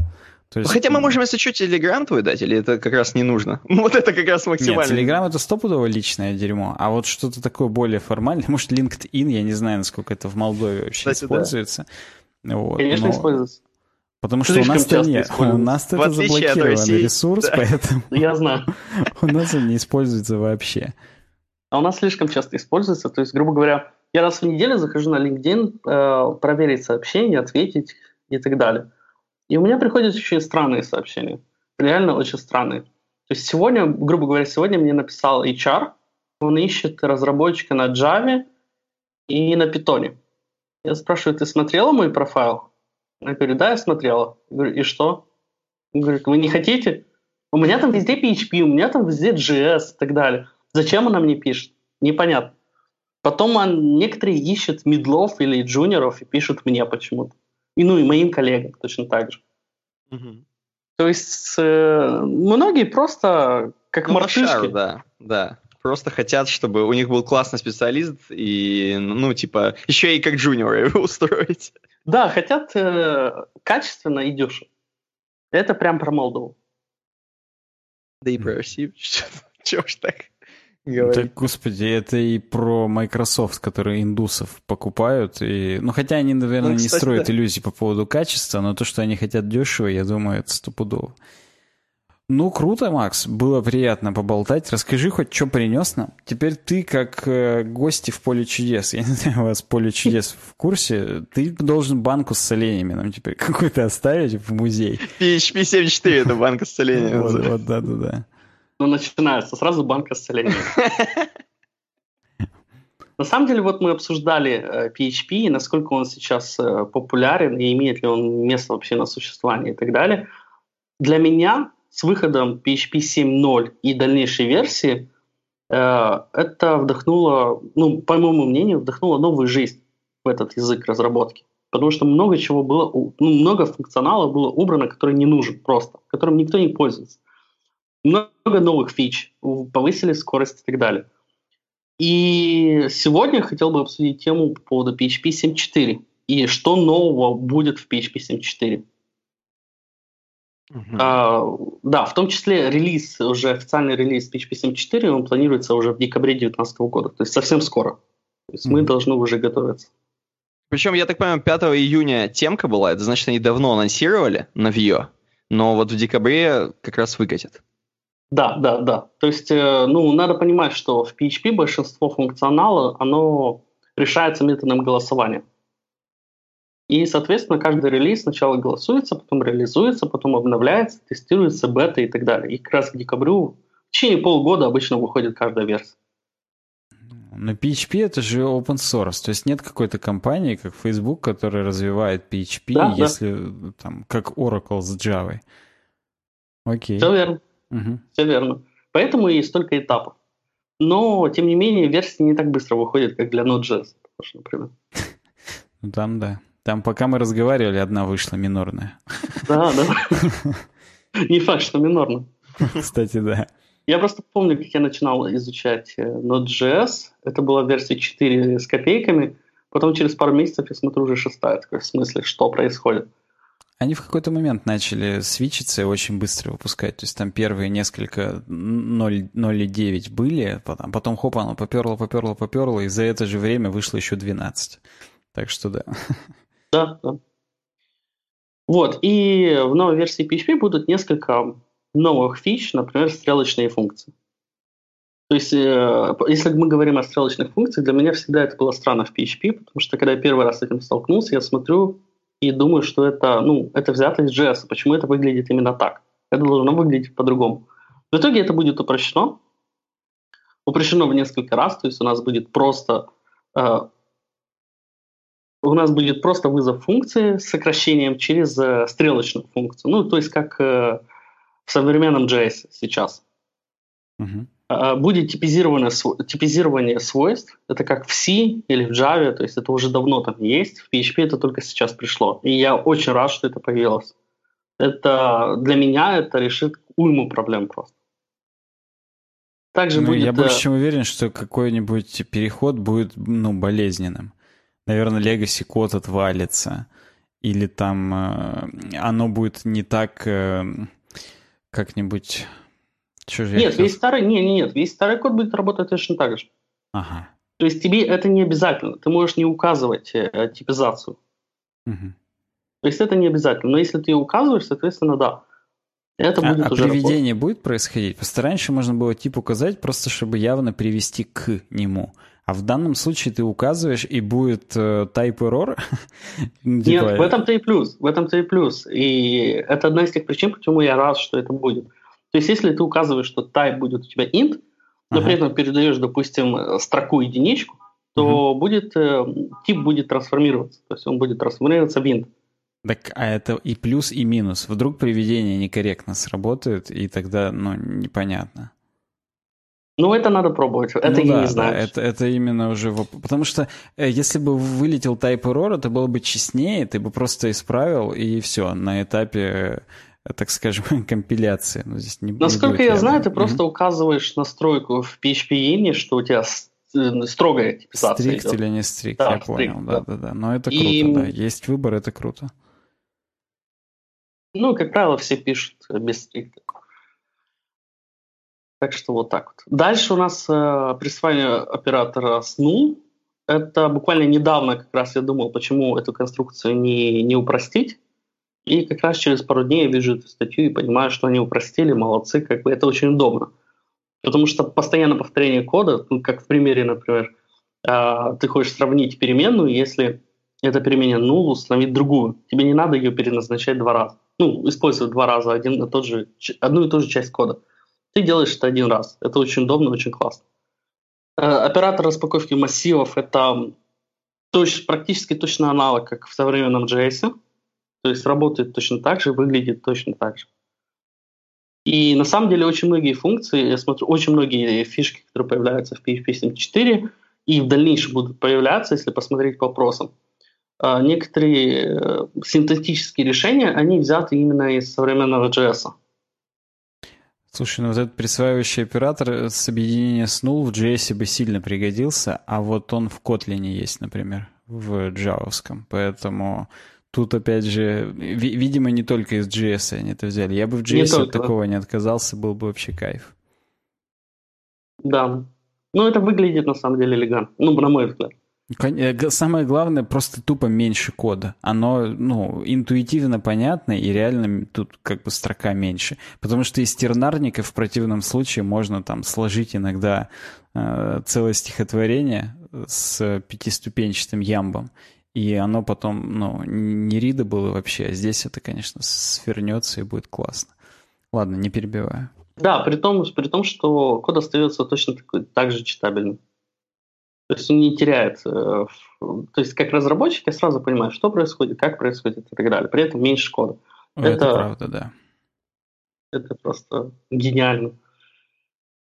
То есть, Хотя мы можем, если что, Телеграм твой дать, или это как раз не нужно? Вот это как раз максимально. Нет, Телеграм это стопудово личное дерьмо, а вот что-то такое более формальное, может, LinkedIn, я не знаю, насколько это в Молдове вообще Кстати, используется. Да. Вот, Конечно, но... используется. Потому что Слишком у нас-то нет. У нас это заблокированный ресурс, да. поэтому... Я знаю. У нас он не используется вообще. А у нас слишком часто используется. То есть, грубо говоря, я раз в неделю захожу на LinkedIn, э, проверить сообщения, ответить и так далее. И у меня приходят очень странные сообщения. Реально очень странные. То есть сегодня, грубо говоря, сегодня мне написал HR, он ищет разработчика на Java и на Python. Я спрашиваю, ты смотрела мой профайл? Я говорю, да, я смотрела. Я говорю, и что? Он говорит, вы не хотите? У меня там везде PHP, у меня там везде JS и так далее. Зачем она мне пишет? Непонятно. Потом он, некоторые ищут медлов или джуниоров и пишут мне почему-то. И ну и моим коллегам точно так же. Угу. То есть э, многие просто как ну, мартышки. Шару, да, да. Просто хотят, чтобы у них был классный специалист и, ну, типа, еще и как джуниора его устроить. Да, хотят э, качественно и дешево. Это прям про Молдову. Да и про Россию. Чего ж так? Говорит. Так, господи, это и про Microsoft, которые индусов покупают. И... Ну, хотя они, наверное, ну, кстати, не строят да. иллюзий по поводу качества, но то, что они хотят дешево, я думаю, это стопудово. Ну, круто, Макс. Было приятно поболтать. Расскажи хоть, что принес нам. Теперь ты, как э, гости в поле чудес, я не знаю, у вас поле чудес в курсе, ты должен банку с соленьями нам теперь какую-то оставить в музей. PHP 74 это банка с соленьями. Вот, да-да-да. Ну, начинается сразу банка с соленьями. На самом деле, вот мы обсуждали PHP, э, и насколько он сейчас э, популярен, и имеет ли он место вообще на существование и так далее. Для меня с выходом PHP 7.0 и дальнейшей версии э, это вдохнуло, ну, по моему мнению, вдохнуло новую жизнь в этот язык разработки. Потому что много чего было, ну, много функционала было убрано, который не нужен просто, которым никто не пользуется. много новых фич, повысили скорость и так далее. И сегодня хотел бы обсудить тему по поводу PHP 7.4 и что нового будет в PHP 7.4. Uh-huh. А, да, в том числе релиз, уже официальный релиз PHP 7.4, он планируется уже в декабре 2019 года, то есть совсем скоро. То есть uh-huh. мы должны уже готовиться. Причем, я так понимаю, 5 июня темка была, это значит, они давно анонсировали на Vue, но вот в декабре как раз выкатят. Да, да, да. То есть, э, ну, надо понимать, что в PHP большинство функционала, оно решается методом голосования. И, соответственно, каждый релиз сначала голосуется, потом реализуется, потом обновляется, тестируется, бета и так далее. И как раз к декабрю, в течение полгода обычно выходит каждая версия. Но PHP это же open source, то есть нет какой-то компании, как Facebook, которая развивает PHP, да, если да. там как Oracle с Java. Окей. Все верно. Угу. Все верно. Поэтому и столько этапов. Но, тем не менее, версии не так быстро выходят, как для Node.js, например. Ну там да. Там, пока мы разговаривали, одна вышла минорная. Да, да. Не факт, что минорно. Кстати, да. Я просто помню, как я начинал изучать э, Node.js. Это была версия 4 с копейками. Потом через пару месяцев я смотрю уже шестая. Такой, в смысле, что происходит? Они в какой-то момент начали свичиться и очень быстро выпускать. То есть там первые несколько 0,9 были, потом, потом хоп, оно поперло, поперло, поперло, и за это же время вышло еще 12. Так что да. Да, да. Вот, и в новой версии PHP будут несколько новых фич, например, стрелочные функции. То есть, э, если мы говорим о стрелочных функциях, для меня всегда это было странно в PHP, потому что когда я первый раз с этим столкнулся, я смотрю и думаю, что это, ну, это взято из JS. Почему это выглядит именно так? Это должно выглядеть по-другому. В итоге это будет упрощено. Упрощено в несколько раз, то есть у нас будет просто э, у нас будет просто вызов функции с сокращением через э, стрелочную функцию. Ну, то есть как э, в современном JS сейчас. Uh-huh. Э, будет типизирование, типизирование свойств. Это как в C или в Java, то есть это уже давно там есть. В PHP это только сейчас пришло. И я очень рад, что это появилось. Это для меня это решит уйму проблем просто. Также ну, будет... Я больше чем уверен, что какой-нибудь переход будет ну, болезненным наверное, Legacy код отвалится, или там э, оно будет не так э, как-нибудь... Нет, весь старый, нет, нет, нет, весь старый код будет работать точно так же. Ага. То есть тебе это не обязательно. Ты можешь не указывать э, типизацию. Угу. То есть это не обязательно. Но если ты указываешь, соответственно, да. Это а, будет а уже приведение работать. будет происходить? Просто раньше можно было тип указать, просто чтобы явно привести к нему. А в данном случае ты указываешь, и будет э, type error? Типа... Нет, в этом-то и плюс. В этом-то и плюс. И это одна из тех причин, почему я рад, что это будет. То есть, если ты указываешь, что type будет у тебя int, но ага. при этом передаешь, допустим, строку единичку, то угу. будет, э, тип будет трансформироваться. То есть он будет трансформироваться в int. Так, а это и плюс, и минус. Вдруг приведение некорректно сработает, и тогда, ну, непонятно. Ну, это надо пробовать. Это ну, я да, не знаю. Да, это, это именно уже... Потому что э, если бы вылетел type error, это было бы честнее, ты бы просто исправил, и все, на этапе э, так скажем, компиляции. Но здесь не, Насколько не я знаю, ты mm-hmm. просто указываешь настройку в PHP что у тебя э, строгая типизация Стрикт идет. или не стрикт, да, я стрикт, понял. Да, да, да. Но это круто, и... да. Есть выбор, это круто. Ну, как правило, все пишут без стрикта. Так что вот так вот. Дальше у нас э, присваивание оператора с null. Это буквально недавно как раз я думал, почему эту конструкцию не, не упростить. И как раз через пару дней я вижу эту статью и понимаю, что они упростили, молодцы, как бы это очень удобно. Потому что постоянно повторение кода, ну, как в примере, например, э, ты хочешь сравнить переменную, если эта переменная null установить другую. Тебе не надо ее переназначать два раза. Ну, использовать два раза один и тот же, одну и ту же часть кода. Ты делаешь это один раз. Это очень удобно, очень классно. Э, оператор распаковки массивов – это точ, практически точно аналог, как в современном JS. То есть работает точно так же, выглядит точно так же. И на самом деле очень многие функции, я смотрю, очень многие фишки, которые появляются в PHP 7.4 и в дальнейшем будут появляться, если посмотреть по вопросам. Э, некоторые э, синтетические решения, они взяты именно из современного JS. Слушай, ну вот этот присваивающий оператор с объединения с null в JS бы сильно пригодился, а вот он в Kotlin есть, например, в джавовском, поэтому тут опять же, ви- видимо, не только из JS они это взяли. Я бы в JS от такого не отказался, был бы вообще кайф. Да. Ну, это выглядит на самом деле элегантно, ну, на мой взгляд. Э, самое главное, просто тупо меньше кода. Оно, ну, интуитивно понятно, и реально тут как бы строка меньше. Потому что из тернарника в противном случае можно там сложить иногда э, целое стихотворение с пятиступенчатым ямбом, и оно потом, ну, не рида было вообще, а здесь это, конечно, свернется и будет классно. Ладно, не перебиваю. Да, при том, при том что код остается точно такой, так же читабельным. То есть он не теряет. Э, то есть как разработчик я сразу понимаю, что происходит, как происходит и так далее. При этом меньше кода. Это, это правда, да. Это просто гениально.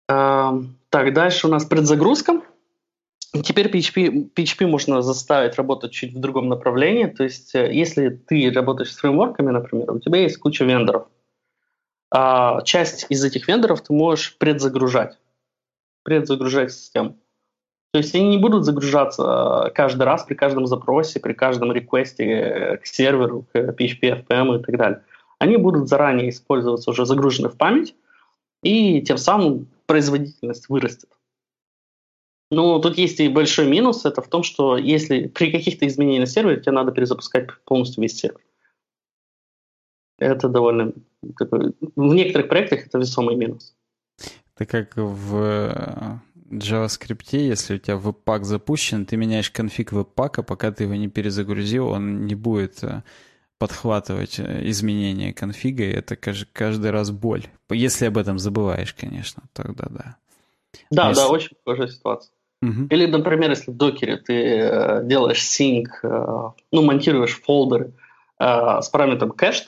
Так, дальше у нас предзагрузка. Теперь PHP, PHP можно заставить работать чуть в другом направлении. То есть, э, если ты работаешь с фреймворками, например, у тебя есть куча вендоров. А часть из этих вендоров ты можешь предзагружать. Предзагружать систему. То есть они не будут загружаться э, каждый раз при каждом запросе, при каждом реквесте э, к серверу, к PHP, FPM и так далее. Они будут заранее использоваться уже загружены в память, и тем самым производительность вырастет. Но тут есть и большой минус, это в том, что если при каких-то изменениях на сервере тебе надо перезапускать полностью весь сервер. Это довольно такой, в некоторых проектах это весомый минус. Это как в JavaScript, если у тебя веб-пак запущен, ты меняешь конфиг веб-пака, пока ты его не перезагрузил, он не будет э, подхватывать э, изменения конфига, и это каждый раз боль. Если об этом забываешь, конечно, тогда да. Да, если... да, очень похожая ситуация. Угу. Или, например, если в докере ты э, делаешь sync, э, ну, монтируешь фолдеры с параметром cached,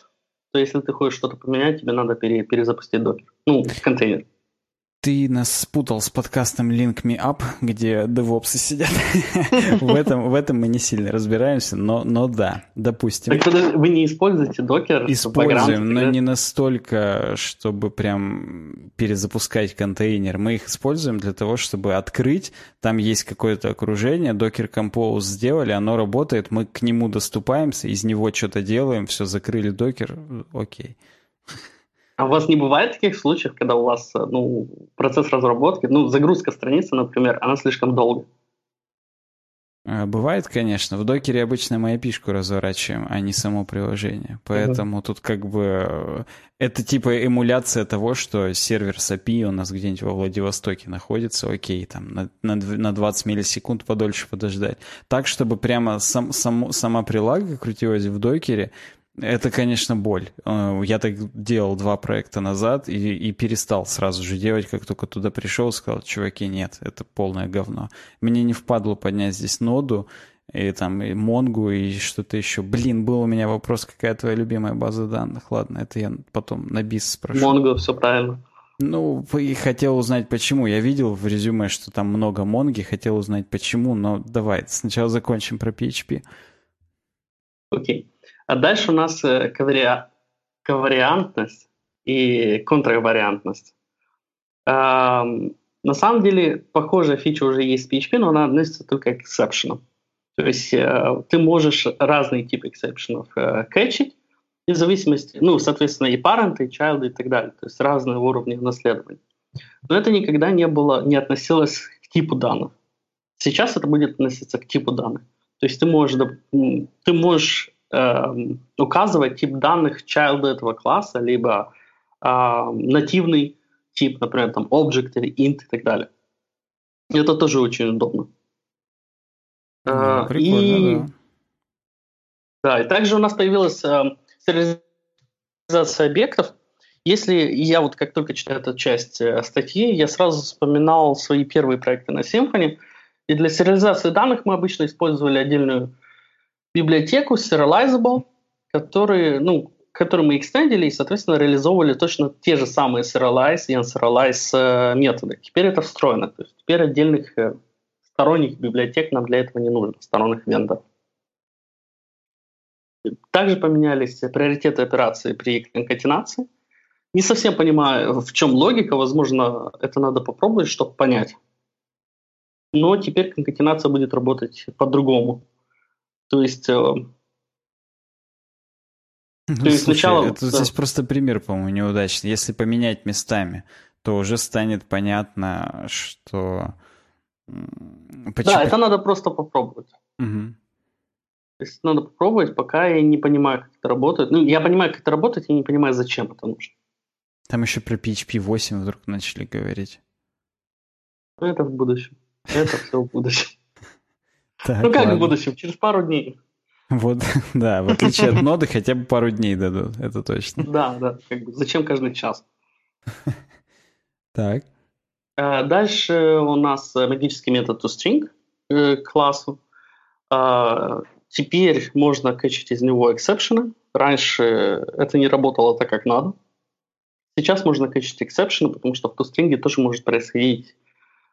то если ты хочешь что-то поменять, тебе надо пере, перезапустить докер, ну, контейнер. Ты нас спутал с подкастом Link Me Up, где девопсы сидят. в, этом, в этом мы не сильно разбираемся, но, но да, допустим. Так вы не используете докер? Используем, но не настолько, чтобы прям перезапускать контейнер. Мы их используем для того, чтобы открыть. Там есть какое-то окружение, докер Compose сделали, оно работает, мы к нему доступаемся, из него что-то делаем, все, закрыли докер, окей. А у вас не бывает таких случаев, когда у вас ну, процесс разработки, ну, загрузка страницы, например, она слишком долго? А, бывает, конечно. В докере обычно мы api разворачиваем, а не само приложение. Поэтому uh-huh. тут как бы э, это типа эмуляция того, что сервер с API у нас где-нибудь во Владивостоке находится. Окей, там на, на, на 20 миллисекунд подольше подождать. Так, чтобы прямо сам, сам, сама прилага крутилась в докере, это, конечно, боль. Э, я так делал два проекта назад и, и перестал сразу же делать, как только туда пришел, сказал, чуваки, нет, это полное говно. Мне не впадло поднять здесь ноду, и там и Монгу, и что-то еще. Блин, был у меня вопрос, какая твоя любимая база данных. Ладно, это я потом на бис спрошу. Монго, все правильно. Ну, и хотел узнать, почему. Я видел в резюме, что там много Монги, хотел узнать, почему, но давай, сначала закончим про PHP. Окей. Okay. А дальше у нас э, ковари... ковариантность и контравариантность. Эм, на самом деле, похожая фича уже есть в PHP, но она относится только к exception. То есть э, ты можешь разные типы эксепшенов э, кэчить, в зависимости, ну, соответственно, и parent, и child, и так далее. То есть разные уровни наследования. Но это никогда не было, не относилось к типу данных. Сейчас это будет относиться к типу данных. То есть ты можешь, ты можешь э, указывать тип данных child этого класса, либо э, нативный тип, например, там object или int и так далее. Это тоже очень удобно. Да, прикольно, и, да. Да, и также у нас появилась э, сериализация объектов. Если я вот как только читаю эту часть э, статьи, я сразу вспоминал свои первые проекты на Symfony. И для сериализации данных мы обычно использовали отдельную библиотеку Serializable, которые, ну, которую мы экстендили и, соответственно, реализовывали точно те же самые Serialize и Unserialize э, методы. Теперь это встроено. То есть теперь отдельных э, сторонних библиотек нам для этого не нужно, сторонних вендоров. Также поменялись приоритеты операции при конкатенации. Не совсем понимаю, в чем логика. Возможно, это надо попробовать, чтобы понять. Но теперь конкатенация будет работать по-другому. То есть... Э, ну, то есть слушай, сначала... Это да. здесь просто пример, по-моему, неудачный. Если поменять местами, то уже станет понятно, что... Почему... Да, это надо просто попробовать. Угу. То есть надо попробовать, пока я не понимаю, как это работает. Ну, я понимаю, как это работает, я не понимаю, зачем это нужно. Там еще про PHP 8 вдруг начали говорить. Это в будущем. Это все в будущем. Так, ну как ладно. в будущем? Через пару дней. Вот, да, в отличие от ноды, хотя бы пару дней дадут, это точно. Да, да, как бы зачем каждый час? Так. Э, дальше у нас магический метод toString э, к классу. Э, теперь можно качать из него эксепшены. Раньше это не работало так, как надо. Сейчас можно качать эксепшены, потому что в toString тоже может происходить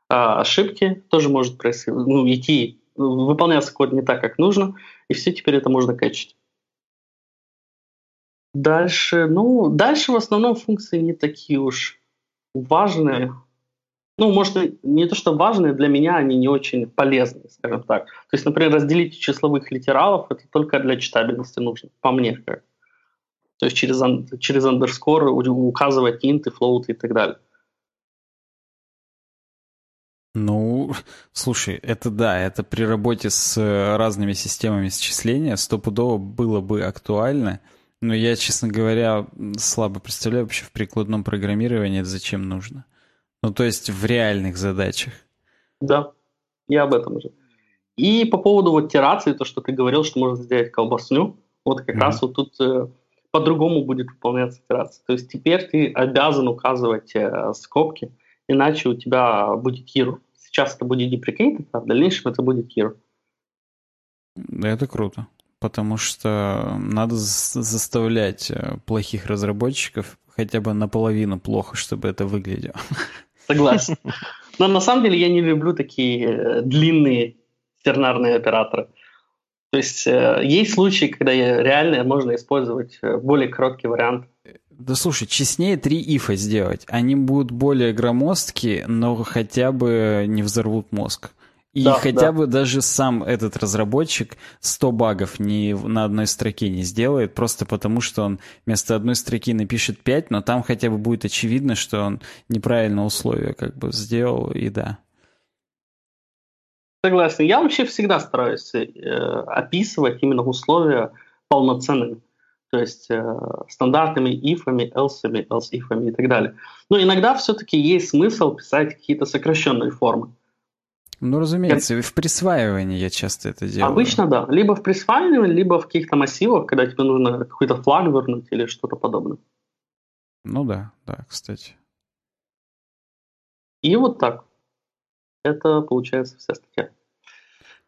а, ошибки, тоже может происходить, ну, идти, выполняться код не так, как нужно, и все теперь это можно качать. Дальше, ну, дальше в основном функции не такие уж важные. Ну, может, не то, что важные, для меня они не очень полезны, скажем так. То есть, например, разделить числовых литералов, это только для читабельности нужно, по мне. Как. То есть через, через андерскор указывать инты, флоуты и так далее. Ну, слушай, это да, это при работе с э, разными системами счисления стопудово было бы актуально, но я, честно говоря, слабо представляю вообще в прикладном программировании это зачем нужно. Ну, то есть в реальных задачах. Да, я об этом же. И по поводу вот терации, то, что ты говорил, что можно сделать колбасню, вот как mm-hmm. раз вот тут э, по-другому будет выполняться операция. То есть теперь ты обязан указывать э, скобки, иначе у тебя будет hero. Сейчас это будет deprecated, а в дальнейшем это будет hero. Это круто, потому что надо заставлять э, плохих разработчиков хотя бы наполовину плохо, чтобы это выглядело. Согласен. Но на самом деле я не люблю такие э, длинные тернарные операторы. То есть э, есть случаи, когда реально можно использовать более короткий вариант. Да слушай, честнее три ифа сделать. Они будут более громоздкие, но хотя бы не взорвут мозг. И да, хотя да. бы даже сам этот разработчик 100 багов не, на одной строке не сделает, просто потому что он вместо одной строки напишет 5, но там хотя бы будет очевидно, что он неправильно условия как бы сделал, и да. Согласен. Я вообще всегда стараюсь э, описывать именно условия полноценными. То есть э, стандартными ифами, элсами, else ифами и так далее. Но иногда все-таки есть смысл писать какие-то сокращенные формы. Ну, разумеется, и в присваивании я часто это делаю. Обычно да. Либо в присваивании, либо в каких-то массивах, когда тебе нужно какой-то флаг вернуть или что-то подобное. Ну да, да, кстати. И вот так. Это получается вся статья.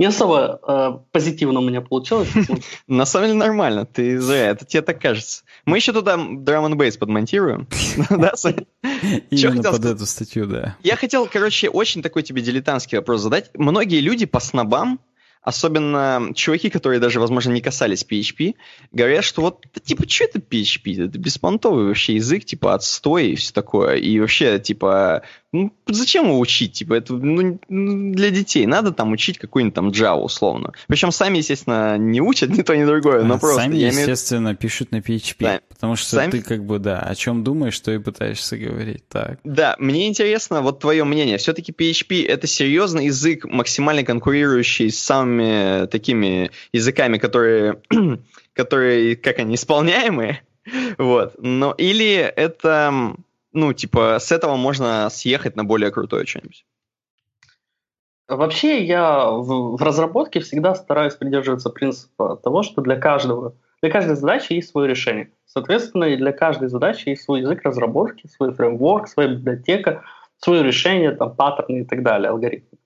Не особо э, позитивно у меня получилось. На самом деле нормально, ты зря, это тебе так кажется. Мы еще туда драм н бейс подмонтируем. Именно под эту статью, да. Я хотел, короче, очень такой тебе дилетантский вопрос задать. Многие люди по снобам особенно чуваки, которые даже, возможно, не касались PHP, говорят, что вот, типа, что это PHP? Это беспонтовый вообще язык, типа, отстой и все такое. И вообще, типа, ну, зачем его учить? Типа, это ну, для детей. Надо там учить какую-нибудь там Java, условно. Причем сами, естественно, не учат ни то, ни другое, но а, просто... Сами, естественно, имею... пишут на PHP. Да. Потому что сами... ты как бы, да, о чем думаешь, что и пытаешься говорить. Так. Да, мне интересно вот твое мнение. Все-таки PHP — это серьезный язык, максимально конкурирующий с самыми такими языками, которые, которые как они, исполняемые? Вот. Но или это ну, типа, с этого можно съехать на более крутое что-нибудь. Вообще я в, в разработке всегда стараюсь придерживаться принципа того, что для каждого, для каждой задачи есть свое решение. Соответственно, и для каждой задачи есть свой язык разработки, свой фреймворк, своя библиотека, свое решение, там, паттерны и так далее, алгоритмы.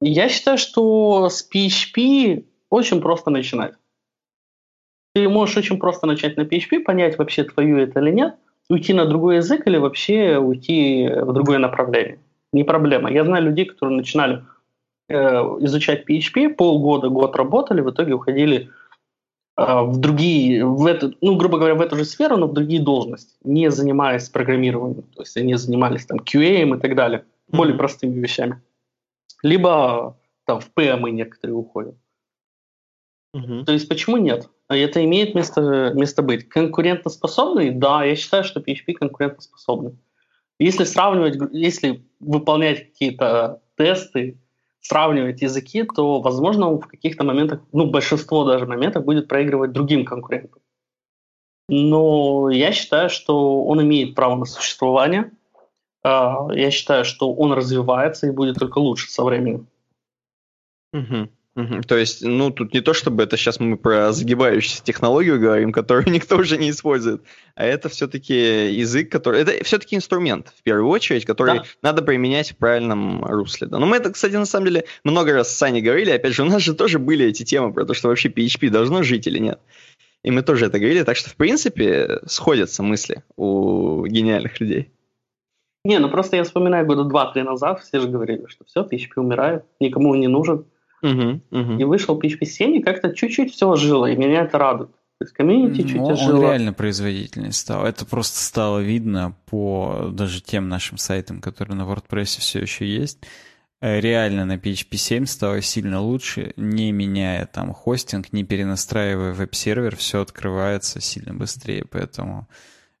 Я считаю, что с PHP очень просто начинать. Ты можешь очень просто начать на PHP, понять вообще твою это или нет, уйти на другой язык или вообще уйти в другое направление. Не проблема. Я знаю людей, которые начинали э, изучать PHP, полгода, год работали, в итоге уходили а, в другие, в эту, ну, грубо говоря, в эту же сферу, но в другие должности, не занимаясь программированием. То есть они занимались там QA и так далее, более простыми вещами. Либо там в PM некоторые уходят. Mm-hmm. То есть почему нет? Это имеет место, место быть. Конкурентоспособный? Да, я считаю, что PHP конкурентоспособный. Если сравнивать, если выполнять какие-то тесты, сравнивать языки, то, возможно, в каких-то моментах, ну, большинство даже моментов будет проигрывать другим конкурентам. Но я считаю, что он имеет право на существование. А, я считаю, что он развивается и будет только лучше со временем. Угу. Угу. То есть, ну, тут не то, чтобы это сейчас мы про загибающуюся технологию говорим, которую никто уже не использует, а это все-таки язык, который... Это все-таки инструмент, в первую очередь, который да. надо применять в правильном русле. Да. Но мы это, кстати, на самом деле много раз с Саней говорили, опять же, у нас же тоже были эти темы про то, что вообще PHP должно жить или нет. И мы тоже это говорили, так что, в принципе, сходятся мысли у гениальных людей. Не, ну просто я вспоминаю года два-три назад, все же говорили, что все, PHP умирает, никому он не нужен. Угу, угу. И вышел PHP 7, и как-то чуть-чуть все ожило, и меня это радует. То есть комьюнити чуть ожило. Он реально производительный стал. Это просто стало видно по даже тем нашим сайтам, которые на WordPress все еще есть. Э, реально на PHP 7 стало сильно лучше, не меняя там хостинг, не перенастраивая веб-сервер, все открывается сильно быстрее, поэтому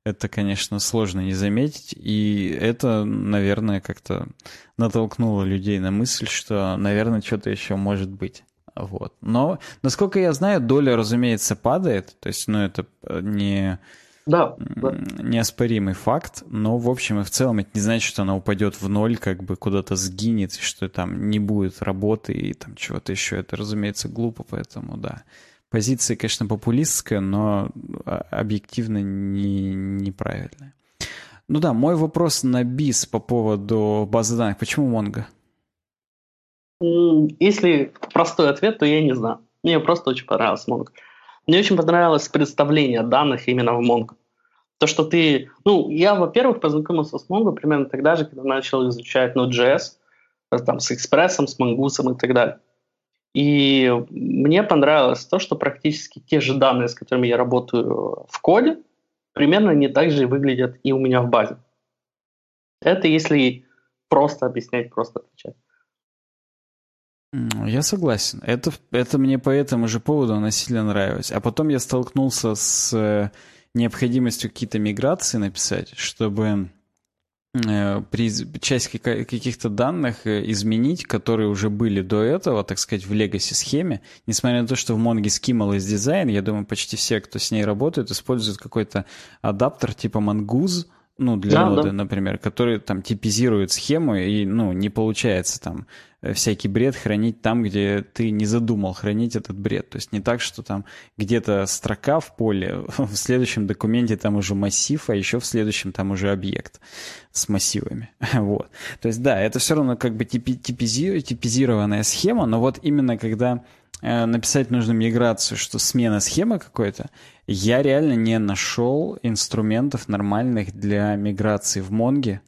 это, конечно, сложно не заметить, и это, наверное, как-то натолкнуло людей на мысль, что, наверное, что-то еще может быть. Вот. Но, насколько я знаю, доля, разумеется, падает, то есть, ну, это э, не... Да, да. Неоспоримый факт, но в общем и в целом это не значит, что она упадет в ноль, как бы куда-то сгинет, что там не будет работы и там чего-то еще. Это, разумеется, глупо, поэтому да. Позиция, конечно, популистская, но а, объективно не, неправильная. Ну да, мой вопрос на БИС по поводу базы данных. Почему Монго? Если простой ответ, то я не знаю. Мне просто очень понравилось Монго. Мне очень понравилось представление данных именно в Mongo. То, что ты... Ну, я, во-первых, познакомился с Mongo примерно тогда же, когда начал изучать Node.js, там, с Экспрессом, с Mongoose и так далее. И мне понравилось то, что практически те же данные, с которыми я работаю в коде, примерно не так же выглядят и у меня в базе. Это если просто объяснять, просто отвечать. Я согласен. Это, это мне по этому же поводу она сильно нравилось. А потом я столкнулся с э, необходимостью какие-то миграции написать, чтобы при часть каких-то данных э, изменить, которые уже были до этого, так сказать, в legacy схеме, несмотря на то, что в Mongo скималась дизайн, я думаю, почти все, кто с ней работает, используют какой-то адаптер типа Mongoose, ну, для да, ноды, да. например, который там типизирует схему, и, ну, не получается там э, всякий бред хранить там, где ты не задумал хранить этот бред. То есть не так, что там где-то строка в поле, в следующем документе там уже массив, а еще в следующем там уже объект с массивами. Вот. То есть да, это все равно как бы типи, типизи, типизированная схема, но вот именно когда написать нужно миграцию, что смена схемы какой-то, я реально не нашел инструментов нормальных для миграции в Монге.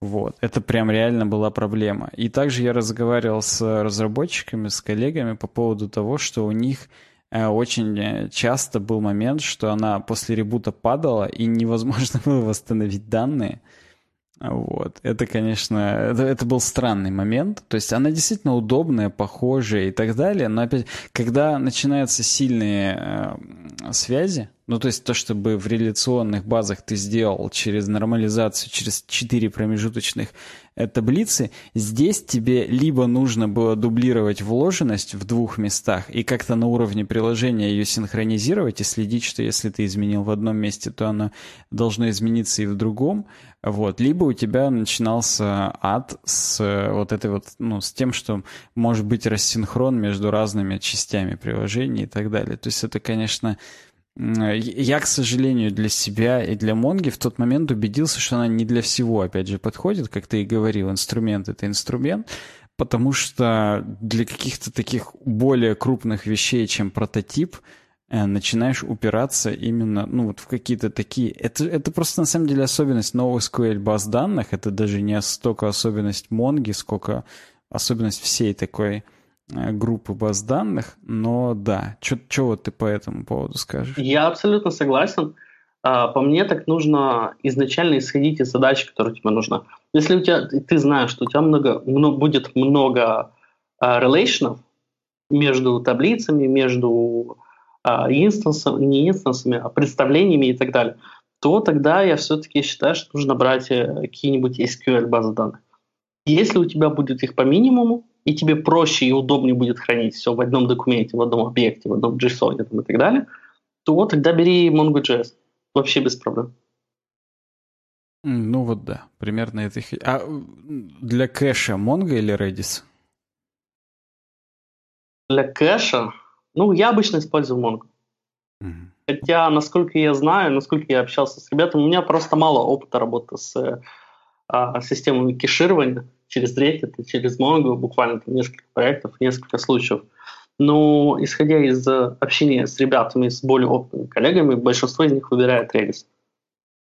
Вот, это прям реально была проблема. И также я разговаривал с разработчиками, с коллегами по поводу того, что у них э, очень э, часто был момент, что она после ребута падала, и невозможно было восстановить данные. Вот. Это, конечно, это, это был странный момент. То есть она действительно удобная, похожая и так далее. Но опять, когда начинаются сильные э, связи, ну, то есть то, чтобы в реляционных базах ты сделал через нормализацию, через четыре промежуточных э, таблицы, здесь тебе либо нужно было дублировать вложенность в двух местах и как-то на уровне приложения ее синхронизировать и следить, что если ты изменил в одном месте, то оно должно измениться и в другом, вот. Либо у тебя начинался ад с э, вот этой вот, ну, с тем, что может быть рассинхрон между разными частями приложения и так далее. То есть это, конечно, я, к сожалению, для себя и для Монги в тот момент убедился, что она не для всего, опять же, подходит, как ты и говорил, инструмент — это инструмент, потому что для каких-то таких более крупных вещей, чем прототип, э, начинаешь упираться именно ну, вот в какие-то такие... Это, это просто на самом деле особенность новых SQL баз данных, это даже не столько особенность Монги, сколько особенность всей такой э, группы баз данных, но да. Что вот ты по этому поводу скажешь? Я абсолютно согласен. А, по мне так нужно изначально исходить из задачи, которая тебе нужна. Если у тебя, ты знаешь, что у тебя много, много будет много релейшнов между таблицами, между а, инстансами, не инстансами, а представлениями и так далее, то тогда я все-таки считаю, что нужно брать э, какие-нибудь SQL базы данных. Если у тебя будет их по минимуму, и тебе проще и удобнее будет хранить все в одном документе, в одном объекте, в одном JSON и так далее, то тогда бери MongoJS. Вообще без проблем. Ну вот да, примерно это. А для кэша Mongo или Redis? Для кэша? Ну, я обычно использую Mongo. Mm-hmm. Хотя, насколько я знаю, насколько я общался с ребятами, у меня просто мало опыта работы с а, системами кеширования через Reddit и через Mongo, буквально там несколько проектов, несколько случаев. Но исходя из общения с ребятами, с более опытными коллегами, большинство из них выбирает Redis.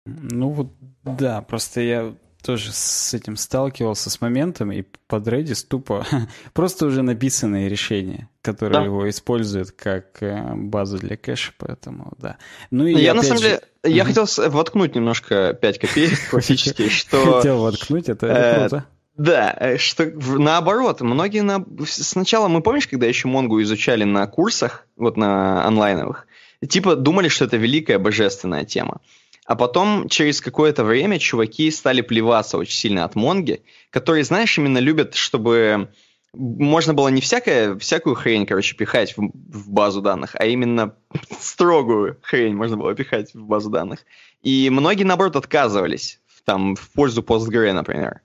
Ну вот, да, просто я тоже с этим сталкивался с моментом, и под Redis тупо просто уже написанные решения, которые да. его используют как э, базу для кэша, поэтому да. Ну и я на самом же... деле, я mm хотел воткнуть немножко 5 копеек классические, что... Хотел воткнуть, это, это э, круто. Да, э, что наоборот, многие на... сначала мы помнишь, когда еще Монгу изучали на курсах, вот на онлайновых, типа думали, что это великая божественная тема. А потом, через какое-то время, чуваки стали плеваться очень сильно от Монги, которые, знаешь, именно любят, чтобы можно было не всякое, всякую хрень, короче, пихать в, в базу данных, а именно строгую хрень можно было пихать в базу данных. И многие, наоборот, отказывались там, в пользу Postgre, например.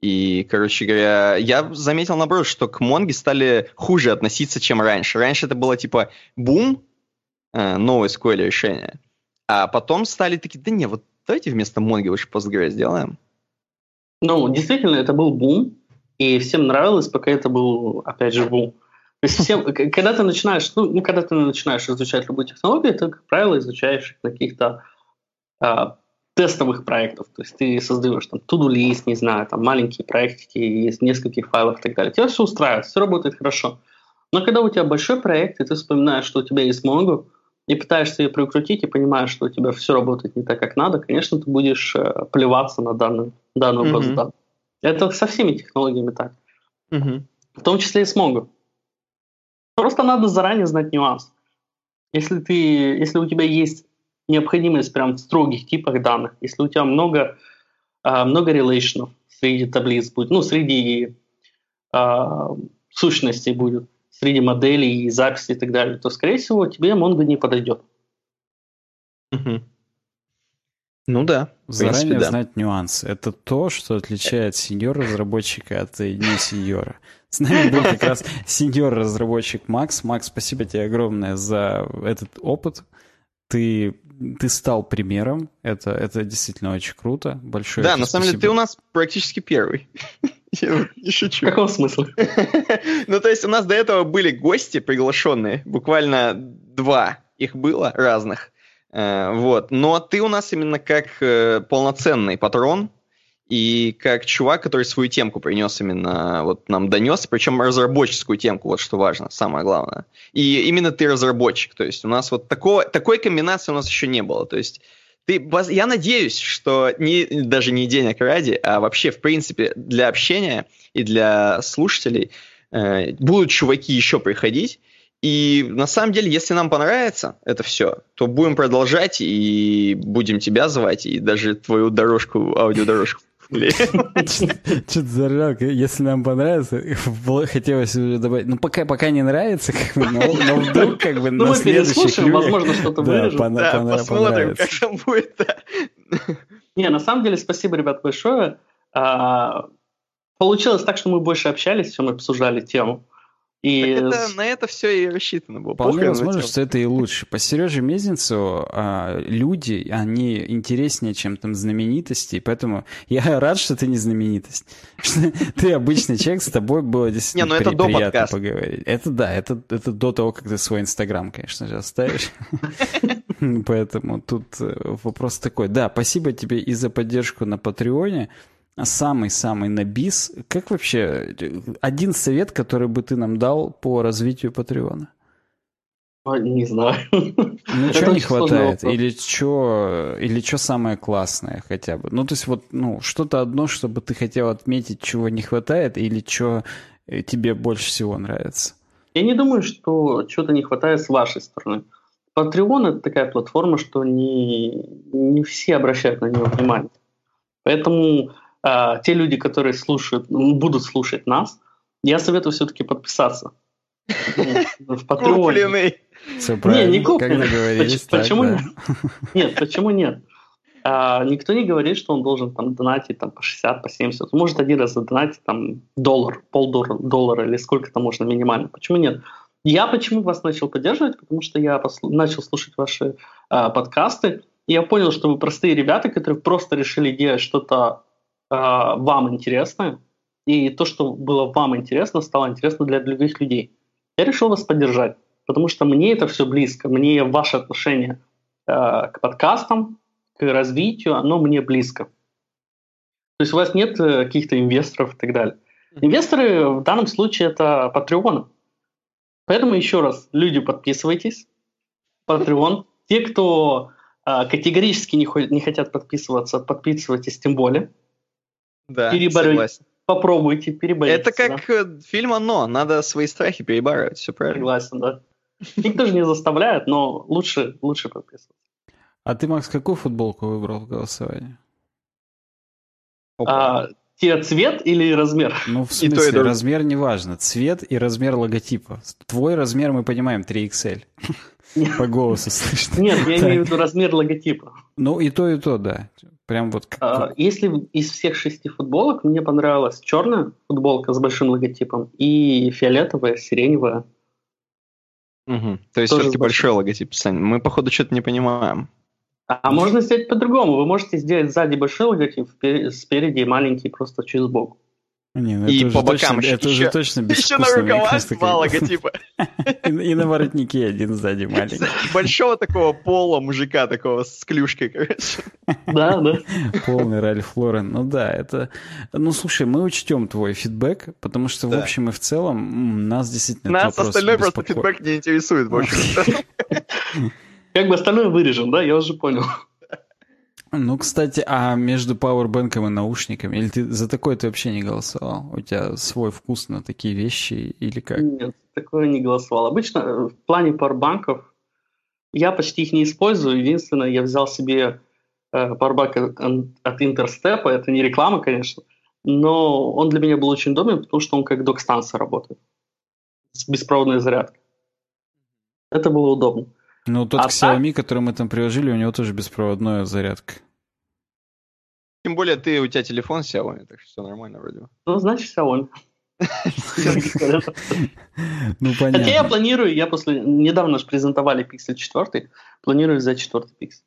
И, короче говоря, я заметил, наоборот, что к Монге стали хуже относиться, чем раньше. Раньше это было типа бум, э, новое SQL решение. А потом стали такие, да не, вот давайте вместо Mongo лучше Postgre сделаем. Ну, действительно, это был бум, и всем нравилось, пока это был, опять же, бум. То есть всем, когда ты начинаешь, ну, ну, когда ты начинаешь изучать любую технологию, ты, как правило, изучаешь каких-то а, тестовых проектов. То есть ты создаешь там to-do list, не знаю, там маленькие проектики из нескольких файлов и так далее. Тебя все устраивает, все работает хорошо. Но когда у тебя большой проект, и ты вспоминаешь, что у тебя есть Mongo, и пытаешься ее прикрутить, и понимаешь, что у тебя все работает не так, как надо, конечно, ты будешь э, плеваться на данную, данную mm-hmm. базу данных. Это со всеми технологиями так. Mm-hmm. В том числе и с Mongo. Просто надо заранее знать нюанс. Если, ты, если у тебя есть необходимость прям в строгих типах данных, если у тебя много, э, много релейшенов среди таблиц будет, ну, среди э, сущностей будет, среди моделей и записей и так далее, то, скорее всего, тебе Mongo не подойдет. Угу. Ну да. Заранее принципе, да. знать нюансы. Это то, что отличает сеньор-разработчика от не сеньора. С нами был как раз сеньор-разработчик Макс. Макс, спасибо тебе огромное за этот опыт. Ты, ты стал примером. Это, это действительно очень круто. Большое Да, на самом деле ты у нас практически первый. Я не шучу. В каком смысле? ну, то есть у нас до этого были гости приглашенные, буквально два их было разных. Э, вот. Но ты у нас именно как э, полноценный патрон, и как чувак, который свою темку принес именно, вот нам донес, причем разработческую темку, вот что важно, самое главное. И именно ты разработчик, то есть у нас вот такого, такой комбинации у нас еще не было, то есть ты, я надеюсь, что не, даже не денег ради, а вообще, в принципе, для общения и для слушателей э, будут чуваки еще приходить. И на самом деле, если нам понравится это все, то будем продолжать и будем тебя звать, и даже твою дорожку, аудиодорожку что-то заржал, если нам понравится, хотелось уже добавить. Ну, пока, пока не нравится, как бы, но, но вдруг как бы ну, на следующих людях... возможно, что-то да, вырежем. Да, посмотрим, как там будет, да. Не, на самом деле, спасибо, ребят, большое. А, получилось так, что мы больше общались, чем обсуждали тему. И... это, на это все и рассчитано было. Вполне возможно, что это и лучше. По Сереже Мезенцу а, люди, они интереснее, чем там знаменитости, поэтому я рад, что ты не знаменитость. ты обычный человек, с тобой было действительно не, ну это при, приятно подкаста. поговорить. Это да, это, это до того, как ты свой Инстаграм, конечно же, оставишь. Поэтому тут э, вопрос такой. Да, спасибо тебе и за поддержку на Патреоне. Самый-самый на бис. Как вообще, один совет, который бы ты нам дал по развитию Патреона? Не знаю. Ну, что не хватает? Или что или что самое классное хотя бы? Ну, то есть вот, ну, что-то одно, чтобы ты хотел отметить, чего не хватает, или что э, тебе больше всего нравится? Я не думаю, что чего-то не хватает с вашей стороны. Patreon — это такая платформа, что не, не все обращают на нее внимание. Поэтому а, те люди, которые слушают, будут слушать нас, я советую все-таки подписаться. Ну, в Патреоне. Все правильно. Не, не купленный. Почему нет? Нет, почему нет? А, никто не говорит, что он должен там донатить там, по 60, по 70. Он может один раз задонатить там доллар, полдоллара или сколько там можно минимально. Почему нет? Я почему вас начал поддерживать? Потому что я посл- начал слушать ваши а, подкасты, и я понял, что вы простые ребята, которые просто решили делать что-то вам интересное, и то, что было вам интересно, стало интересно для других людей. Я решил вас поддержать, потому что мне это все близко, мне ваше отношение э, к подкастам, к развитию, оно мне близко. То есть у вас нет э, каких-то инвесторов и так далее. Инвесторы в данном случае это Patreon. Поэтому еще раз, люди, подписывайтесь. Patreon. Те, кто э, категорически не, не хотят подписываться, подписывайтесь тем более. Да, Переборю... согласен. Попробуйте, переборите. Это как да. Э, фильм «Оно». Надо свои страхи перебарывать, все правильно. Согласен, да. Никто же не заставляет, но лучше, лучше подписываться. А ты, Макс, какую футболку выбрал в голосовании? А, тебе цвет или размер? Ну, в смысле, и то, и то. размер не важно. Цвет и размер логотипа. Твой размер, мы понимаем, 3XL. По голосу слышно. Нет, я имею в виду размер логотипа. Ну, и то, и то, да. Прям вот как... А, если из всех шести футболок мне понравилась черная футболка с большим логотипом и фиолетовая, сиреневая. Угу. То есть все-таки большой логотип, Сань. Мы, походу, что-то не понимаем. А можно сделать по-другому. Вы можете сделать сзади большой логотип, спереди маленький просто через бок. Не, ну и по бокам точно, еще, это уже точно Еще на рукавах два логотипа. И, и на воротнике один сзади маленький. Большого такого пола мужика, такого с клюшкой, короче. Да, да. Полный Ральф Лорен. Ну да, это... Ну слушай, мы учтем твой фидбэк, потому что в общем и в целом нас действительно Нас остальной просто фидбэк не интересует, в общем Как бы остальное вырежем, да? Я уже понял. Ну, кстати, а между пауэрбэнком и наушниками, или ты за такое ты вообще не голосовал? У тебя свой вкус на такие вещи или как? Нет, такое не голосовал. Обычно э, в плане пауэрбанков я почти их не использую. Единственное, я взял себе э, пауэрбанк от Интерстепа. Это не реклама, конечно, но он для меня был очень удобен, потому что он как док-станция работает с беспроводной зарядкой. Это было удобно. Ну, тот а Xiaomi, так... который мы там приложили, у него тоже беспроводная зарядка. Тем более ты, у тебя телефон Xiaomi, так что все нормально вроде бы. Ну, значит, Xiaomi. Ну, понятно. Хотя я планирую, я после... Недавно же презентовали Pixel 4, планирую взять 4 Pixel.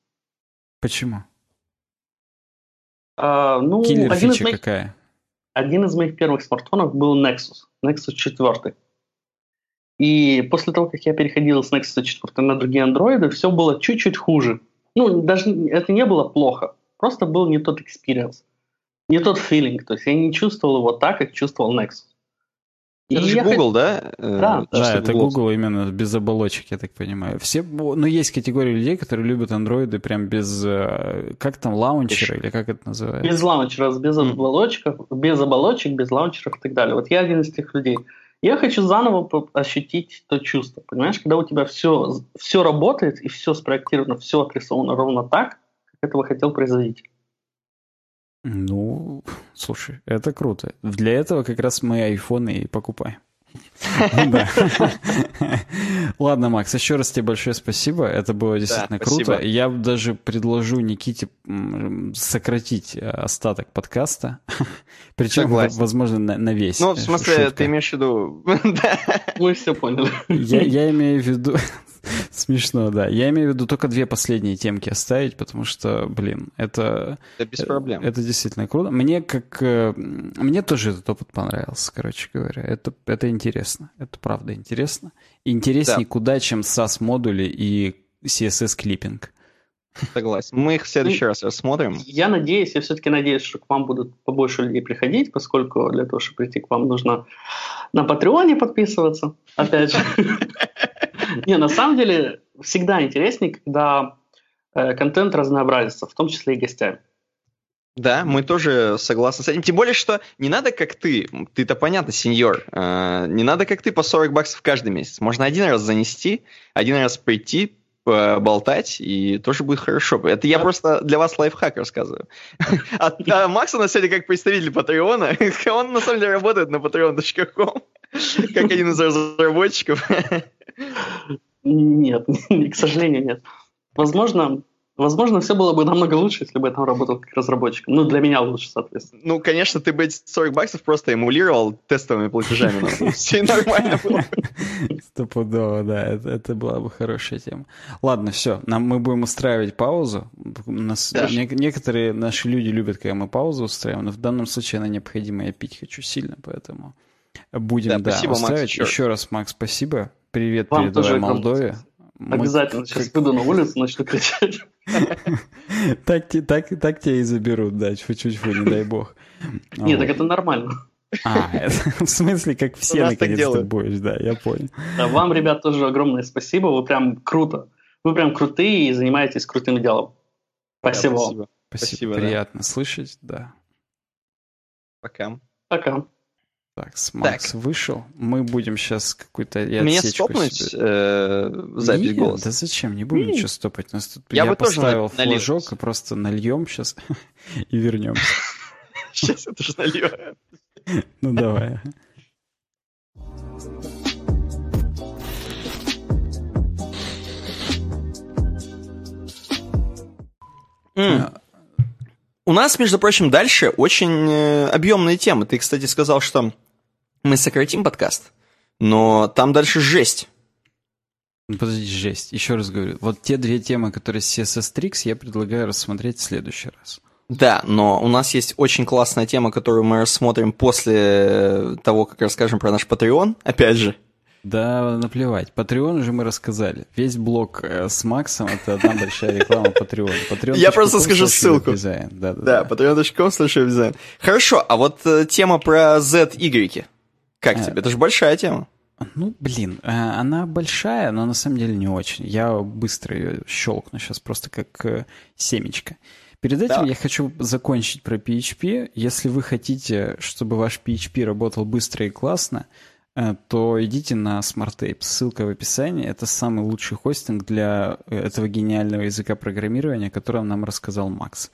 Почему? А, ну, Киллер фича какая? Один из моих первых смартфонов был Nexus. Nexus 4. И после того, как я переходил с Nexus 4 на другие андроиды, все было чуть-чуть хуже. Ну, даже это не было плохо. Просто был не тот experience, не тот feeling. То есть я не чувствовал его так, как чувствовал Nexus. Это же Google, да? Э, да, да это Google именно без оболочек, я так понимаю. Все, ну, есть категория людей, которые любят андроиды прям без, э, как там, лаунчера, или как это называется? Без лаунчера, без оболочек, без оболочек, без лаунчеров и так далее. Вот я один из тех людей. Я хочу заново ощутить то чувство, понимаешь, когда у тебя все, все работает и все спроектировано, все отрисовано ровно так, как этого хотел производитель. Ну, слушай, это круто. Для этого как раз мы айфоны и покупаем. Ладно, Макс, еще раз тебе большое спасибо. Это было действительно круто. Я даже предложу Никите сократить э, остаток подкаста. Причем, возможно, на весь. Ну, в смысле, ты имеешь в виду... Мы все поняли. Я имею в виду... Смешно, да. Я имею в виду только две последние темки оставить, потому что, блин, это... Это без проблем. Это действительно круто. Мне как... Э, мне тоже этот опыт понравился, короче говоря. Это, это интересно. Это правда интересно. Интереснее да. куда, чем SAS-модули и CSS-клиппинг. Согласен. Мы их в следующий раз рассмотрим. Я надеюсь, я все-таки надеюсь, что к вам будут побольше людей приходить, поскольку для того, чтобы прийти к вам, нужно на Патреоне подписываться, опять же. Не, на самом деле, всегда интереснее, когда э, контент разнообразится, в том числе и гостями. Да, мы тоже согласны с этим. Тем более, что не надо как ты, ты-то понятно, сеньор, э, не надо как ты по 40 баксов каждый месяц. Можно один раз занести, один раз прийти, болтать, и тоже будет хорошо. Это я просто для вас лайфхак рассказываю. А, а Макс у нас сегодня как представитель Патреона. Он на самом деле работает на patreon.com, как один из разработчиков. Нет, к сожалению, нет. Возможно, Возможно, все было бы намного лучше, если бы я там работал как разработчик. Ну, для меня лучше, соответственно. Ну, конечно, ты бы эти 40 баксов просто эмулировал тестовыми платежами. Все нормально было. Стопудово, да. Это, это была бы хорошая тема. Ладно, все. Нам, мы будем устраивать паузу. Некоторые наши люди любят, когда мы паузу устраиваем, но в данном случае она необходима. Я пить хочу сильно, поэтому будем, да, да спасибо, устраивать. Макс, еще, еще раз, Макс, спасибо. Привет Вам передавай Молдове. Обязательно. Мы... Сейчас выйду на улицу, начну кричать. Так, так, так тебя и заберут, да, чуть-чуть, не дай бог. Нет, так это нормально. А, в смысле, как все наконец-то будешь, да, я понял. Вам, ребят, тоже огромное спасибо, вы прям круто. Вы прям крутые и занимаетесь крутым делом. Спасибо. спасибо. Спасибо, приятно слышать, да. Пока. Пока. Так, Макс так. вышел. Мы будем сейчас какую-то Мне стопнуть э, запись Нет, голоса? Да зачем? Не будем ничего стопать. Нас тут... Я, я бы поставил тоже флажок налил. и просто нальем сейчас и вернемся. Сейчас я тоже налью. Ну давай. У нас, между прочим, дальше очень э, объемные темы. Ты, кстати, сказал, что мы сократим подкаст, но там дальше жесть. Ну, подожди, жесть. Еще раз говорю. Вот те две темы, которые с CSS Tricks, я предлагаю рассмотреть в следующий раз. Да, но у нас есть очень классная тема, которую мы рассмотрим после того, как расскажем про наш Patreon, опять же. Да, наплевать. Patreon уже мы рассказали. Весь блог э, с Максом — это одна большая реклама Patreon. Patreon. Я просто скажу ссылку. Да, да, да. patreon.com слушай Хорошо, а вот э, тема про ZY. Как а, тебе? Это же большая тема. Ну, блин, э, она большая, но на самом деле не очень. Я быстро ее щелкну сейчас просто как семечко. Перед этим да. я хочу закончить про PHP. Если вы хотите, чтобы ваш PHP работал быстро и классно, Э, то идите на SmartTape. Ссылка в описании. Это самый лучший хостинг для э, этого гениального языка программирования, о котором нам рассказал Макс.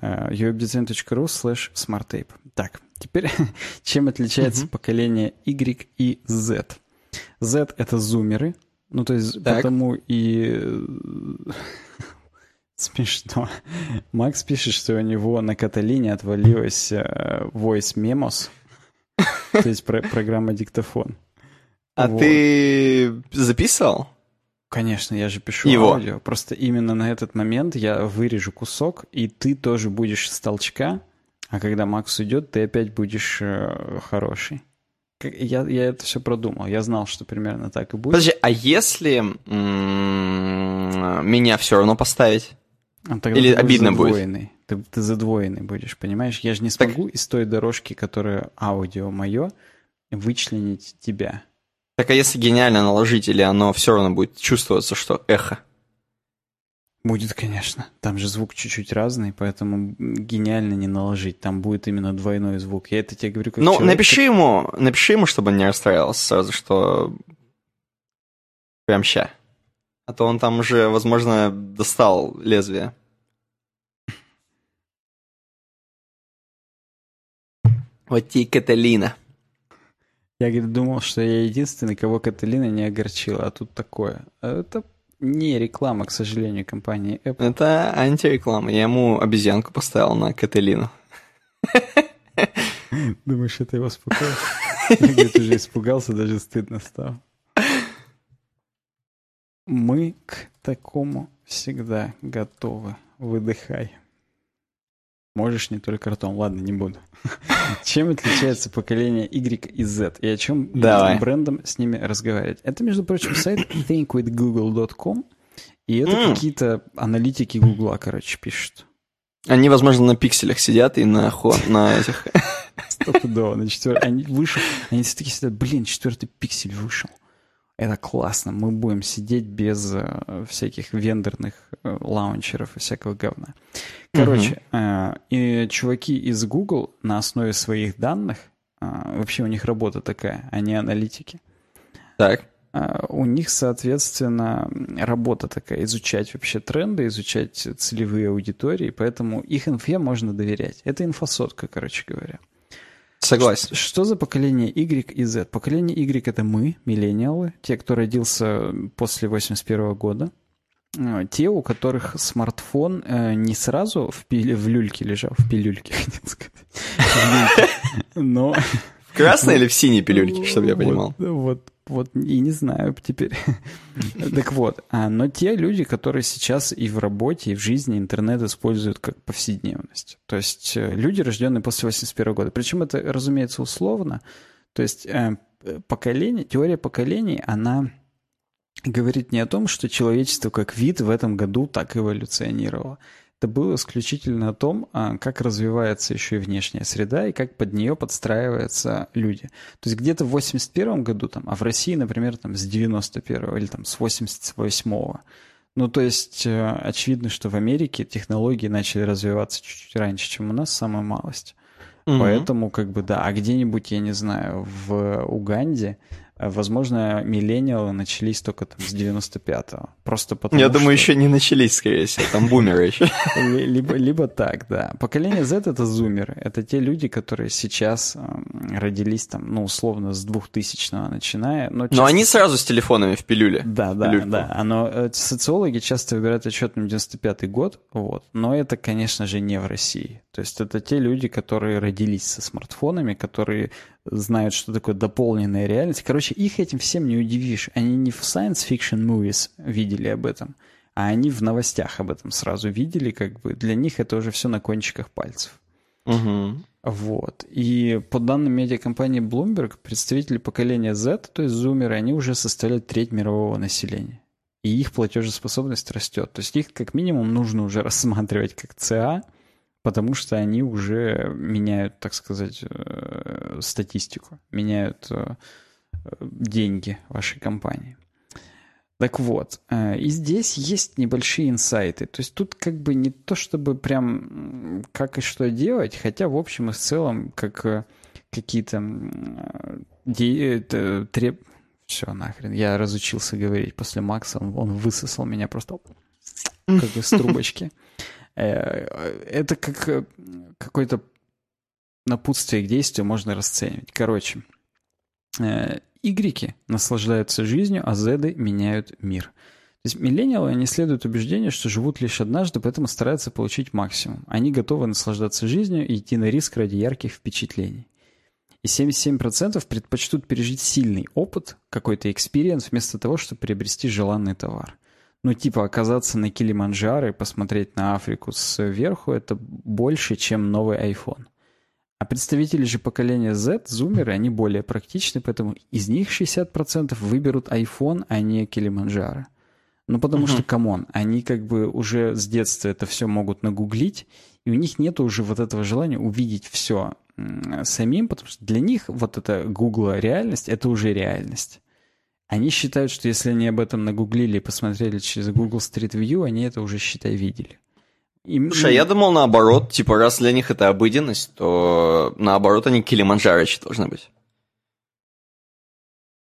uwebdesign.ru э, slash smarttape. Так, теперь чем отличается uh-huh. поколение Y и Z? Z — это зумеры, ну, то есть так. потому и... Смешно. Макс пишет, что у него на Каталине отвалилась Voice Memos, То есть про программа диктофон. А вот. ты записывал? Конечно, я же пишу Его. аудио. Просто именно на этот момент я вырежу кусок, и ты тоже будешь с толчка, а когда Макс уйдет, ты опять будешь э, хороший. Я, я это все продумал. Я знал, что примерно так и будет. Подожди, а если меня все равно поставить? А Или обидно будет? Ты, ты задвоенный будешь, понимаешь? Я же не смогу так... из той дорожки, которая аудио мое, вычленить тебя. Так а если гениально наложить, или оно все равно будет чувствоваться, что эхо? Будет, конечно. Там же звук чуть-чуть разный, поэтому гениально не наложить. Там будет именно двойной звук. Я это тебе говорю как Ну, человек, напиши ему, напиши ему, чтобы он не расстраивался сразу, что прям ща. А то он там уже, возможно, достал лезвие. Вот тебе Каталина. Я говорит, думал, что я единственный, кого Каталина не огорчила, а тут такое. Это не реклама, к сожалению, компании Apple. Это антиреклама. Я ему обезьянку поставил на Каталину. Думаешь, это его успокоит? Я, говорит, уже испугался, даже стыдно стало. Мы к такому всегда готовы. Выдыхай. Можешь не только ртом. Ладно, не буду. Чем отличается поколение Y и Z? И о чем Давай. брендом с ними разговаривать? Это, между прочим, сайт thinkwithgoogle.com. И это М. какие-то аналитики Гугла, короче, пишут. Они, возможно, на пикселях сидят и на, хо... на этих... Стопудово. На четвер... Они вышел, они все таки сидят, блин, четвертый пиксель вышел. Это классно, мы будем сидеть без э, всяких вендорных э, лаунчеров и всякого говна. Короче, э, и чуваки из Google на основе своих данных, вообще у них работа такая, они аналитики, Так. у них, соответственно, работа такая, изучать вообще тренды, изучать целевые аудитории, поэтому их инфе можно доверять. Это инфосотка, короче говоря. Согласен. Что за поколение Y и Z? Поколение Y — это мы, миллениалы, те, кто родился после 81 года. А, Те, у которых смартфон э, не сразу в, пиле, в люльке лежал, в пилюльке, хотел сказать, но В красной или в синей пилюльке, чтобы я понимал? Вот, вот, и не знаю теперь. Так вот, а, но те люди, которые сейчас и в работе, и в жизни интернет используют как повседневность. То есть э, люди, рожденные после 81 года. Причем это, разумеется, условно. То есть э, поколение, теория поколений, она говорит не о том, что человечество как вид в этом году так эволюционировало. Это было исключительно о том, а, как развивается еще и внешняя среда и как под нее подстраиваются люди. То есть где-то в 81 году, там, а в России, например, там, с 91 или там, с 88 ну, то есть, э, очевидно, что в Америке технологии начали развиваться чуть-чуть раньше, чем у нас, самая малость. Мгм. Поэтому, как бы, да, а где-нибудь, я не знаю, в Уганде, возможно, миллениалы начались только там с 95-го. Просто потому Я думаю, что- еще не начались, скорее всего. Там бумеры еще. Ли- Либо, либо так, да. Поколение Z — это зумеры. Это те люди, которые сейчас эм, родились там, ну, условно, с 2000-го начиная. Но, Но часто- они сразу с телефонами в пилюле. Да, да, люльку. да. Оно, э, социологи часто выбирают отчетным 95-й год, вот. Но это, конечно же, не в России. То есть это те люди, которые родились со смартфонами, которые знают, что такое дополненная реальность. Короче, их этим всем не удивишь. Они не в science fiction movies видели об этом, а они в новостях об этом сразу видели, как бы для них это уже все на кончиках пальцев. Мгм. Вот. И по данным медиакомпании Bloomberg, представители поколения Z, то есть зумеры, они уже составляют треть мирового населения. И их платежеспособность растет. То есть их как минимум нужно уже рассматривать как ЦА, потому что они уже меняют, так сказать, э, статистику, меняют э, деньги вашей компании. Так вот, э, и здесь есть небольшие инсайты. То есть тут как бы не то, чтобы прям как и что делать, хотя в общем и в целом как какие-то треб... Все, нахрен. Я разучился говорить после Макса, он, он высосал меня просто как из трубочки. Э, Это как э, какое-то напутствие к действию можно расценивать. Короче, э, игреки наслаждаются жизнью, а зеды меняют мир. То есть миллениалы, они следуют убеждению, что живут лишь однажды, поэтому стараются получить максимум. Они готовы наслаждаться жизнью и идти на риск ради ярких впечатлений. И 77% предпочтут пережить сильный опыт, какой-то experience, вместо того, чтобы приобрести желанный товар. Ну, типа оказаться на Килиманджаро и посмотреть на Африку сверху, это больше, чем новый iPhone. А представители же поколения Z, зумеры, они более практичны, поэтому из них 60% выберут iPhone, а не Килиманджаро. Ну, потому Мгм. что, come on, они как бы уже с детства это все могут нагуглить, и у них нет уже вот этого желания увидеть все самим, потому что для них вот эта гугла реальность, это уже реальность. Они считают, что если они об этом нагуглили и посмотрели через Google Street View, они это уже, считай, видели. Им- Слушай, а я думал наоборот, типа, раз для них это обыденность, то наоборот они Килиманджарочи должны быть.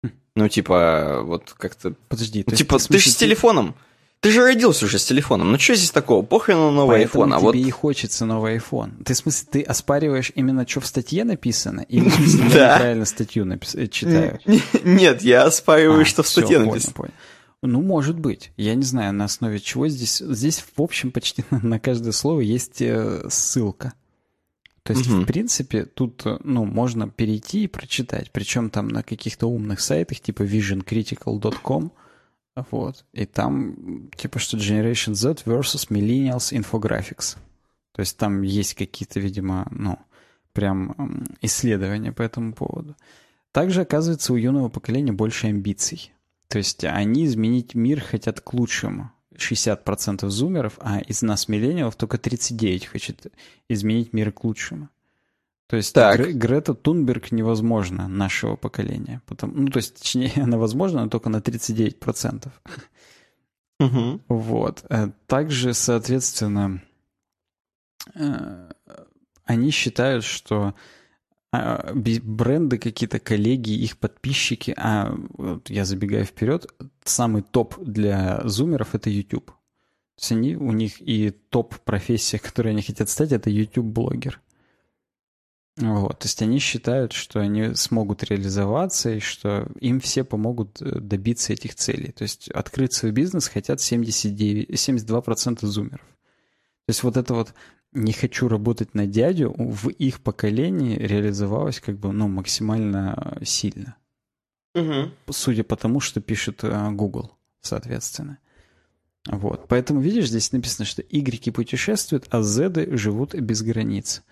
Хм. Ну, типа, вот как-то... Подожди, Ну, типа, ты же с телефоном. Ты же родился уже с телефоном. Ну, что здесь такого? Похрен на новый Поэтому iPhone, а тебе вот... и хочется новый iPhone. Ты, в смысле, ты оспариваешь именно, что в статье написано? Или, в смысле, я Да. неправильно статью э, читаю? Нет, я оспариваю, А, что в статье написано. Ну, может быть. Я не знаю, на основе чего здесь... Здесь, в общем, почти на, каждое слово есть э, ссылка. То есть, Мгм. в принципе, тут, э, ну, можно перейти и прочитать. Причем там на каких-то умных сайтах, типа visioncritical.com, вот. И там, типа, что Generation Z versus Millennials Infographics. То есть там есть какие-то, видимо, ну, прям исследования по этому поводу. Также, оказывается, у юного поколения больше амбиций. То есть они изменить мир хотят к лучшему. 60% зумеров, а из нас, миллениалов, только 39 хочет изменить мир к лучшему. То есть так. Гре- Грета Тунберг невозможно нашего поколения. Потом, ну, то есть, точнее, она возможна, но только на 39%. Угу. Вот. Э, также, соответственно, э, они считают, что а, бренды какие-то, коллеги, их подписчики, а вот я забегаю вперед, самый топ для зумеров это YouTube. То есть они, у них и топ-профессия, которой они хотят стать, это YouTube-блогер. Вот, то есть они считают, что они смогут реализоваться и что им все помогут э, добиться этих целей. То есть открыть свой бизнес хотят 79, 72% зумеров. То есть вот это вот не хочу работать на дядю, в их поколении реализовалось как бы, ну, максимально сильно. Угу. Судя по тому, что пишет э, Google, соответственно. Вот. Поэтому, видишь, здесь написано, что Y путешествуют, а Z живут без границ.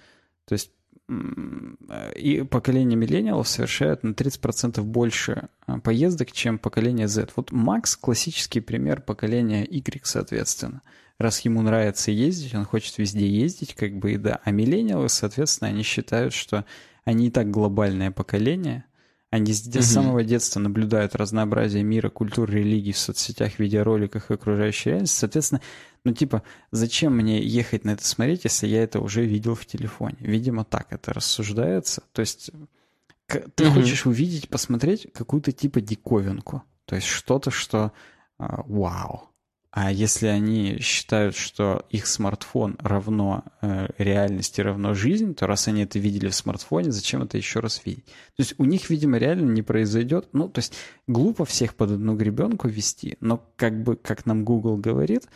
То есть и поколение миллениалов совершает на 30% больше э, поездок, чем поколение Z. Вот Макс – классический пример поколения Y, соответственно раз ему нравится ездить, он хочет везде ездить, как бы и да. А миллениалы, соответственно, они считают, что они и так глобальное поколение, они с угу. самого детства наблюдают разнообразие мира, культуры, религий в соцсетях, видеороликах и окружающей реальности. Соответственно, ну типа, зачем мне ехать на это смотреть, если я это уже видел в телефоне? Видимо, так это рассуждается. То есть ты угу. хочешь увидеть, посмотреть какую-то типа диковинку. То есть что-то, что а, вау. А если они считают, что их смартфон равно э, реальности, равно жизнь, то раз они это видели в смартфоне, зачем это еще раз видеть? То есть у них, видимо, реально не произойдет. Ну, то есть глупо всех под одну гребенку вести, но как бы, как нам Google говорит,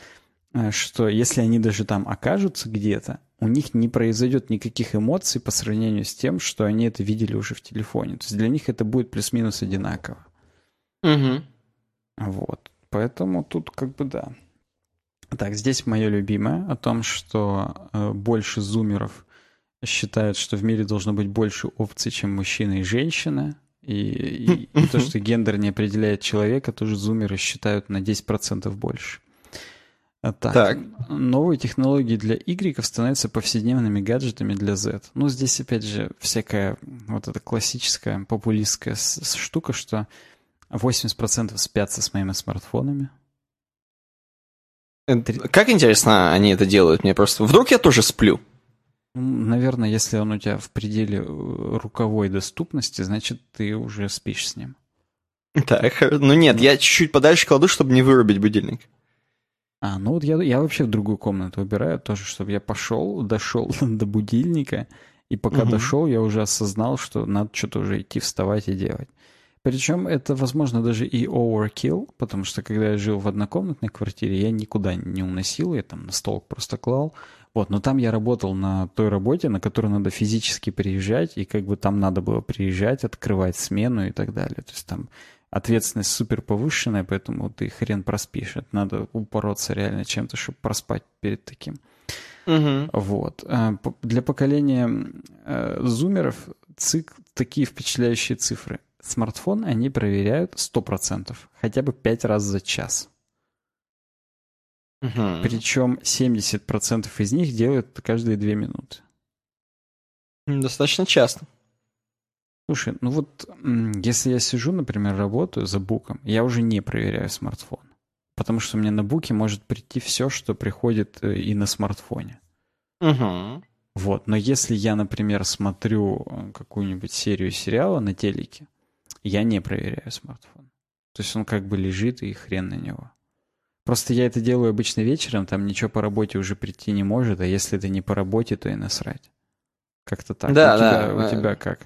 э, что если они даже там окажутся где-то, у них не произойдет никаких эмоций по сравнению с тем, что они это видели уже в телефоне. То есть для них это будет плюс-минус одинаково. Угу. Вот. Поэтому тут как бы да. Так, здесь мое любимое о том, что э, больше зумеров считают, что в мире должно быть больше опций, чем мужчина и женщина. И, и, и то, что гендер не определяет человека, тоже зумеры считают на 10% больше. А так, так. Новые технологии для Y становятся повседневными гаджетами для Z. Ну, здесь, опять же, всякая вот эта классическая популистская штука, что 80% спят со своими смартфонами. Как интересно они это делают? Мне просто... Вдруг я тоже сплю? Наверное, если он у тебя в пределе э, руковой доступности, значит, ты уже спишь с ним. Так, ну нет, я чуть-чуть подальше кладу, чтобы не вырубить будильник. А, ну вот я, я вообще в другую комнату убираю тоже, чтобы я пошел, дошел до будильника, и пока угу. дошел, я уже осознал, что надо что-то уже идти вставать и делать. Причем это, возможно, даже и overkill, потому что когда я жил в однокомнатной квартире, я никуда не уносил, я там на стол просто клал. Вот, но там я работал на той работе, на которую надо физически приезжать, и как бы там надо было приезжать, открывать смену и так далее. То есть там ответственность супер повышенная, поэтому ты хрен проспишь. Это надо упороться реально чем-то, чтобы проспать перед таким. Угу. Вот. А, для поколения э, зумеров цик такие впечатляющие цифры смартфон они проверяют 100%, хотя бы 5 раз за час. Угу. Причем 70% из них делают каждые 2 минуты. Достаточно часто. Слушай, ну вот если я сижу, например, работаю за буком, я уже не проверяю смартфон. Потому что мне на буке может прийти все, что приходит э, и на смартфоне. Угу. Вот, но если я, например, смотрю э, какую-нибудь серию сериала на телеке, я не проверяю смартфон. То есть он как бы лежит и хрен на него. Просто я это делаю обычно вечером, там ничего по работе уже прийти не может, а если это не по работе, то и насрать. Как-то так. Да, у да. Тебя, у тебя как?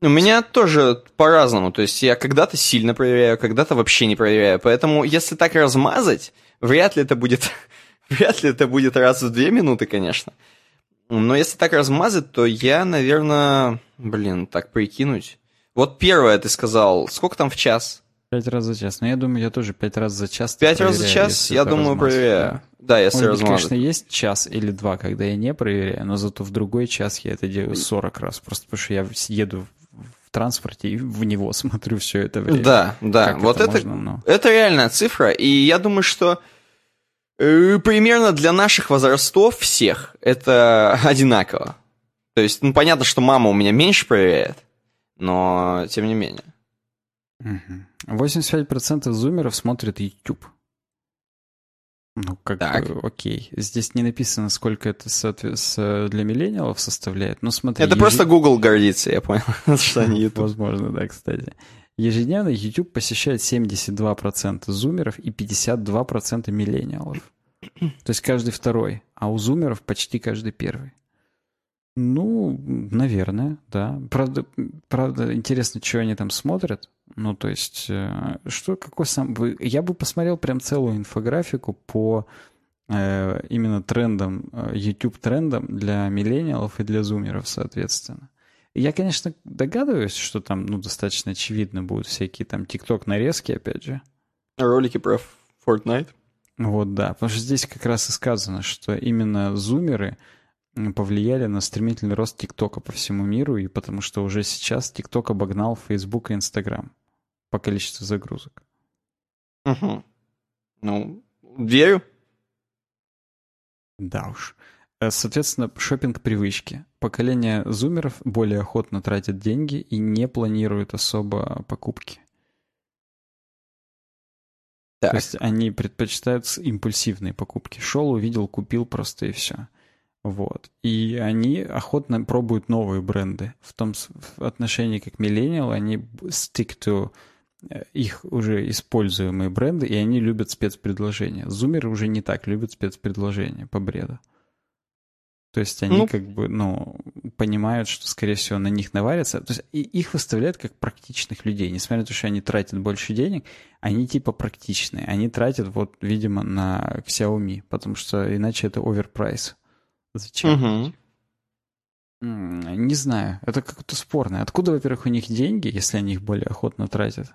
У меня тоже по-разному. То есть я когда-то сильно проверяю, когда-то вообще не проверяю. Поэтому если так размазать, вряд ли это будет... вряд ли это будет раз в две минуты, конечно. Но если так размазать, то я, наверное... Блин, так прикинуть. Вот первое ты сказал, сколько там в час? Пять раз за час. Но ну, я думаю, я тоже пять раз за час. Пять раз за час, я думаю, проверяю. Да, если Может быть, конечно, есть час или два, когда я не проверяю, но зато в другой час я это делаю 40 раз. Просто потому что я еду в транспорте и в него смотрю все это время. Да, да. Как вот это, это, ну... это реальная цифра. И я думаю, что Э, примерно для наших возрастов всех это одинаково. То есть, ну, понятно, что мама у меня меньше проверяет, но тем не менее. 85% зумеров смотрят YouTube. Ну, как так. бы, окей. Здесь не написано, сколько это для миллениалов составляет. Но смотри... Это еж... просто Google гордится, я понял, что они YouTube. Возможно, да, кстати. Ежедневно YouTube посещает 72% зумеров и 52% миллениалов. То есть каждый второй, а у зумеров почти каждый первый. Ну, наверное, да. Правда, правда, интересно, что они там смотрят. Ну, то есть, э, что, какой сам... Я бы посмотрел прям целую инфографику по э, именно трендам, э, YouTube-трендам для миллениалов и для зумеров, соответственно. Я, конечно, догадываюсь, что там, ну, достаточно очевидно будут всякие там TikTok-нарезки, опять же. Ролики про Fortnite. Вот, да, потому что здесь как раз и сказано, что именно зумеры повлияли на стремительный рост ТикТока по всему миру, и потому что уже сейчас ТикТок обогнал Facebook и Инстаграм по количеству загрузок. Угу. Ну, верю. Да уж. Э, соответственно, шопинг привычки. Поколение зумеров более охотно тратит деньги и не планирует особо покупки. Так. То есть они предпочитают импульсивные покупки. Шел, увидел, купил просто и все. Вот. И они охотно пробуют новые бренды. В том в отношении как миллениал, они stick to э, их уже используемые бренды, и они любят спецпредложения. Зумеры уже не так любят спецпредложения по бреду. То есть они ну, как бы, ну, понимают, что, скорее всего, на них наварятся. То есть и их выставляют как практичных людей. Несмотря на то, что они тратят больше денег, они типа практичные. Они тратят вот, видимо, на Xiaomi, потому что иначе это оверпрайс. Зачем? Угу. Не знаю, это как-то спорно. Откуда, во-первых, у них деньги, если они их более охотно тратят?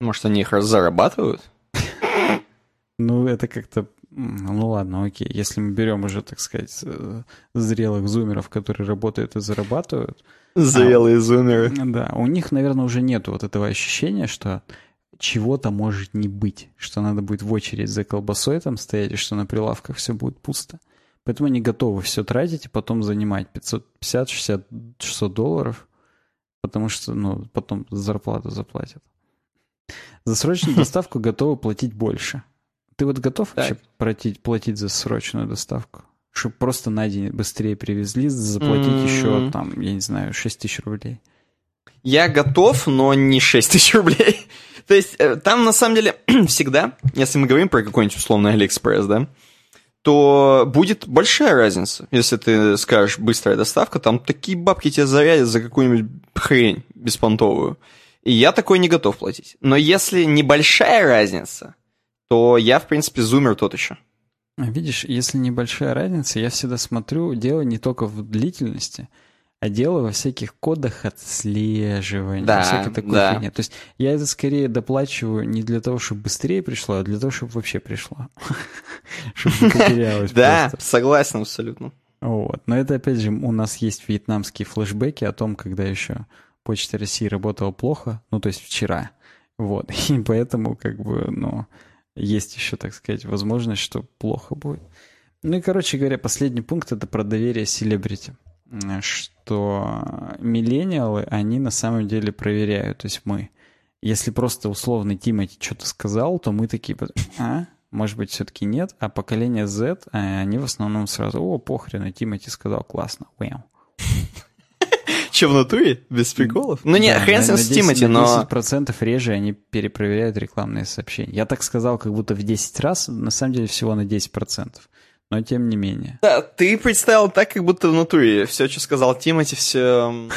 Может, они их зарабатывают? Ну, это как-то ну ладно, окей. Если мы берем уже, так сказать, э, зрелых зумеров, которые работают и зарабатывают. Зрелые а, зумеры. Да, у них, наверное, уже нет вот этого ощущения, что чего-то может не быть, что надо будет в очередь за колбасой там стоять, и что на прилавках все будет пусто. Поэтому они готовы все тратить и потом занимать 550, 60, 600 долларов, потому что, ну, потом зарплату заплатят. За срочную доставку готовы платить больше. Ты вот готов вообще платить, платить за срочную доставку? Чтобы просто на день быстрее привезли, заплатить еще, там, я не знаю, 6 тысяч рублей. Я готов, но не 6 тысяч рублей. То есть э, там на самом деле всегда, если мы говорим про какой-нибудь условный Алиэкспресс, да, то будет большая разница. Если ты скажешь быстрая доставка, там такие бабки тебе зарядят за какую-нибудь хрень беспонтовую. И я такой не готов платить. Но если небольшая разница, то я, в принципе, зумер тот еще. Видишь, если небольшая разница, я всегда смотрю, дело не только в длительности, а дело во всяких кодах отслеживания, да, всякой такой да. фигне. То есть я это скорее доплачиваю не для того, чтобы быстрее пришло, а для того, чтобы вообще пришло. Чтобы не потерялось Да, согласен абсолютно. Вот. Но это, опять же, у нас есть вьетнамские флешбеки о том, когда еще Почта России работала плохо, ну, то есть вчера. Вот. И поэтому, как бы, ну, есть еще, так сказать, возможность, что плохо будет. Ну и, короче говоря, последний пункт — это про доверие селебрити. Что миллениалы, они на самом деле проверяют, то есть мы. Если просто условный Тимати что-то сказал, то мы такие, а, может быть, все-таки нет, а поколение Z, а они в основном сразу, о, похрен, Тимати сказал, классно, вау. Че, в натуре? Без приколов? Ну, не, хрен с Тимати, но... 10% реже они перепроверяют рекламные сообщения. Я так сказал, как будто в 10 раз, на самом деле всего на 10%. Но тем не менее. Да, ты представил так, как будто в натуре. Все, что сказал Тимати, все...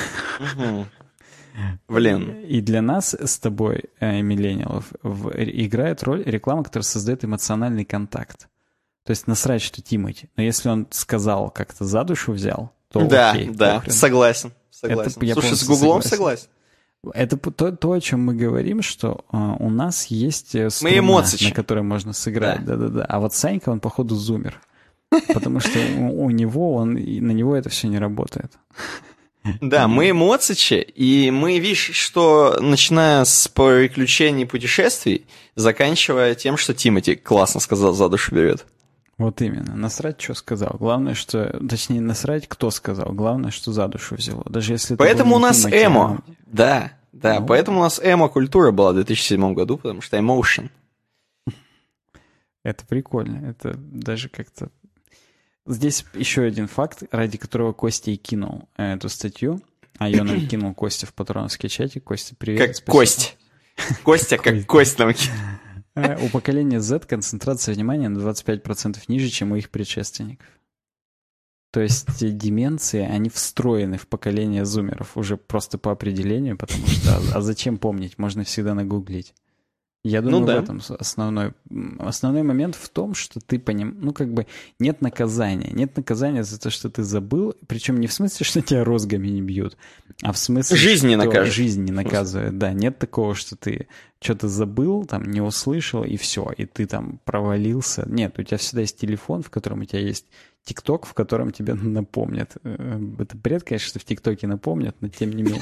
Блин. И для нас с тобой, э, миллениалов, играет роль реклама, которая создает эмоциональный контакт. То есть насрать, что Тимати. Но если он сказал, как-то за душу взял, то Да, окей, да, похрен. согласен. Согласен. Это, Слушай, с Гуглом согласен. Это то, то, о чем мы говорим, что uh, у нас есть э, струна, эмоции. на которой можно сыграть. Да-да-да. А вот Санька, он, походу, зумер. Потому что у, него, он, на него это все не работает. Да, мы эмоцичи, и мы, видишь, что начиная с приключений путешествий, заканчивая тем, что Тимати классно сказал, за душу берет. Вот именно. Насрать, что сказал. Главное, что... Точнее, насрать, кто сказал. Главное, что за душу взяло. Даже если Поэтому у нас Тимати, эмо. А... Да, да. Ну... Поэтому у нас эмо-культура была в 2007 году, потому что emotion. Это прикольно. Это даже как-то Здесь еще один факт, ради которого Костя и кинул эту статью. А ее нам кинул Костя в патроновский чатик. Костя, привет. Как спасибо. Кость. Костя, как Кость нам э, У поколения Z концентрация внимания на 25% ниже, чем у их предшественников. То есть деменции, они встроены в поколение зумеров уже просто по определению, потому что а, а зачем помнить, можно всегда нагуглить. Я думаю, ну, да. в этом основной, основной момент в том, что ты поним, ну как бы нет наказания, нет наказания за то, что ты забыл, причем не в смысле, что тебя розгами не бьют, а в смысле, жизнь не наказывает. Жизнь не наказывает, да, нет такого, что ты что-то забыл, там не услышал и все, и ты там провалился. Нет, у тебя всегда есть телефон, в котором у тебя есть ТикТок, в котором тебе напомнят. Э, это бред, конечно, что в ТикТоке напомнят, но тем не менее.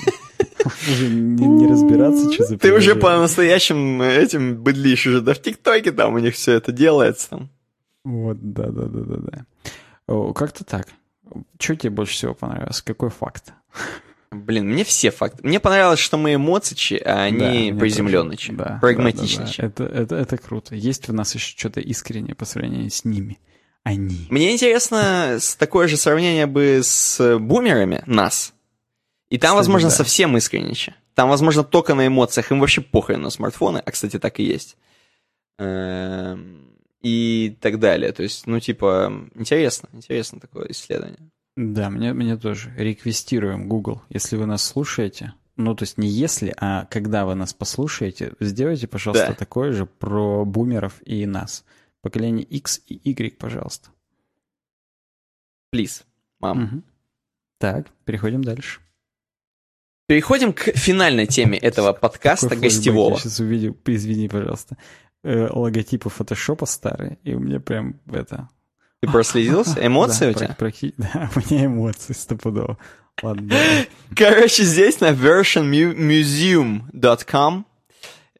Уже не, разбираться, что за Ты уже по-настоящему этим быдлишь уже, да в ТикТоке там у них все это делается. Вот, да-да-да-да-да. Как-то так. Что тебе больше всего понравилось? Какой факт? Блин, мне все факты. Мне понравилось, что мы эмоцичи, а они да, приземленничи, да, прагматичничи. Да, да, да. Это, это, это круто. Есть в нас еще что-то искреннее по сравнению с ними они. Мне интересно, такое же сравнение бы с бумерами нас. И там, кстати, возможно, да. совсем искренне. Там, возможно, только на эмоциях. Им вообще похрен на смартфоны. А, кстати, так и есть. Эм, и так далее. То есть, ну, типа, интересно. Интересно такое исследование. Да, мне, мне тоже. Реквестируем Google. Если вы нас слушаете, ну, то есть не если, а когда вы нас послушаете, сделайте, пожалуйста, да. такое же про бумеров и нас. Поколение X и Y, пожалуйста. Please, мам. Угу. Так, переходим дальше. Переходим к финальной теме этого подкаста Какой гостевого. Я сейчас увидел, извини, пожалуйста, э, логотипы фотошопа старые, и у меня прям это... Ты проследился? Эмоции у тебя? Да, у меня эмоции стопудово. Ладно. Короче, здесь на versionmuseum.com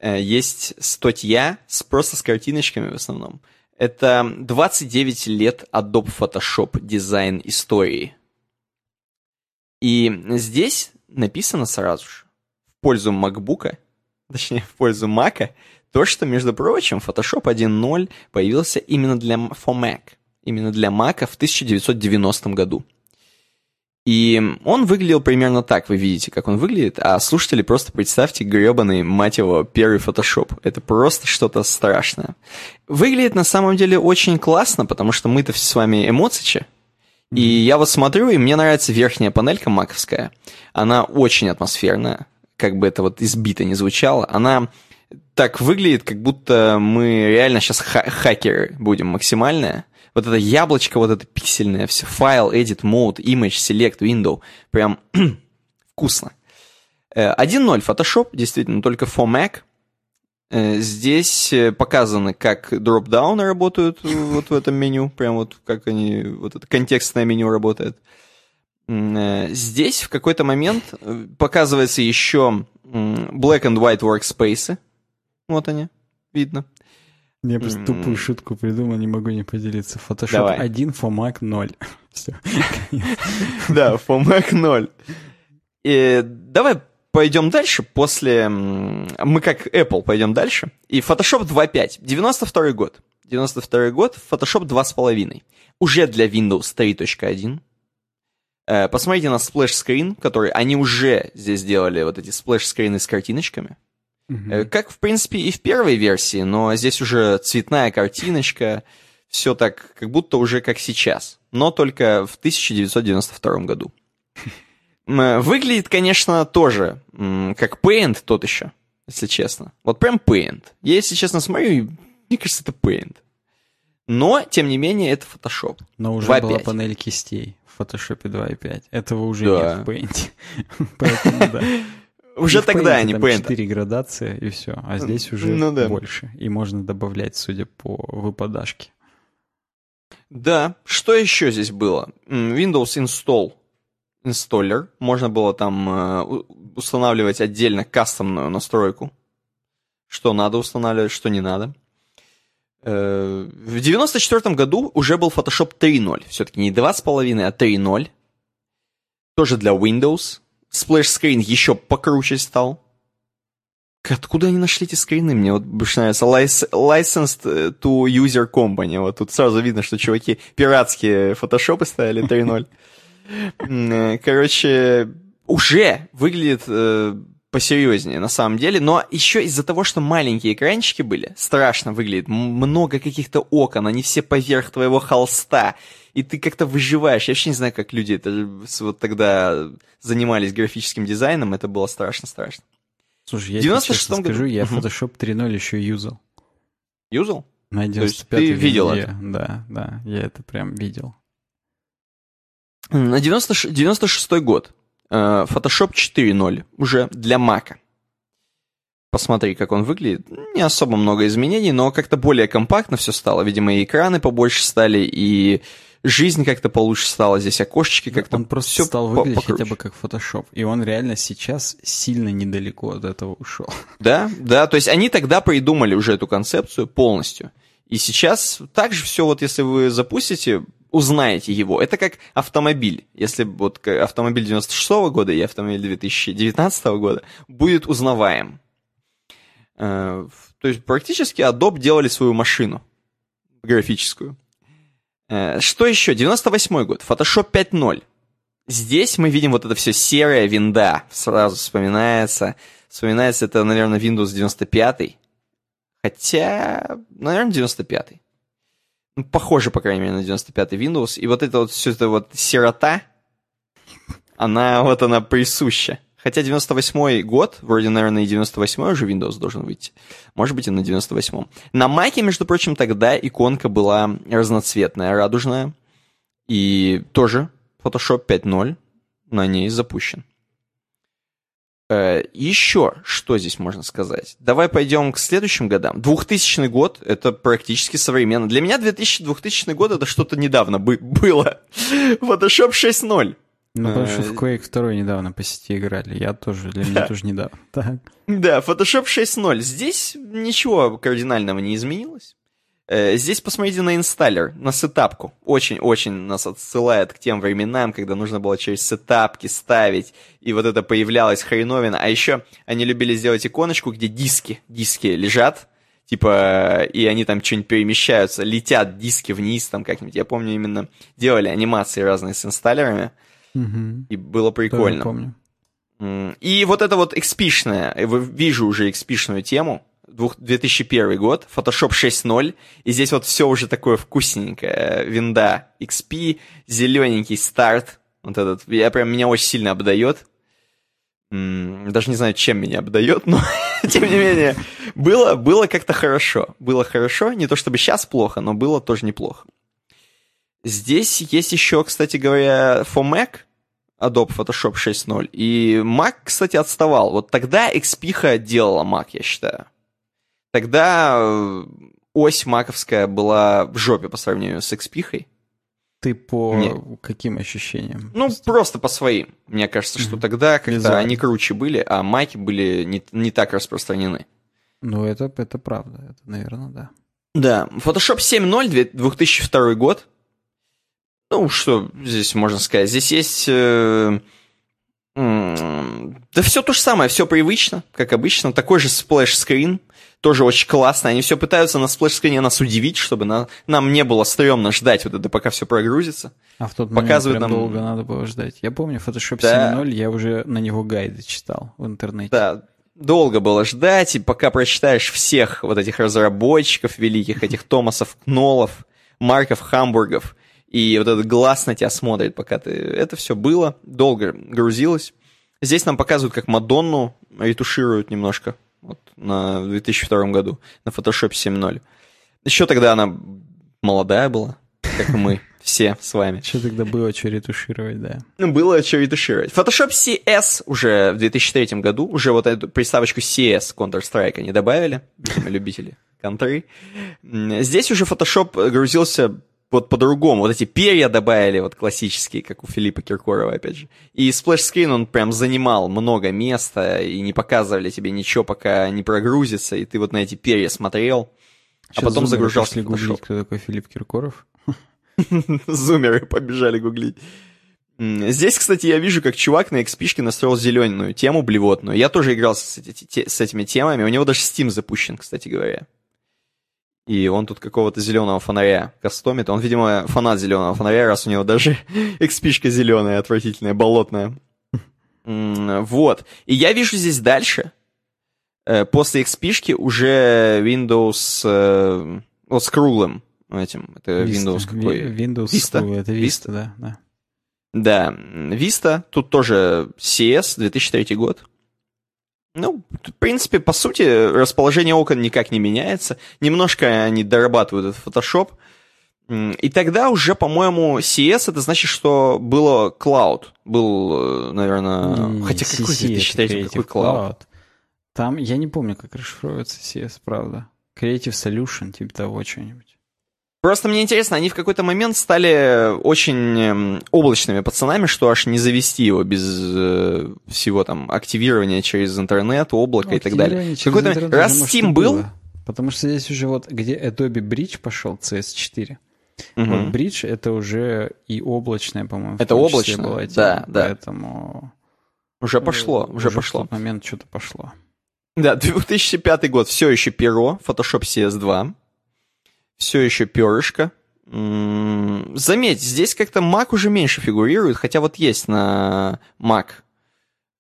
э, есть статья с, просто с картиночками в основном. Это 29 лет Adobe Photoshop дизайн истории. И здесь написано сразу же в пользу MacBook, точнее, в пользу Mac, то, что, между прочим, Photoshop 1.0 появился именно для for Mac, именно для Mac в 1990 году. И он выглядел примерно так, вы видите, как он выглядит, а слушатели просто представьте гребаный, мать его, первый Photoshop. Это просто что-то страшное. Выглядит на самом деле очень классно, потому что мы-то с вами эмоцичи. И я вот смотрю, и мне нравится верхняя панелька маковская. Она очень атмосферная, как бы это вот избито не звучало. Она так выглядит, как будто мы реально сейчас ха- хакеры будем максимальные вот это яблочко, вот это пиксельное, все, файл, edit, mode, image, select, window, прям вкусно. 1.0 э, Photoshop, действительно, только for Mac. Э, здесь э, показаны, как дропдауны работают вот в этом меню, прям вот как они, вот это контекстное меню работает. Здесь в какой-то момент показывается еще black and white workspace. Вот они, видно. Я просто тупую шутку придумал, не могу не поделиться. Photoshop Давай. 1, FOMAC 0. Все. Да, FOMAC 0. И давай пойдем дальше после... Мы как Apple пойдем дальше. И Photoshop 2.5. 92 год. 92 год, Photoshop 2.5. Уже для Windows 3.1. Э, посмотрите на screen, который они уже здесь сделали вот эти splash скрины с картиночками. Угу. Как, в принципе, и в первой версии, но здесь уже цветная картиночка, все так, как будто уже как сейчас, но только в 1992 году. Выглядит, конечно, тоже как Paint тот еще, если честно. Вот прям Paint. Я, если честно, смотрю, мне кажется, это Paint. Но, тем не менее, это Photoshop. Но уже 2. была панель кистей в Photoshop 2.5. Этого уже да. нет в Paint. Поэтому, да. Уже тогда они Paint. Четыре градации и все, а здесь уже ну, да. больше. И можно добавлять, судя по выпадашке. Да, что еще здесь было? Windows Install. Инсталлер. Можно было там э, устанавливать отдельно кастомную настройку. Что надо устанавливать, что не надо. Э, в 94 году уже был Photoshop 3.0. Все-таки не 2.5, а 3.0. Тоже для Windows. Screen еще покруче стал. Откуда они нашли эти скрины? Мне вот больше нравится Licensed to User Company. Вот тут сразу видно, что чуваки пиратские фотошопы ставили 3.0. Э, короче, уже выглядит э, посерьезнее на самом деле, но еще из-за того, что маленькие экранчики были, страшно выглядит, много каких-то окон, они все поверх твоего холста, и ты как-то выживаешь. Я вообще не знаю, как люди это вот тогда занимались графическим дизайном, это было страшно-страшно. Слушай, я 96 году... скажу, я Photoshop 3.0 еще юзал. Юзал? На 95 ты видел это? Да, да, я это прям видел. На 90, 96 год. Э, Photoshop 4.0 уже для Mac. Посмотри, как он выглядит. Не особо много изменений, но как-то более компактно все стало. Видимо, и экраны побольше стали, и жизнь как-то получше стала, здесь окошечки как-то... Он просто все стал выглядеть покруче. хотя бы как Photoshop, и он реально сейчас сильно недалеко от этого ушел. Да, да, то есть они тогда придумали уже эту концепцию полностью. И сейчас также все, вот если вы запустите, узнаете его. Это как автомобиль. Если вот автомобиль 96 -го года и автомобиль 2019 года будет узнаваем. Э, то есть практически Adobe делали свою машину графическую. Э, что еще? 98 год. Photoshop 5.0. Здесь мы видим вот это все серое винда. Сразу вспоминается. Вспоминается это, наверное, Windows 95. Хотя, наверное, 95. Ну, похоже, по крайней мере, на 95 Windows. И вот это вот все это вот сирота, она вот она присуща. Хотя 98 год, вроде, наверное, и 98 уже Windows должен выйти. Может быть, и на 98-м. На Маке, между прочим, тогда иконка была разноцветная, радужная. И тоже Photoshop 5.0 на ней запущен. Э, еще что здесь можно сказать? Давай пойдем к следующим годам. 2000 год — это практически современно. Для меня 2000, 2000 год — это что-то недавно бы было. Photoshop 6.0. Ну, потому что в Quake 2 недавно по сети играли. Я тоже, для меня тоже недавно. Да, Photoshop 6.0. Здесь ничего кардинального не изменилось. Э, здесь посмотрите на инсталлер, на сетапку. Очень-очень нас отсылает к тем временам, когда нужно было через сетапки ставить, и вот это появлялась хреновина. А еще они любили сделать иконочку, где диски, диски лежат, типа, и они там что-нибудь перемещаются, летят диски вниз там как-нибудь. Я помню, именно делали анимации разные с инсталлерами. Угу. И было прикольно. помню. И вот это вот XP-шная, вижу уже XP-шную тему, 2001 год, Photoshop 6.0, и здесь вот все уже такое вкусненькое, винда XP, зелененький старт, вот этот, я прям, меня очень сильно обдает, даже не знаю, чем меня обдает, но тем не менее, было, было как-то хорошо, было хорошо, не то чтобы сейчас плохо, но было тоже неплохо. Здесь есть еще, кстати говоря, for Mac, Adobe Photoshop 6.0. И Mac, кстати, отставал. Вот тогда XP делала Mac, я считаю. Тогда э, ось маковская была в жопе по сравнению с XP. Ты по Нет. каким ощущениям? Ну, просто по своим. Мне кажется, что mm-hmm. тогда когда они круче были, а маки были не, не так распространены. Ну, это, это правда. Это, наверное, да. Да. Photoshop 7.0, 2002 год. Ну, что здесь можно сказать? Здесь есть... Э, да все то же самое, все привычно, как обычно. Такой же splash screen, тоже очень классно. Они все пытаются на splash screen е нас удивить, чтобы на, нам не было стрёмно ждать вот это, пока все прогрузится. А в тот момент Показывают прям нам... долго надо было ждать. Я помню, Photoshop да. 7.0, я уже на него гайды читал в интернете. Да, долго было ждать, и пока прочитаешь всех вот этих разработчиков великих, этих Томасов Кнолов, Марков Хамбургов, и вот этот глаз на тебя смотрит, пока ты... Это все было, долго грузилось. Здесь нам показывают, как Мадонну ретушируют немножко вот, на 2002 году на Photoshop 7.0. Еще тогда она молодая была, как мы все с вами. Что тогда было, что ретушировать, да. Ну, было что ретушировать. Photoshop CS уже в 2003 году, уже вот эту приставочку CS Counter-Strike они добавили, любители контры. Здесь уже Photoshop грузился вот по-другому. Вот эти перья добавили, вот классические, как у Филиппа Киркорова, опять же. И splash screen, он прям занимал много места, и не показывали тебе ничего, пока не прогрузится, и ты вот на эти перья смотрел, Сейчас а потом загружался в гуглить, кто такой Филипп Киркоров. Зумеры побежали гуглить. Здесь, кстати, я вижу, как чувак на XP настроил зеленую тему блевотную. Я тоже игрался с, эти- те- с этими темами. У него даже Steam запущен, кстати говоря. И он тут какого-то зеленого фонаря кастомит. Он, видимо, фанат зеленого фонаря, раз у него даже XP зеленая, отвратительная, болотная. Вот. И я вижу здесь дальше, э, после XP уже Windows э, вот с круглым этим. Это Vista. Windows какой? Windows Vista? Это Vista? Vista, да, да. Vista, тут тоже CS, 2003 год. Ну, в принципе, по сути, расположение окон никак не меняется. Немножко они дорабатывают этот Photoshop. И тогда уже, по-моему, CS, это значит, что было Cloud. Был, наверное... Не-не-не, Хотя какой CC это 2003 какой Creative Cloud? Там, я не помню, как расшифровывается CS, правда. Creative Solution, типа того чего-нибудь. Просто мне интересно, они в какой-то момент стали очень эм, облачными пацанами, что аж не завести его без э, всего там активирования через интернет, облако и так далее. Какой-то- интернет раз уже, может, Steam был, было. Потому что здесь уже вот, где Adobe Bridge пошел, CS4, Мгм. вот Bridge это уже и облачное, по-моему. в Это облачное, была да, тема, да. Поэтому... уже пошло, э, уже в пошло. тот момент что-то пошло. Да, 2005 год, все еще перо, Photoshop CS2, все еще перышко. Заметь, здесь как-то Mac уже меньше фигурирует, хотя вот есть на Mac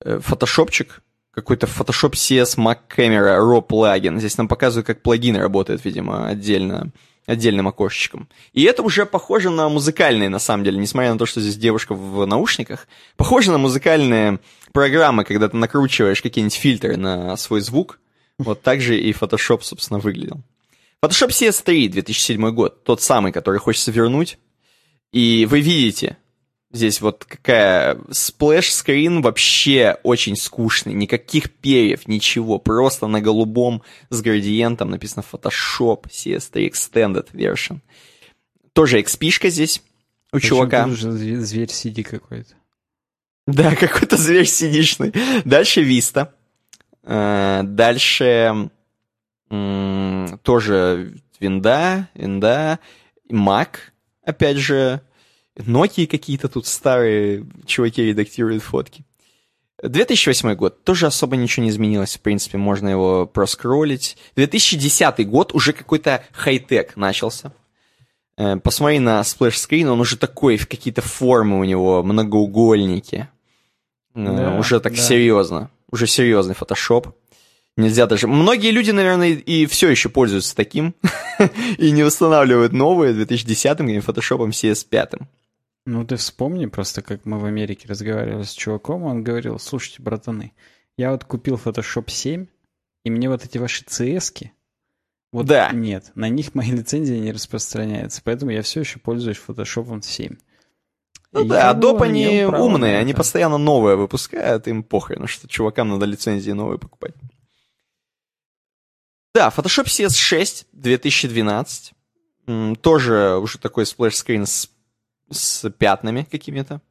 э, фотошопчик, какой-то Photoshop CS Mac Camera RAW плагин. Здесь нам показывают, как плагин работает, видимо, отдельно, отдельным окошечком. И это уже похоже на музыкальные, на самом деле, несмотря на то, что здесь девушка в наушниках, похоже на музыкальные программы, когда ты накручиваешь какие-нибудь фильтры на свой звук. Вот так же и Photoshop, собственно, выглядел. Photoshop CS3 2007 год, тот самый, который хочется вернуть. И вы видите, здесь вот какая splash screen вообще очень скучный, никаких перьев, ничего, просто на голубом с градиентом написано Photoshop CS3 Extended Version. Тоже XP-шка здесь у Причем чувака. зверь, зверь сиди какой-то. Да, какой-то зверь сидишный. Дальше Виста. Э, Дальше тоже винда, винда, Mac, опять же, Nokia какие-то тут старые чуваки редактируют фотки. 2008 год, тоже особо ничего не изменилось, в принципе, можно его проскроллить. 2010 год, уже какой-то хай-тек начался. Э, Посмотри на splash screen, он уже такой, в какие-то формы у него, многоугольники. Э, Да, уже так да. серьезно. Уже серьезный фотошоп. Нельзя даже... Многие люди, наверное, и все еще пользуются таким и не устанавливают новые 2010-м фотошопом CS5. Ну, ты вспомни просто, как мы в Америке разговаривали с чуваком, он говорил, слушайте, братаны, я вот купил Photoshop 7, и мне вот эти ваши cs вот Да. нет, на них мои лицензии не распространяются, поэтому я все еще пользуюсь Photoshop 7. Ну И да, Adobe они умные, они постоянно новое выпускают, им похрен, что чувакам надо лицензии новые покупать. Да, Photoshop CS6 2012. М, Тоже уже такой splash screen с, с пятнами какими-то.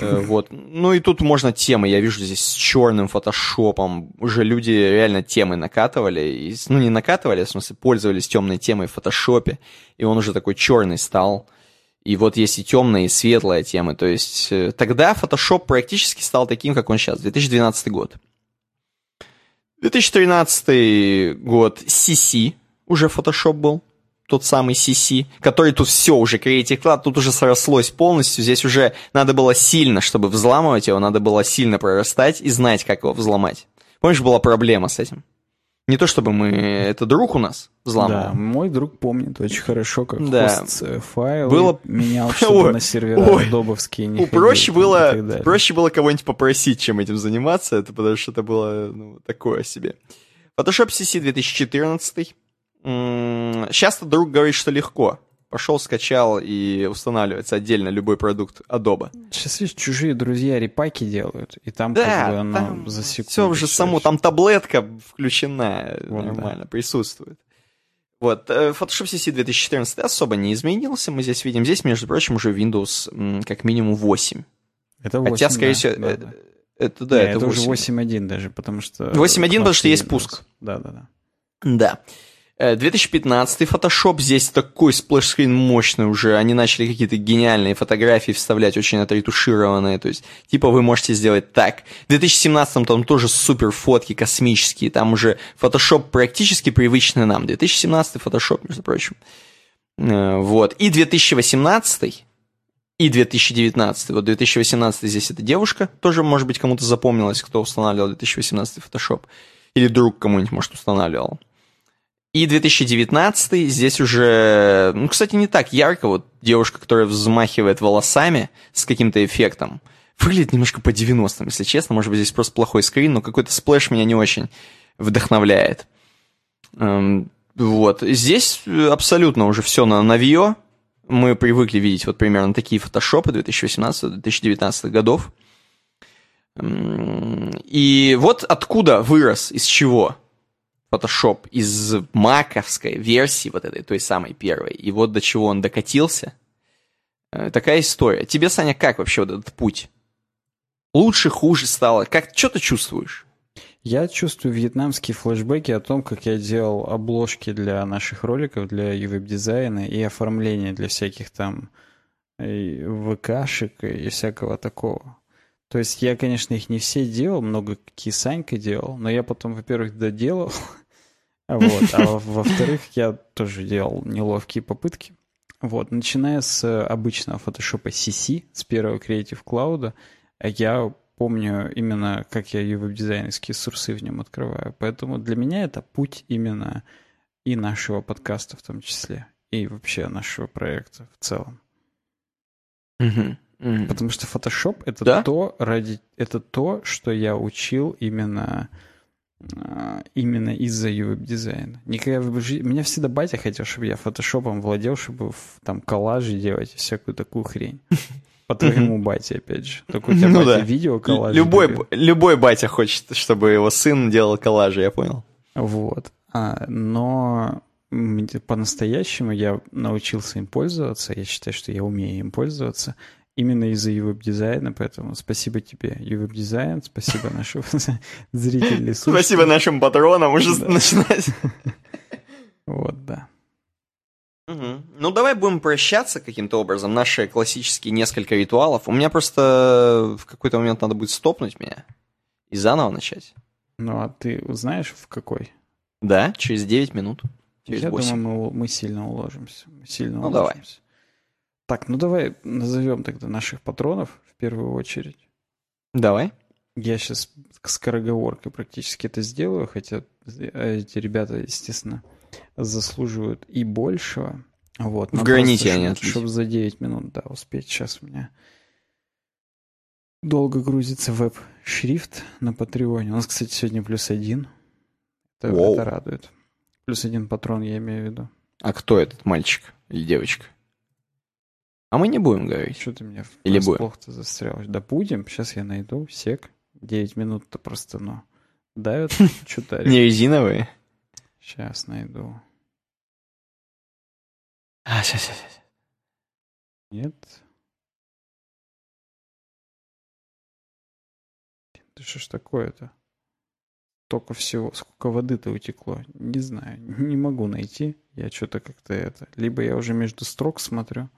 Э, Вот. Ну и тут можно темы, я вижу здесь с черным Photoshop'ом. Уже люди реально темы накатывали. И, ну, не накатывали, в смысле, пользовались темной темой в Photoshop'е. И он уже такой черный стал. И вот есть и темная, и светлая темы. То есть э, тогда Photoshop практически стал таким, как он сейчас. 2012 год. 2013 год CC уже Photoshop был. Тот самый CC, который тут все уже, Creative Cloud, тут уже срослось полностью. Здесь уже надо было сильно, чтобы взламывать его, надо было сильно прорастать и знать, как его взломать. Помнишь, была проблема с этим? Не то чтобы мы... Это друг у нас взламывал. Да, мой друг помнит очень хорошо, как Да. хост э, файл Было- менял, чтобы Ой, на сервера ой. добовские не проще было, проще было кого-нибудь попросить, чем этим заниматься, это потому что это было ну, такое себе. Photoshop CC 2014. М, Часто друг говорит, что легко. Пошел, скачал и устанавливается отдельно любой продукт Adobe. Сейчас, видишь, чужие друзья репаки делают, и там Да, как бы оно там за секунду. Все уже само, там таблетка включена, Вот, нормально, присутствует. Вот, э, Photoshop CC 2014 особо не изменился, мы здесь видим. Здесь, между прочим, уже Windows как минимум 8. Это 8, Хотя, скорее да, всего, да, э, да. это, да, Не, это, это 8. уже 8.1 даже, потому что... 8.1, потому что есть пуск. Да, да, да. Да. Э, 2015 Photoshop, здесь такой splash screen мощный уже, они начали какие-то гениальные фотографии вставлять, очень отретушированные, то есть, типа, вы можете сделать так. В 2017 там тоже супер фотки космические, там уже Photoshop практически привычный нам. 2017 Photoshop, между прочим. Э, Вот. И 2018 и 2019. Вот 2018 здесь эта девушка, тоже, может быть, кому-то запомнилась, кто устанавливал 2018 Photoshop. Или друг кому-нибудь, может, устанавливал. И 2019 здесь уже, ну, кстати, не так ярко. Вот девушка, которая взмахивает волосами с каким-то эффектом. Выглядит немножко по 90-м, если честно. Может быть, здесь просто плохой скрин, но какой-то сплэш меня не очень вдохновляет. Эм, Вот. Здесь абсолютно уже все на новье. Мы привыкли видеть вот примерно такие фотошопы 2018-2019 годов. М, И вот откуда вырос, из чего Photoshop, из маковской версии вот этой, той самой первой, и вот до чего он докатился. Э, Такая история. Тебе, Саня, как вообще вот этот путь? Лучше, хуже стало? Как, что ты чувствуешь? Я чувствую вьетнамские флешбеки о том, как я делал обложки для наших роликов, для веб-дизайна и оформления для всяких там э, ВКшек и всякого такого. То есть я, конечно, их не все делал, много какие Санька делал, но я потом, во-первых, доделал, вот, а во- во-вторых, я тоже делал неловкие попытки. Вот, начиная с э, обычного фотошопа CC, с первого Creative Cloud, я помню именно, как я и веб-дизайнерские сурсы в нем открываю. Поэтому для меня это путь именно и нашего подкаста в том числе, и вообще нашего проекта в целом. Мгм, мгм. Потому что Photoshop это Да? то ради это то, что я учил именно именно из-за веб-дизайна. Никогда в жи- Меня всегда батя хотел, чтобы я фотошопом владел, чтобы там коллажи делать и всякую такую хрень. По твоему бате, опять же. Только у тебя Ну батя да. видео коллажи. Любой, делает. любой батя хочет, чтобы его сын делал коллажи, я понял. Вот. А, но по-настоящему я научился им пользоваться. Я считаю, что я умею им пользоваться именно из-за веб-дизайна. Поэтому спасибо тебе, веб-дизайн. Спасибо нашим зрителям. Спасибо нашим патронам, уже начинать. Вот, да. Ну, давай будем прощаться каким-то образом. Наши классические несколько ритуалов. У меня просто в какой-то момент надо будет стопнуть меня и заново начать. Ну, а ты знаешь, в какой? Да, через 9 минут. Через я 8. думаю, мы, мы сильно уложимся. Мы сильно Ну, давай. Так, ну давай назовем тогда наших патронов в первую очередь. Давай. Я сейчас скороговоркой практически это сделаю, хотя эти ребята, естественно, заслуживают и большего. Вот, В граните они чтобы, чтобы за 9 минут, да, успеть. Сейчас у меня долго грузится веб-шрифт на Патреоне. У нас, кстати, сегодня плюс один. Это, это радует. Плюс один патрон, я имею в виду. А кто этот мальчик или девочка? А мы не будем говорить. Что ты меня Или будем? плохо-то застрял? Да будем, сейчас я найду, сек. 9 минут-то просто, ну, давят что-то. Не резиновые? Сейчас найду. А, сейчас, сейчас, сейчас. Нет. Да что ж такое-то? Столько всего, сколько воды-то утекло. Не знаю, не могу найти. Я что-то как-то это... Либо я уже между строк смотрю,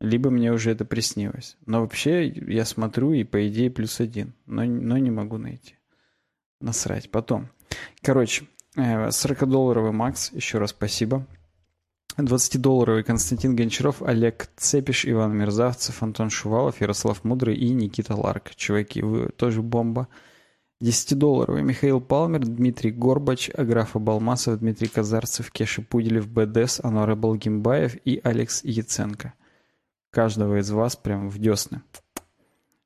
либо мне уже это приснилось. Но вообще я смотрю и по идее плюс один, но, но не могу найти. Насрать. Потом. Короче, э, 40-долларовый Макс, еще раз спасибо. 20-долларовый Константин Гончаров, Олег Цепиш, Иван Мерзавцев, Антон Шувалов, Ярослав Мудрый и Никита Ларк. Чуваки, вы тоже бомба. 10-долларовый Михаил Палмер, Дмитрий Горбач, Аграфа Балмасов, Дмитрий Казарцев, Кеша Пуделев, БДС, Анорабл Гимбаев и Алекс Яценко. Каждого из вас прям в десны.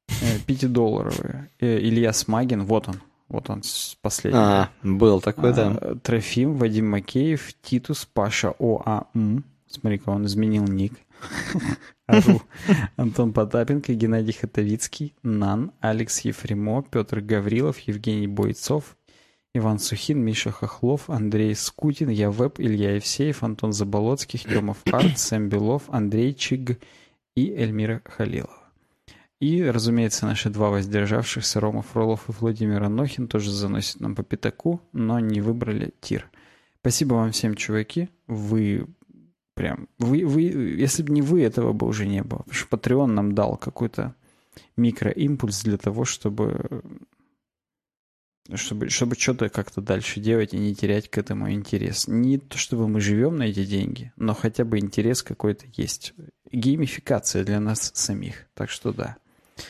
Э, Пятидолларовые. Э, Илья Смагин, вот он. Вот он, последний. А, был такой, да. А, Трофим, Вадим Макеев, Титус, Паша ОАМ. Смотри-ка, он изменил ник. Ару. Антон Потапенко, Геннадий Хатовицкий, Нан, Алекс Ефремо, Петр Гаврилов, Евгений Бойцов, Иван Сухин, Миша Хохлов, Андрей Скутин, Я Веб, Илья Евсеев, Антон Заболоцких, Тёмов Арт, Сэм Белов, Андрей Чиг и Эльмира Халилова. И, разумеется, наши два воздержавшихся, Рома Фролов и Владимир Анохин, тоже заносят нам по пятаку, но не выбрали тир. Спасибо вам всем, чуваки. Вы прям... Вы, вы, если бы не вы, этого бы уже не было. Потому что Patreon нам дал какой-то микроимпульс для того, чтобы чтобы, чтобы что-то как-то дальше делать и не терять к этому интерес. Не то, чтобы мы живем на эти деньги, но хотя бы интерес какой-то есть. Геймификация для нас самих. Так что да.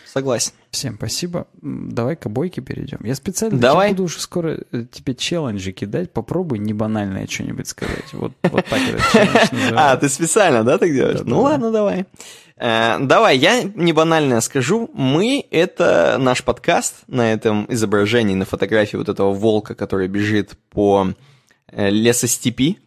Согласен. Всем спасибо. Давай к обойке перейдем. Я специально Давай. буду уже скоро э, тебе челленджи кидать. Попробуй не банальное что-нибудь сказать. Вот, вот так челлендж А, ты специально, да, так делаешь? ну ладно, давай. Э, давай, я не банальное скажу. Мы — это наш подкаст на этом изображении, на фотографии вот этого волка, который бежит по э, лесостепи.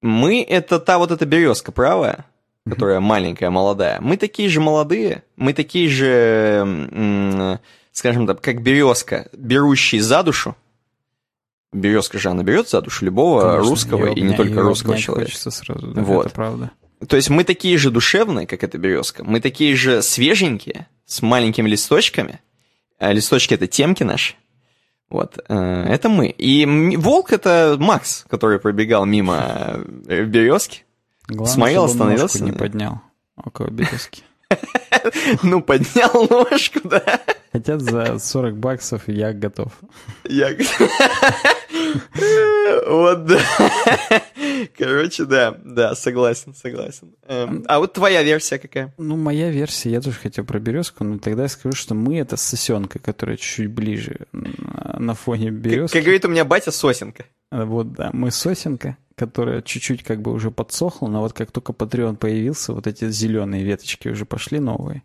Мы — это та вот эта березка правая, которая маленькая, молодая. Мы такие же молодые, мы такие же, скажем так, как березка, берущие за душу. Березка же, она берет за душу любого Конечно, русского и не только русского человека. сразу, да, Вот. это правда. То есть мы такие же душевные, как эта березка. Мы такие же свеженькие, с маленькими листочками. А листочки — это темки наши. Вот, э, это мы. И волк — это Макс, который пробегал мимо э, березки. Главное, чтобы он ножку остановился, не поднял около березки. Ну, поднял ножку, да. Хотят за 40 баксов, я готов. Я... Вот, да. Короче, да, да, согласен, согласен. Эм, А вот твоя версия какая? Ну, моя версия, я тоже хотел про березку, но тогда я скажу, что мы это сосенка, которая чуть-чуть ближе на фоне Как, березки. как говорит у меня батя Сосенко. А Вот, да, мы сосенка, которая чуть-чуть как бы уже подсохла, но вот как только Patreon появился, вот эти зеленые веточки уже пошли новые.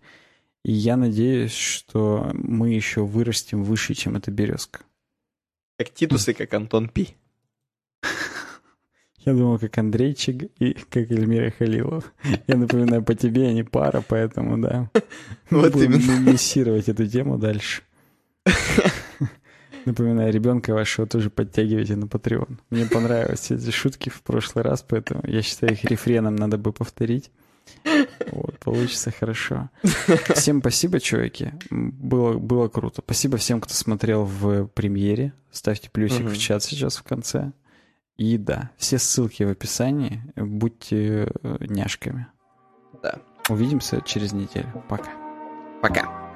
И я надеюсь, что мы еще вырастем выше, чем эта березка. Как Титус и как Антон Пи. Я думал, как Андрейчик и как Эльмира Халилов. Я напоминаю, по тебе они пара, поэтому да. Вот Будем именно. муссировать эту тему дальше. Напоминаю, ребенка вашего тоже подтягивайте на Patreon. Мне понравились эти шутки в прошлый раз, поэтому я считаю, их рефреном надо бы повторить. Вот, получится хорошо. Всем спасибо, чуваки. Было, было круто. Спасибо всем, кто смотрел в премьере. Ставьте плюсик Мгм. в чат сейчас в конце. И да, все ссылки в описании. Будьте э, няшками. Да. Увидимся через неделю. Пока. Пока.